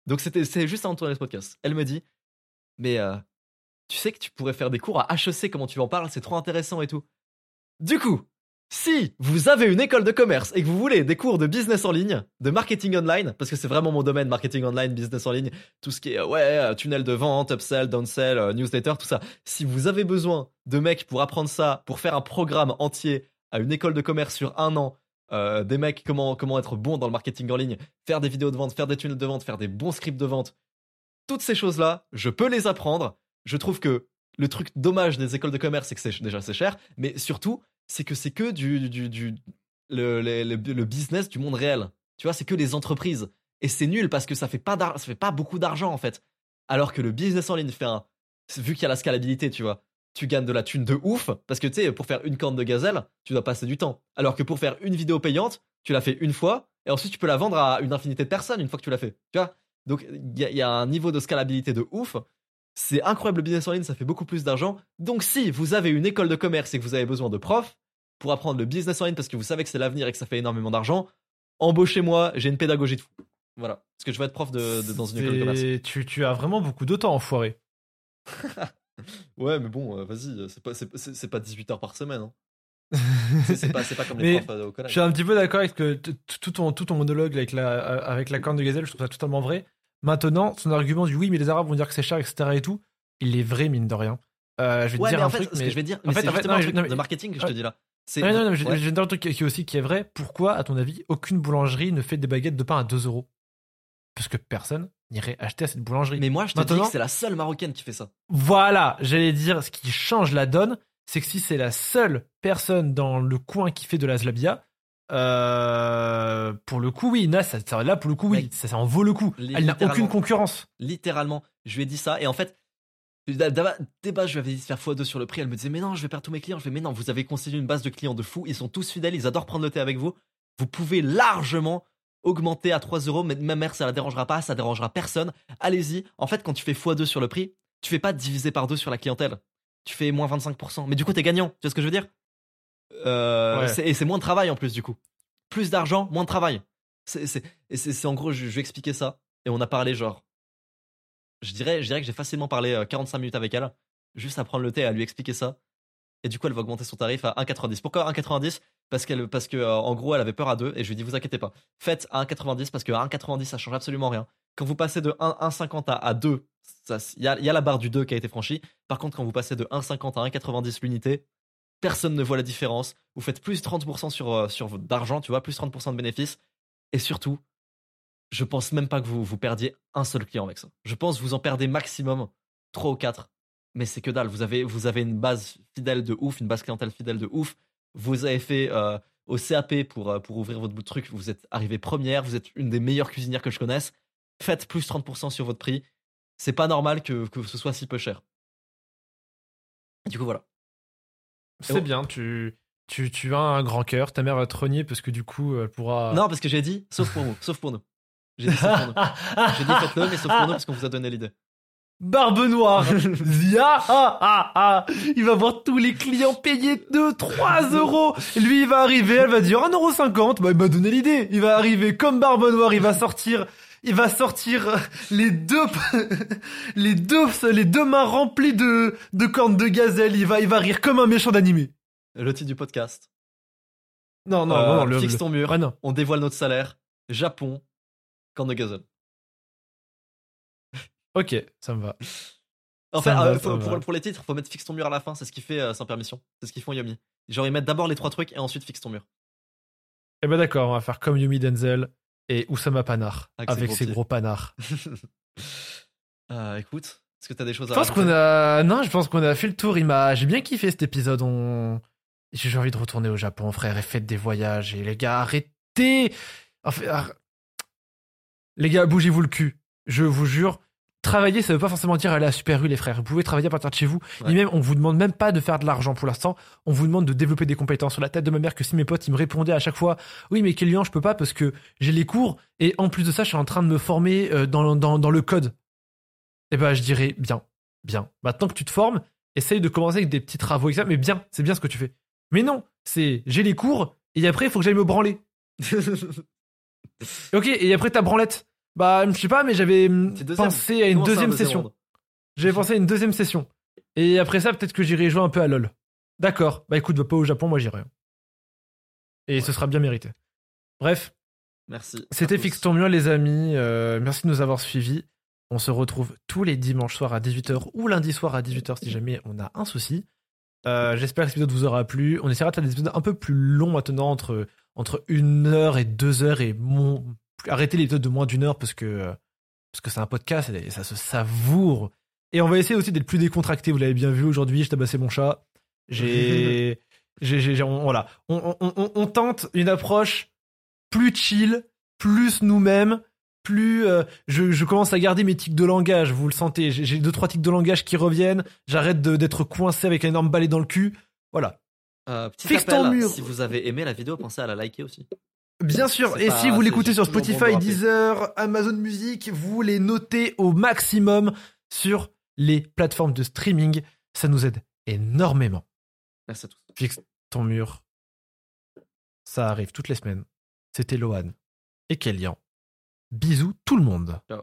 Donc c'était juste avant de tourner ce podcast. Elle me dit, mais euh, tu sais que tu pourrais faire des cours à HEC, comment tu en parles, c'est trop intéressant et tout. Du coup, si vous avez une école de commerce et que vous voulez des cours de business en ligne, de marketing online, parce que c'est vraiment mon domaine, marketing online, business en ligne, tout ce qui est, euh, ouais, euh, tunnel de vente, upsell, downsell, euh, newsletter, tout ça. Si vous avez besoin de mecs pour apprendre ça, pour faire un programme entier à une école de commerce sur un an, des mecs comment, comment être bon dans le marketing en ligne, faire des vidéos de vente, faire des tunnels de vente, faire des bons scripts de vente, toutes ces choses-là, je peux les apprendre. Je trouve que le truc dommage des écoles de commerce, c'est que c'est déjà c'est cher, mais surtout, c'est que c'est que du, du, du le, le, le- business du monde réel. Tu vois, c'est que les entreprises. Et c'est nul parce que ça fait pas ça fait pas beaucoup d'argent en fait. Alors que le business en ligne fait vu qu'il y a la scalabilité, tu vois, tu gagnes de la thune de ouf parce que tu sais pour faire une corne de gazelle, tu dois passer du temps. Alors que pour faire une vidéo payante, tu la fais une fois et ensuite tu peux la vendre à une infinité de personnes une fois que tu l'as fait. Tu vois Donc il y a un niveau de scalabilité de ouf. C'est incroyable le business en ligne, ça fait beaucoup plus d'argent. Donc si vous avez une école de commerce et que vous avez besoin de profs pour apprendre le business en ligne parce que vous savez que c'est l'avenir et que ça fait énormément d'argent, embauchez-moi, j'ai une pédagogie de fou. Voilà, parce que je veux être prof de, de- dans une école de commerce. Tu, tu as vraiment beaucoup de temps, enfoiré. Ouais, mais bon, euh, vas-y, euh, c'est pas, c'est, pas 18 heures par semaine. hein. C'est, pas, comme les profs euh, au Je collège. suis un petit peu d'accord avec que tout ton, tout ton monologue avec la, avec la corne de gazelle, je trouve ça totalement vrai. Maintenant, son argument du oui, mais les Arabes vont dire que c'est cher, etc. et tout, il est vrai, mine de rien. Euh, je vais te Ouais, dire mais un en fait, truc, ce que je vais dire, en mais fait, c'est justement non, un truc non, mais- de marketing que je te dis là. C'est, Ouais, non, non, mais ouais. dire un truc qui, qui est aussi qui est vrai. Pourquoi, à ton avis, aucune boulangerie ne fait des baguettes de pain à 2 euros? Parce que personne n'irait acheter à cette boulangerie. Mais moi, je te dis Maintenant- que c'est la seule marocaine qui fait ça. Voilà, j'allais dire, ce qui change la donne, c'est que si c'est la seule personne dans le coin qui fait de la zlabia, euh, pour le coup, oui, là, ça, ça- là pour le coup, oui, Mec, ça, ça en vaut le coup. Elle n'a aucune concurrence. Littéralement, je lui ai dit ça. Et en fait, débat, je lui avais dit de faire x2 sur le prix. Elle me disait, mais non, je vais perdre tous mes clients. Je fais, mais non, vous avez constitué une base de clients de fou. Ils sont tous fidèles. Ils adorent prendre le thé avec vous. Vous pouvez largement augmenter à 3 euros. Mais ma mère, ça la dérangera pas. Ça dérangera personne. Allez-y. En fait, quand tu fais x2 sur le prix, tu fais pas diviser par 2 sur la clientèle. Tu fais moins 25%. Mais du coup, t'es gagnant. Tu vois ce que je veux dire? Euh, Ouais. Et c'est moins de travail en plus, du coup. Plus d'argent, moins de travail. C'est, en gros, je, je vais expliquer ça. Et on a parlé genre. Je dirais, je dirais que j'ai facilement parlé euh, 45 minutes avec elle, juste à prendre le thé et à lui expliquer ça. Et du coup, elle va augmenter son tarif à 1,90. Pourquoi 1,90 Parce qu'elle, parce que euh, en gros, elle avait peur à 2 et je lui ai dit, vous inquiétez pas, faites à 1,90 parce que à 1,90 ça change absolument rien. Quand vous passez de 1 1,50 à, à 2, ça- il y a, il y a la barre du 2 qui a été franchie. Par contre, quand vous passez de 1,50 à 1,90 l'unité, personne ne voit la différence. Vous faites plus 30% sur, euh, sur votre d'argent, tu vois, plus 30% de bénéfices. Et surtout, je pense même pas que vous, vous perdiez un seul client avec ça. Je pense que vous en perdez maximum 3 ou 4. Mais c'est que dalle. Vous avez, vous avez une base fidèle de ouf, une base clientèle fidèle de ouf. Vous avez fait euh, au CAP pour, euh, pour ouvrir votre bout de truc. Vous êtes arrivé première. Vous êtes une des meilleures cuisinières que je connaisse. Faites plus 30% sur votre prix. C'est pas normal que, que ce soit si peu cher. Du coup, voilà. C'est bien, tu, tu, tu as un grand cœur. Ta mère va te renier parce que du coup, elle pourra. Non, parce que j'ai dit, sauf pour nous. Sauf pour nous. J'ai dit, sauf pour nous. J'ai dit, faites-le, mais sauf pour nous, parce qu'on vous a donné l'idée. Barbe noire, Zia, ah, ah, ah. il va voir tous les clients payer 2, 3 euros. Lui, il va arriver, elle va dire 1,50€. Bah, il m'a donné l'idée. Il va arriver comme Barbe noire, il va sortir, il va sortir les deux, les deux, les deux mains remplies de, de cornes de gazelle. Il va, il va rire comme un méchant d'animé. Le titre du podcast. Non, non, Euh, non, fixe le- ton mur. Ah, non. On dévoile notre salaire. Japon. Corne de gazelle. Ok, ça me va. En Ça fait, me euh, va, faut- pour les titres, faut mettre fixe ton mur à la fin. C'est ce qui fait euh, sans permission. C'est ce qu'ils font Yomi. Genre, ils mettent d'abord les trois trucs et ensuite fixe ton mur. Eh ben d'accord, on va faire comme Yumi Denzel et Oussama Panar Avec ses avec gros ses gros panards. Euh, écoute, est-ce que t'as des choses Je à pense qu'on a non, je pense qu'on a fait le tour. Il m'a, j'ai bien kiffé cet épisode. On, j'ai envie de retourner au Japon, frère, et faites des voyages. Et les gars, arrêtez. Enfin, les gars, bougez-vous le cul. Je vous jure. Travailler, ça veut pas forcément dire aller à Super U, les frères. Vous pouvez travailler à partir de chez vous. Ouais. Et même, on vous demande même pas de faire de l'argent pour l'instant. On vous demande de développer des compétences sur la tête de ma mère que si mes potes, ils me répondaient à chaque fois, oui, mais Kélian, je peux pas parce que j'ai les cours et en plus de ça, je suis en train de me former euh, dans, dans, dans le code. Eh ben, je dirais bien, bien. Maintenant que tu te formes, essaye de commencer avec des petits travaux, etc. Mais bien, c'est bien ce que tu fais. Mais non, c'est j'ai les cours et après, il faut que j'aille me branler. Ok, et après ta branlette. Bah, je sais pas, mais j'avais hum, pensé à une Comment deuxième session. J'avais pensé à une deuxième session. Et après ça, peut-être que j'irai jouer un peu à LoL. D'accord. Bah écoute, va pas au Japon, moi j'irai. Et ce sera bien mérité. Bref, Merci. c'était. Fixe ton mur, les amis. Euh, merci de nous avoir suivis. On se retrouve tous les dimanches soirs à 18h ou lundi soir à 18h si jamais on a un souci. Euh, J'espère que cet épisode vous aura plu. On essaiera de faire des épisodes un peu plus longs maintenant, entre, entre une heure et deux heures, et mon... arrêter les épisodes de moins d'une heure parce que euh, parce que c'est un podcast et ça se savoure. Et on va essayer aussi d'être plus décontracté. Vous l'avez bien vu aujourd'hui, je tabassé mon chat. J'ai, j'ai, j'ai- on- voilà, on, on- on- on tente une approche plus chill, plus nous-mêmes, plus. euh, je, je commence à garder mes tics de langage. Vous le sentez. J'ai j'ai deux trois tics de langage qui reviennent. J'arrête de- d'être coincé avec un énorme balai dans le cul. Voilà. Euh, petit Fixe appel, ton mur. Si vous avez aimé la vidéo, pensez à la liker aussi. Bien sûr, et pas- si vous l'écoutez sur Spotify. Deezer, Amazon Music, vous les notez au maximum sur les plateformes de streaming. Ça nous aide énormément. Merci à tous. Fixe ton mur. Ça arrive toutes les semaines. C'était Lohan et Kélian. Bisous tout le monde. Ciao.